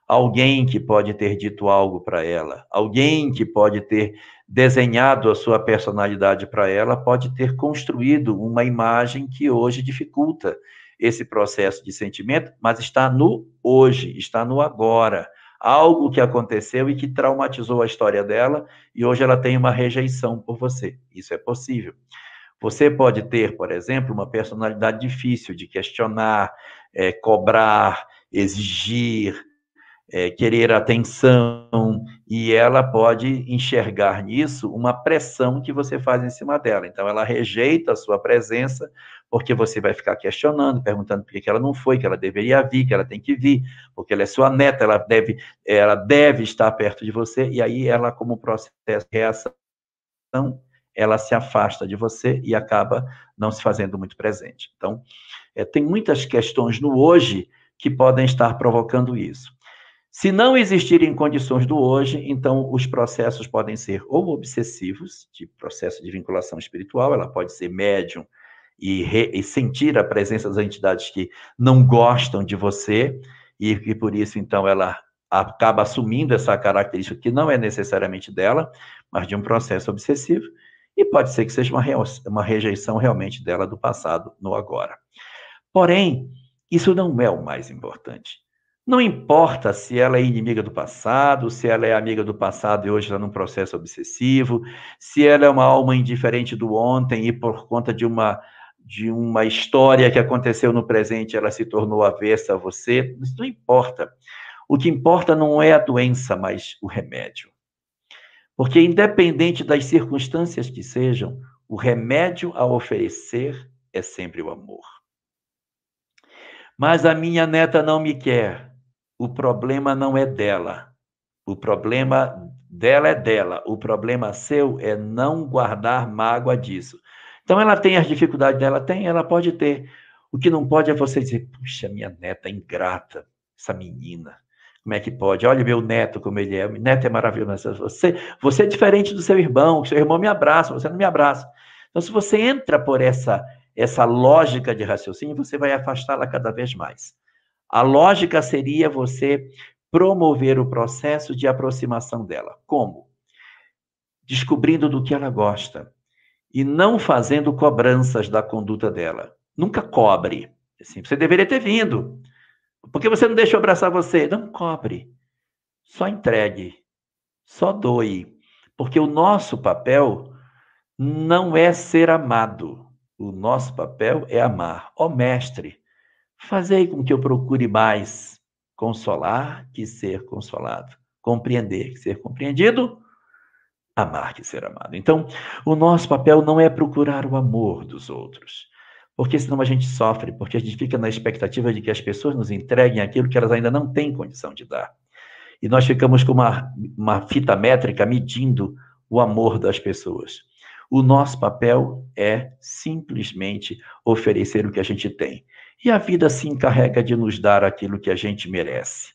alguém que pode ter dito algo para ela, alguém que pode ter desenhado a sua personalidade para ela, pode ter construído uma imagem que hoje dificulta esse processo de sentimento, mas está no hoje, está no agora. Algo que aconteceu e que traumatizou a história dela e hoje ela tem uma rejeição por você. Isso é possível. Você pode ter, por exemplo, uma personalidade difícil de questionar, é, cobrar, exigir, é, querer atenção, e ela pode enxergar nisso uma pressão que você faz em cima dela. Então, ela rejeita a sua presença, porque você vai ficar questionando, perguntando por que ela não foi, que ela deveria vir, que ela tem que vir, porque ela é sua neta, ela deve, ela deve estar perto de você, e aí ela, como processo de reação, ela se afasta de você e acaba não se fazendo muito presente. Então, é, tem muitas questões no hoje que podem estar provocando isso. Se não existirem condições do hoje, então os processos podem ser ou obsessivos, de processo de vinculação espiritual, ela pode ser médium e, re, e sentir a presença das entidades que não gostam de você, e, e por isso, então, ela acaba assumindo essa característica que não é necessariamente dela, mas de um processo obsessivo, e pode ser que seja uma, uma rejeição realmente dela do passado no agora. Porém, isso não é o mais importante. Não importa se ela é inimiga do passado, se ela é amiga do passado e hoje está num processo obsessivo, se ela é uma alma indiferente do ontem e por conta de uma de uma história que aconteceu no presente ela se tornou avessa a você, isso não importa. O que importa não é a doença, mas o remédio. Porque independente das circunstâncias que sejam, o remédio a oferecer é sempre o amor. Mas a minha neta não me quer. O problema não é dela. O problema dela é dela. O problema seu é não guardar mágoa disso. Então ela tem as dificuldades dela, tem, ela pode ter. O que não pode é você dizer, puxa, minha neta ingrata, essa menina. Como é que pode? Olha meu neto como ele é. Neto é maravilhoso. Você, você é diferente do seu irmão. Seu irmão me abraça, você não me abraça. Então, se você entra por essa, essa lógica de raciocínio, você vai afastá-la cada vez mais. A lógica seria você promover o processo de aproximação dela. Como? Descobrindo do que ela gosta e não fazendo cobranças da conduta dela. Nunca cobre. Assim, você deveria ter vindo. Por que você não deixou abraçar você? Não cobre. Só entregue. Só doe. Porque o nosso papel não é ser amado. O nosso papel é amar. Ó oh, mestre, fazei com que eu procure mais consolar que ser consolado, compreender que ser compreendido, amar que ser amado. Então, o nosso papel não é procurar o amor dos outros, porque senão a gente sofre, porque a gente fica na expectativa de que as pessoas nos entreguem aquilo que elas ainda não têm condição de dar. E nós ficamos com uma, uma fita métrica medindo o amor das pessoas. O nosso papel é simplesmente oferecer o que a gente tem. E a vida se encarrega de nos dar aquilo que a gente merece.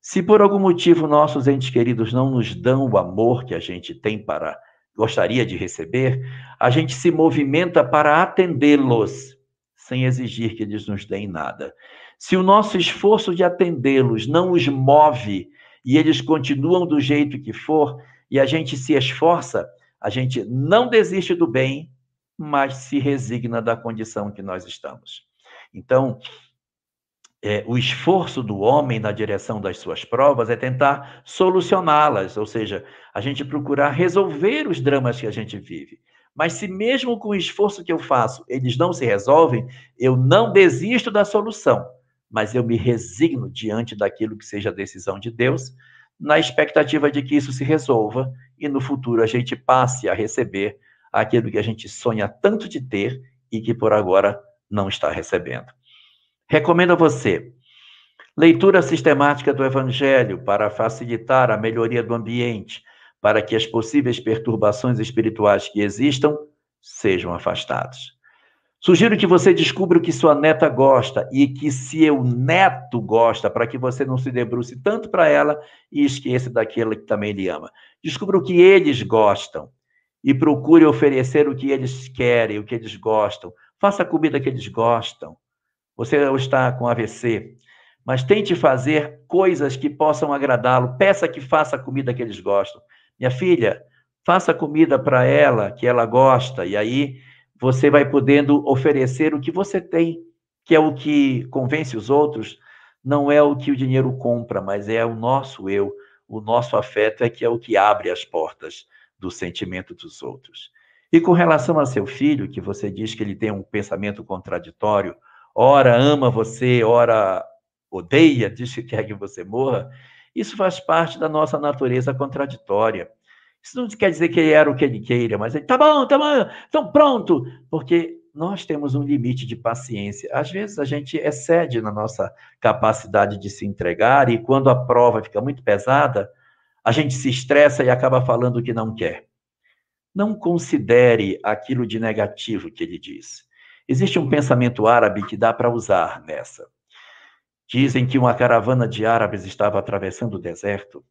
Se por algum motivo nossos entes queridos não nos dão o amor que a gente tem para gostaria de receber, a gente se movimenta para atendê-los, sem exigir que eles nos deem nada. Se o nosso esforço de atendê-los não os move e eles continuam do jeito que for, e a gente se esforça, a gente não desiste do bem, mas se resigna da condição que nós estamos. Então, é, o esforço do homem na direção das suas provas é tentar solucioná-las, ou seja, a gente procurar resolver os dramas que a gente vive. Mas se mesmo com o esforço que eu faço, eles não se resolvem, eu não desisto da solução, mas eu me resigno diante daquilo que seja a decisão de Deus, na expectativa de que isso se resolva e no futuro a gente passe a receber aquilo que a gente sonha tanto de ter e que por agora não está recebendo. Recomendo a você leitura sistemática do Evangelho para facilitar a melhoria do ambiente, para que as possíveis perturbações espirituais que existam sejam afastadas. Sugiro que você descubra o que sua neta gosta e que seu neto gosta, para que você não se debruce tanto para ela e esqueça daquele que também lhe ama. Descubra o que eles gostam e procure oferecer o que eles querem, o que eles gostam. Faça a comida que eles gostam. Você está com AVC, mas tente fazer coisas que possam agradá-lo. Peça que faça a comida que eles gostam. Minha filha, faça comida para ela que ela gosta, e aí você vai podendo oferecer o que você tem, que é o que convence os outros, não é o que o dinheiro compra, mas é o nosso eu, o nosso afeto é que é o que abre as portas do sentimento dos outros. E com relação a seu filho, que você diz que ele tem um pensamento contraditório, ora ama você, ora odeia, diz que quer que você morra, isso faz parte da nossa natureza contraditória. Isso não quer dizer que ele era o que ele queira, mas ele, tá bom, tá bom, então pronto, porque nós temos um limite de paciência. Às vezes a gente excede na nossa capacidade de se entregar e quando a prova fica muito pesada, a gente se estressa e acaba falando o que não quer. Não considere aquilo de negativo que ele diz. Existe um pensamento árabe que dá para usar nessa. Dizem que uma caravana de árabes estava atravessando o deserto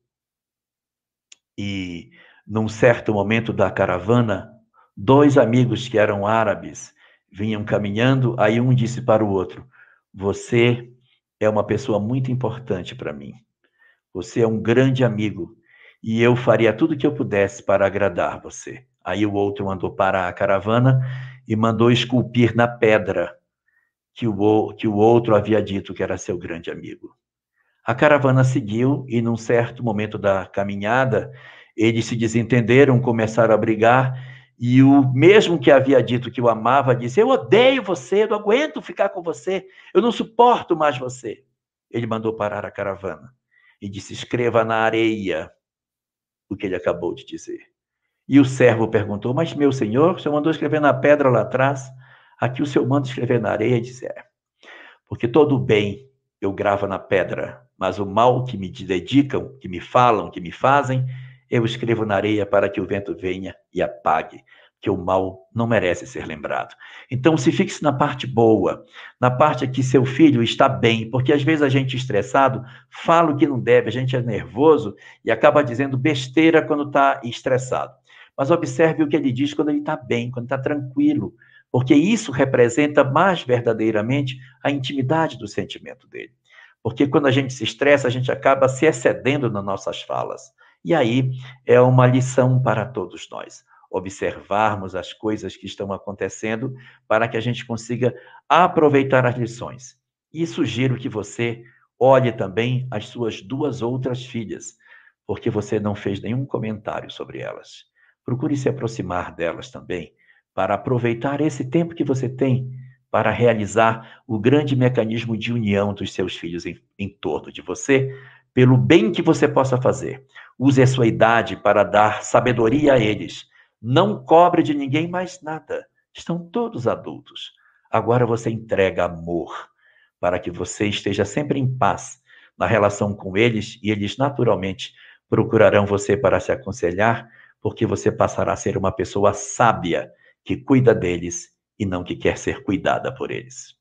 e num certo momento da caravana, dois amigos que eram árabes vinham caminhando, aí um disse para o outro: Você é uma pessoa muito importante para mim. Você é um grande amigo e eu faria tudo o que eu pudesse para agradar você. Aí o outro mandou parar a caravana e mandou esculpir na pedra que o, que o outro havia dito que era seu grande amigo. A caravana seguiu e, num certo momento da caminhada, eles se desentenderam, começaram a brigar, e o mesmo que havia dito que o amava disse: Eu odeio você, eu não aguento ficar com você, eu não suporto mais você. Ele mandou parar a caravana e disse: Escreva na areia o que ele acabou de dizer. E o servo perguntou: Mas, meu senhor, o senhor mandou escrever na pedra lá atrás, aqui o senhor manda escrever na areia? Disse: É. Porque todo o bem eu gravo na pedra, mas o mal que me dedicam, que me falam, que me fazem, eu escrevo na areia para que o vento venha e apague, que o mal não merece ser lembrado. Então, se fixe na parte boa, na parte que seu filho está bem, porque às vezes a gente estressado fala o que não deve, a gente é nervoso e acaba dizendo besteira quando está estressado. Mas observe o que ele diz quando ele está bem, quando está tranquilo, porque isso representa mais verdadeiramente a intimidade do sentimento dele. Porque quando a gente se estressa, a gente acaba se excedendo nas nossas falas. E aí é uma lição para todos nós observarmos as coisas que estão acontecendo para que a gente consiga aproveitar as lições. E sugiro que você olhe também as suas duas outras filhas, porque você não fez nenhum comentário sobre elas. Procure se aproximar delas também, para aproveitar esse tempo que você tem para realizar o grande mecanismo de união dos seus filhos em, em torno de você, pelo bem que você possa fazer. Use a sua idade para dar sabedoria a eles, não cobre de ninguém mais nada. Estão todos adultos. Agora você entrega amor para que você esteja sempre em paz na relação com eles e eles naturalmente procurarão você para se aconselhar, porque você passará a ser uma pessoa sábia que cuida deles e não que quer ser cuidada por eles.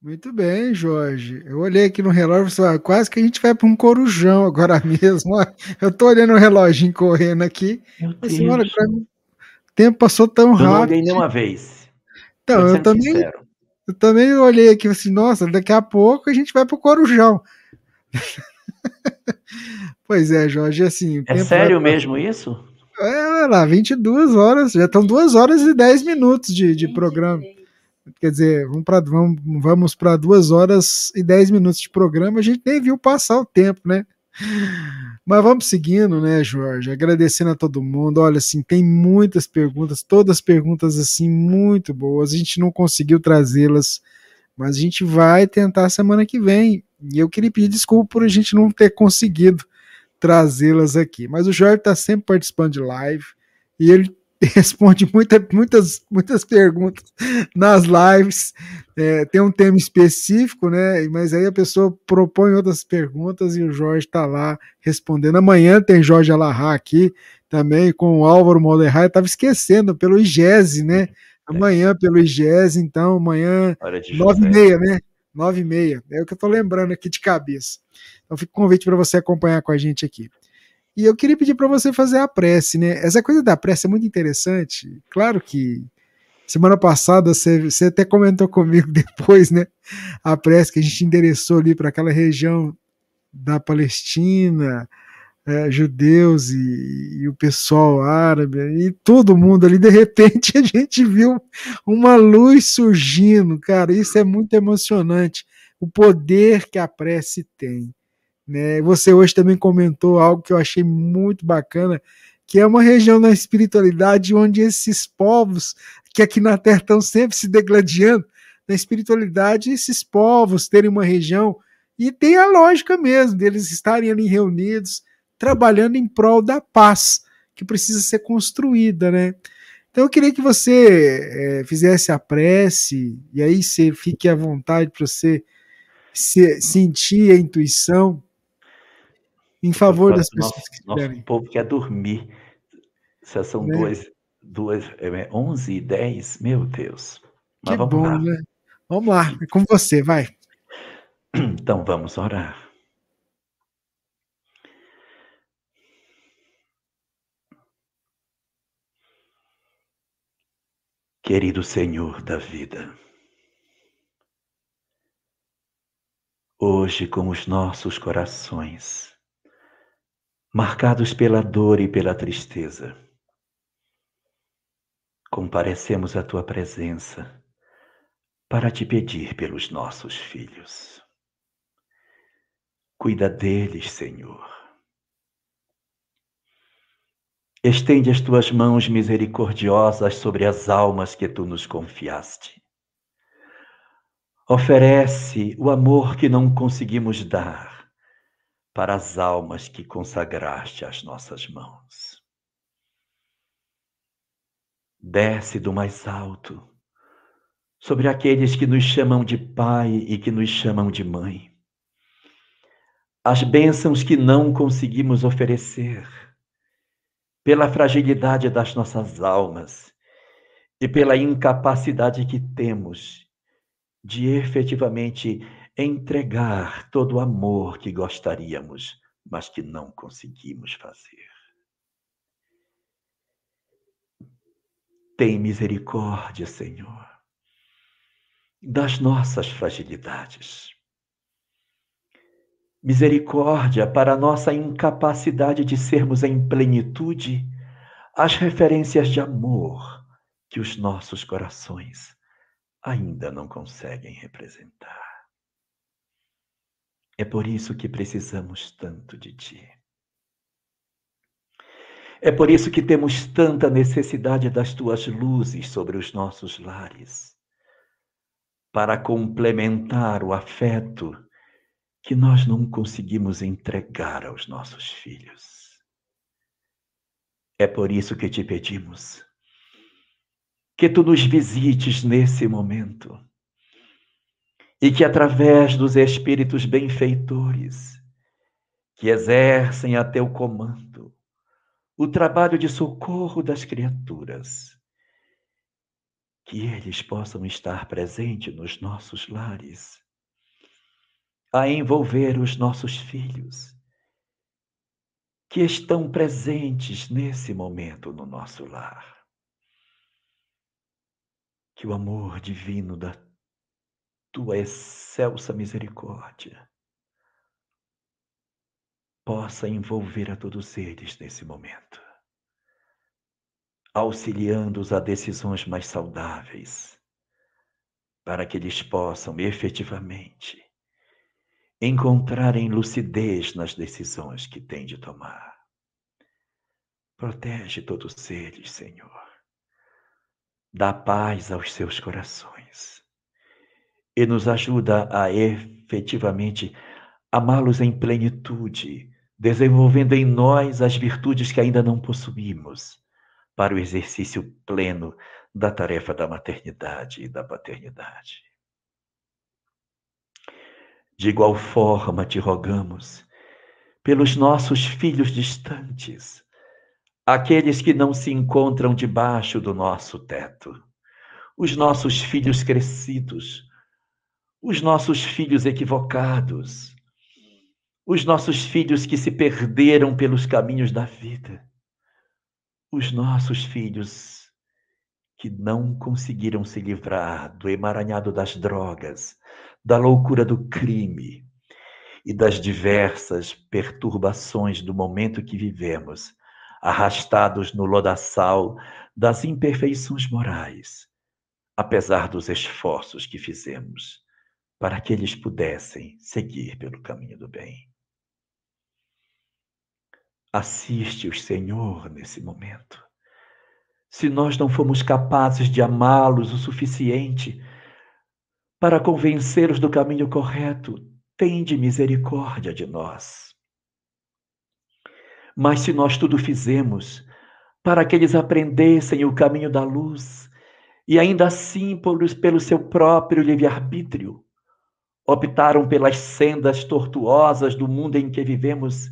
Muito bem, Jorge. Eu olhei aqui no relógio e falei, ah, quase que a gente vai para um corujão agora mesmo. Eu tô olhando o reloginho correndo aqui. Senhora, o tempo passou tão rápido. Eu não olhei nenhuma vez. Então, eu também, eu também olhei aqui assim, nossa, daqui a pouco a gente vai para o corujão. pois é, Jorge, assim. É sério vai... mesmo isso? É, olha lá, 22 horas, já estão 2 horas e 10 minutos de, de programa. Quer dizer, vamos para vamos, vamos para duas horas e dez minutos de programa, a gente nem viu passar o tempo, né? Mas vamos seguindo, né, Jorge? Agradecendo a todo mundo. Olha, assim, tem muitas perguntas, todas perguntas assim muito boas. A gente não conseguiu trazê-las, mas a gente vai tentar semana que vem. E eu queria pedir desculpa por a gente não ter conseguido trazê-las aqui. Mas o Jorge está sempre participando de live e ele responde muita, muitas, muitas perguntas nas lives. É, tem um tema específico, né? Mas aí a pessoa propõe outras perguntas e o Jorge está lá respondendo. Amanhã tem Jorge Alahá aqui também com o Álvaro Molderra. Eu estava esquecendo, pelo IGESE, né? Amanhã pelo IGESE, então amanhã, nove e meia, né? Nove e meia. É o que eu estou lembrando aqui de cabeça. Então fica o convite para você acompanhar com a gente aqui. E eu queria pedir para você fazer a prece, né? Essa coisa da prece é muito interessante. Claro que semana passada você, você até comentou comigo depois, né? A prece que a gente endereçou ali para aquela região da Palestina, é, judeus e, e, o pessoal árabe e todo mundo ali. De repente a gente viu uma luz surgindo, cara. Isso é muito emocionante. O poder que a prece tem. Né? Você hoje também comentou algo que eu achei muito bacana, que é uma região na espiritualidade onde esses povos que aqui na Terra estão sempre se degladiando, na espiritualidade, esses povos terem uma região e tem a lógica mesmo deles estarem ali reunidos, trabalhando em prol da paz que precisa ser construída, né? Então eu queria que você é, fizesse a prece e aí você fique à vontade para você se, sentir a intuição em favor das pessoas nosso, que estiverem. Nosso povo quer dormir. Já são né? duas, duas, é, 11 e 10, meu Deus. Mas que vamos bom, lá. né? Vamos lá, é com você, vai. Então vamos orar. Querido Senhor da vida, hoje com os nossos corações marcados pela dor e pela tristeza. Comparecemos à tua presença para te pedir pelos nossos filhos. Cuida deles, Senhor. Estende as tuas mãos misericordiosas sobre as almas que tu nos confiaste. Oferece o amor que não conseguimos dar para as almas que consagraste às nossas mãos. Desce do mais alto sobre aqueles que nos chamam de pai e que nos chamam de mãe. As bênçãos que não conseguimos oferecer, pela fragilidade das nossas almas e pela incapacidade que temos de efetivamente entregar todo o amor que gostaríamos, mas que não conseguimos fazer. Tem misericórdia, Senhor, das nossas fragilidades. Misericórdia para nossa incapacidade de sermos em plenitude as referências de amor que os nossos corações ainda não conseguem representar. É por isso que precisamos tanto de Ti. É por isso que temos tanta necessidade das tuas luzes sobre os nossos lares, para complementar o afeto que nós não conseguimos entregar aos nossos filhos. É por isso que te pedimos que tu nos visites nesse momento e que através dos espíritos benfeitores que exercem a teu comando o trabalho de socorro das criaturas, que eles possam estar presentes nos nossos lares, a envolver os nossos filhos, que estão presentes nesse momento no nosso lar. Que o amor divino da tua excelsa misericórdia possa envolver a todos eles nesse momento, auxiliando-os a decisões mais saudáveis, para que eles possam efetivamente encontrarem lucidez nas decisões que têm de tomar. Protege todos eles, Senhor. Dá paz aos seus corações e nos ajuda a efetivamente amá-los em plenitude desenvolvendo em nós as virtudes que ainda não possuímos, para o exercício pleno da tarefa da maternidade e da paternidade. De igual forma, te rogamos, pelos nossos filhos distantes, aqueles que não se encontram debaixo do nosso teto, os nossos filhos crescidos, os nossos filhos equivocados, os nossos filhos que se perderam pelos caminhos da vida, os nossos filhos que não conseguiram se livrar do emaranhado das drogas, da loucura do crime e das diversas perturbações do momento que vivemos, arrastados no lodaçal das imperfeições morais, apesar dos esforços que fizemos para que eles pudessem seguir pelo caminho do bem. Assiste-os, Senhor, nesse momento. Se nós não fomos capazes de amá-los o suficiente para convencê-los do caminho correto, tende misericórdia de nós. Mas se nós tudo fizemos para que eles aprendessem o caminho da luz, e ainda assim, pelo seu próprio livre-arbítrio, optaram pelas sendas tortuosas do mundo em que vivemos,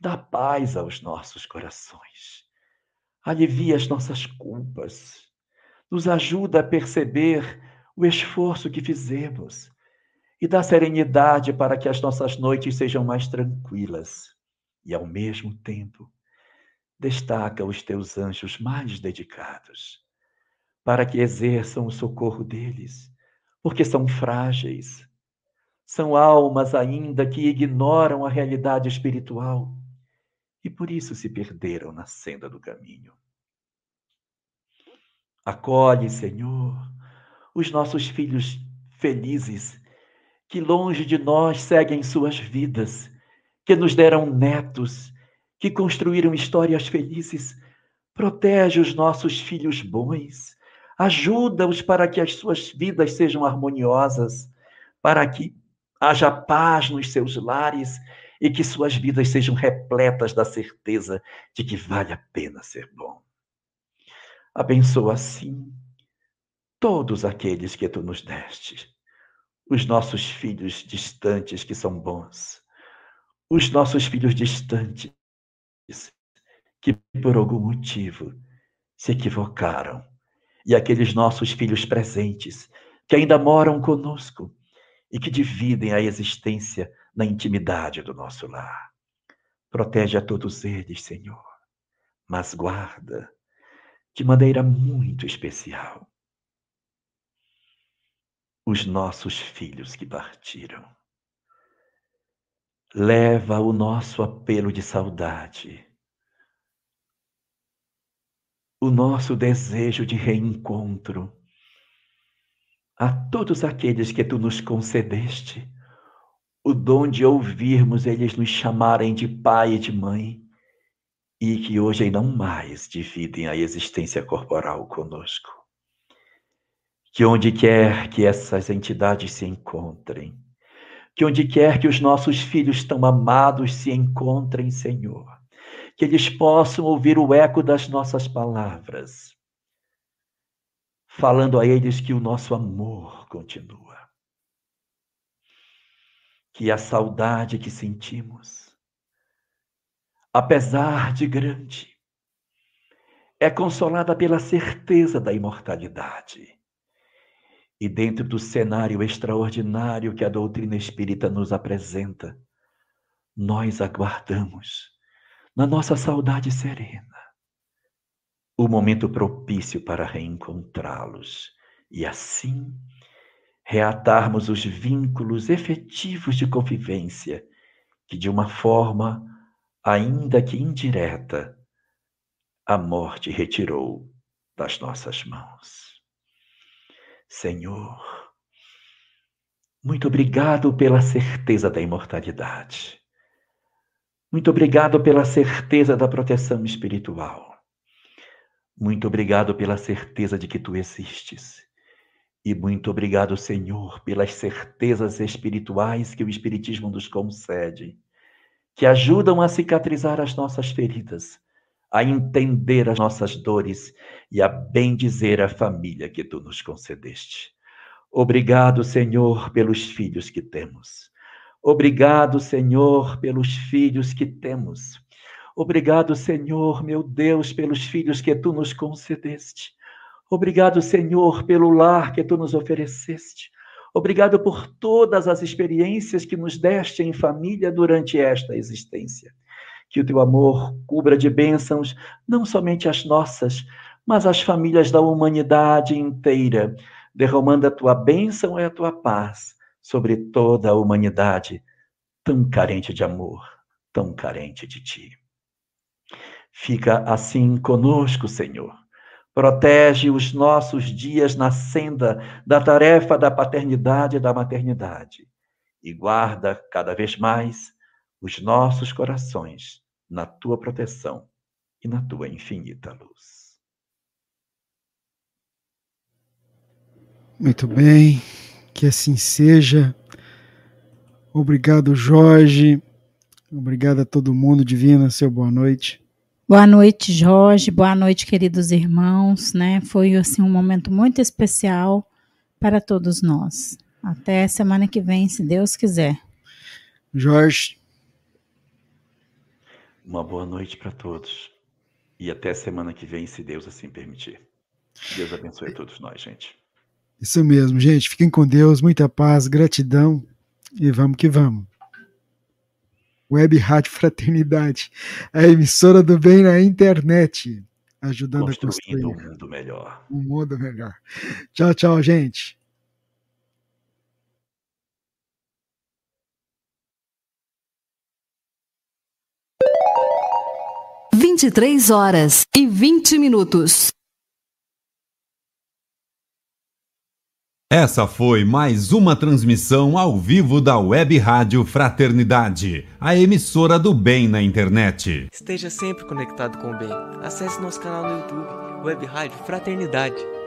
Dá paz aos nossos corações. Alivia as nossas culpas. Nos ajuda a perceber o esforço que fizemos e dá serenidade para que as nossas noites sejam mais tranquilas. E, ao mesmo tempo, destaca os teus anjos mais dedicados para que exerçam o socorro deles, porque são frágeis, são almas ainda que ignoram a realidade espiritual e por isso se perderam na senda do caminho. Acolhe, Senhor, os nossos filhos felizes, que longe de nós seguem suas vidas, que nos deram netos, que construíram histórias felizes. Protege os nossos filhos bons, ajuda-os para que as suas vidas sejam harmoniosas, para que haja paz nos seus lares e que suas vidas sejam repletas da certeza de que vale a pena ser bom. Abençoa assim todos aqueles que tu nos deste, os nossos filhos distantes que são bons, os nossos filhos distantes que por algum motivo se equivocaram, e aqueles nossos filhos presentes que ainda moram conosco e que dividem a existência na intimidade do nosso lar. Protege a todos eles, Senhor, mas guarda de maneira muito especial os nossos filhos que partiram. Leva o nosso apelo de saudade, o nosso desejo de reencontro a todos aqueles que tu nos concedeste, o dom de ouvirmos eles nos chamarem de pai e de mãe, e que hoje não mais dividem a existência corporal conosco que onde quer que essas entidades se encontrem, que onde quer que os nossos filhos tão amados se encontrem, Senhor, que eles possam ouvir o eco das nossas palavras, falando a eles que o nosso amor continua, que a saudade que sentimos, apesar de grande, é consolada pela certeza da imortalidade e dentro do cenário extraordinário que a doutrina espírita nos apresenta, nós aguardamos, na nossa saudade serena, o momento propício para reencontrá-los e assim reatarmos os vínculos efetivos de convivência que, de uma forma, ainda que indireta, a morte retirou das nossas mãos. Senhor, muito obrigado pela certeza da imortalidade. Muito obrigado pela certeza da proteção espiritual. Muito obrigado pela certeza de que tu existes. E muito obrigado, Senhor, pelas certezas espirituais que o Espiritismo nos concede, que ajudam a cicatrizar as nossas feridas, a entender as nossas dores e a bendizer a família que tu nos concedeste. Obrigado, Senhor, pelos filhos que temos. Obrigado, Senhor, pelos filhos que temos. Obrigado, Senhor, meu Deus, pelos filhos que tu nos concedeste. Obrigado, Senhor, pelo lar que tu nos ofereceste. Obrigado por todas as experiências que nos deste em família durante esta existência que o teu amor cubra de bênçãos não somente as nossas, mas as famílias da humanidade inteira, derramando a tua bênção e a tua paz sobre toda a humanidade tão carente de amor, tão carente de ti. Fica assim conosco, Senhor. Protege os nossos dias na senda da tarefa da paternidade e da maternidade e guarda cada vez mais os nossos corações na tua proteção e na tua infinita luz. Muito bem, que assim seja. Obrigado, Jorge. Obrigado a todo mundo. Divina, seu boa noite. Boa noite, Jorge. Boa noite, queridos irmãos. Né? Foi assim um momento muito especial para todos nós. Até semana que vem, se Deus quiser. Jorge, uma boa noite para todos. E até semana que vem, se Deus assim permitir. Deus abençoe a todos nós, gente. Isso mesmo, gente. Fiquem com Deus, muita paz, gratidão e vamos que vamos. Web Rádio Fraternidade, a emissora do bem na internet, ajudando a construir um mundo melhor. Um mundo melhor. Tchau, tchau, gente. 23 horas e 20 minutos. Essa foi mais uma transmissão ao vivo da Web Rádio Fraternidade, a emissora do bem na internet. Esteja sempre conectado com o bem. Acesse nosso canal no YouTube, Web Rádio Fraternidade.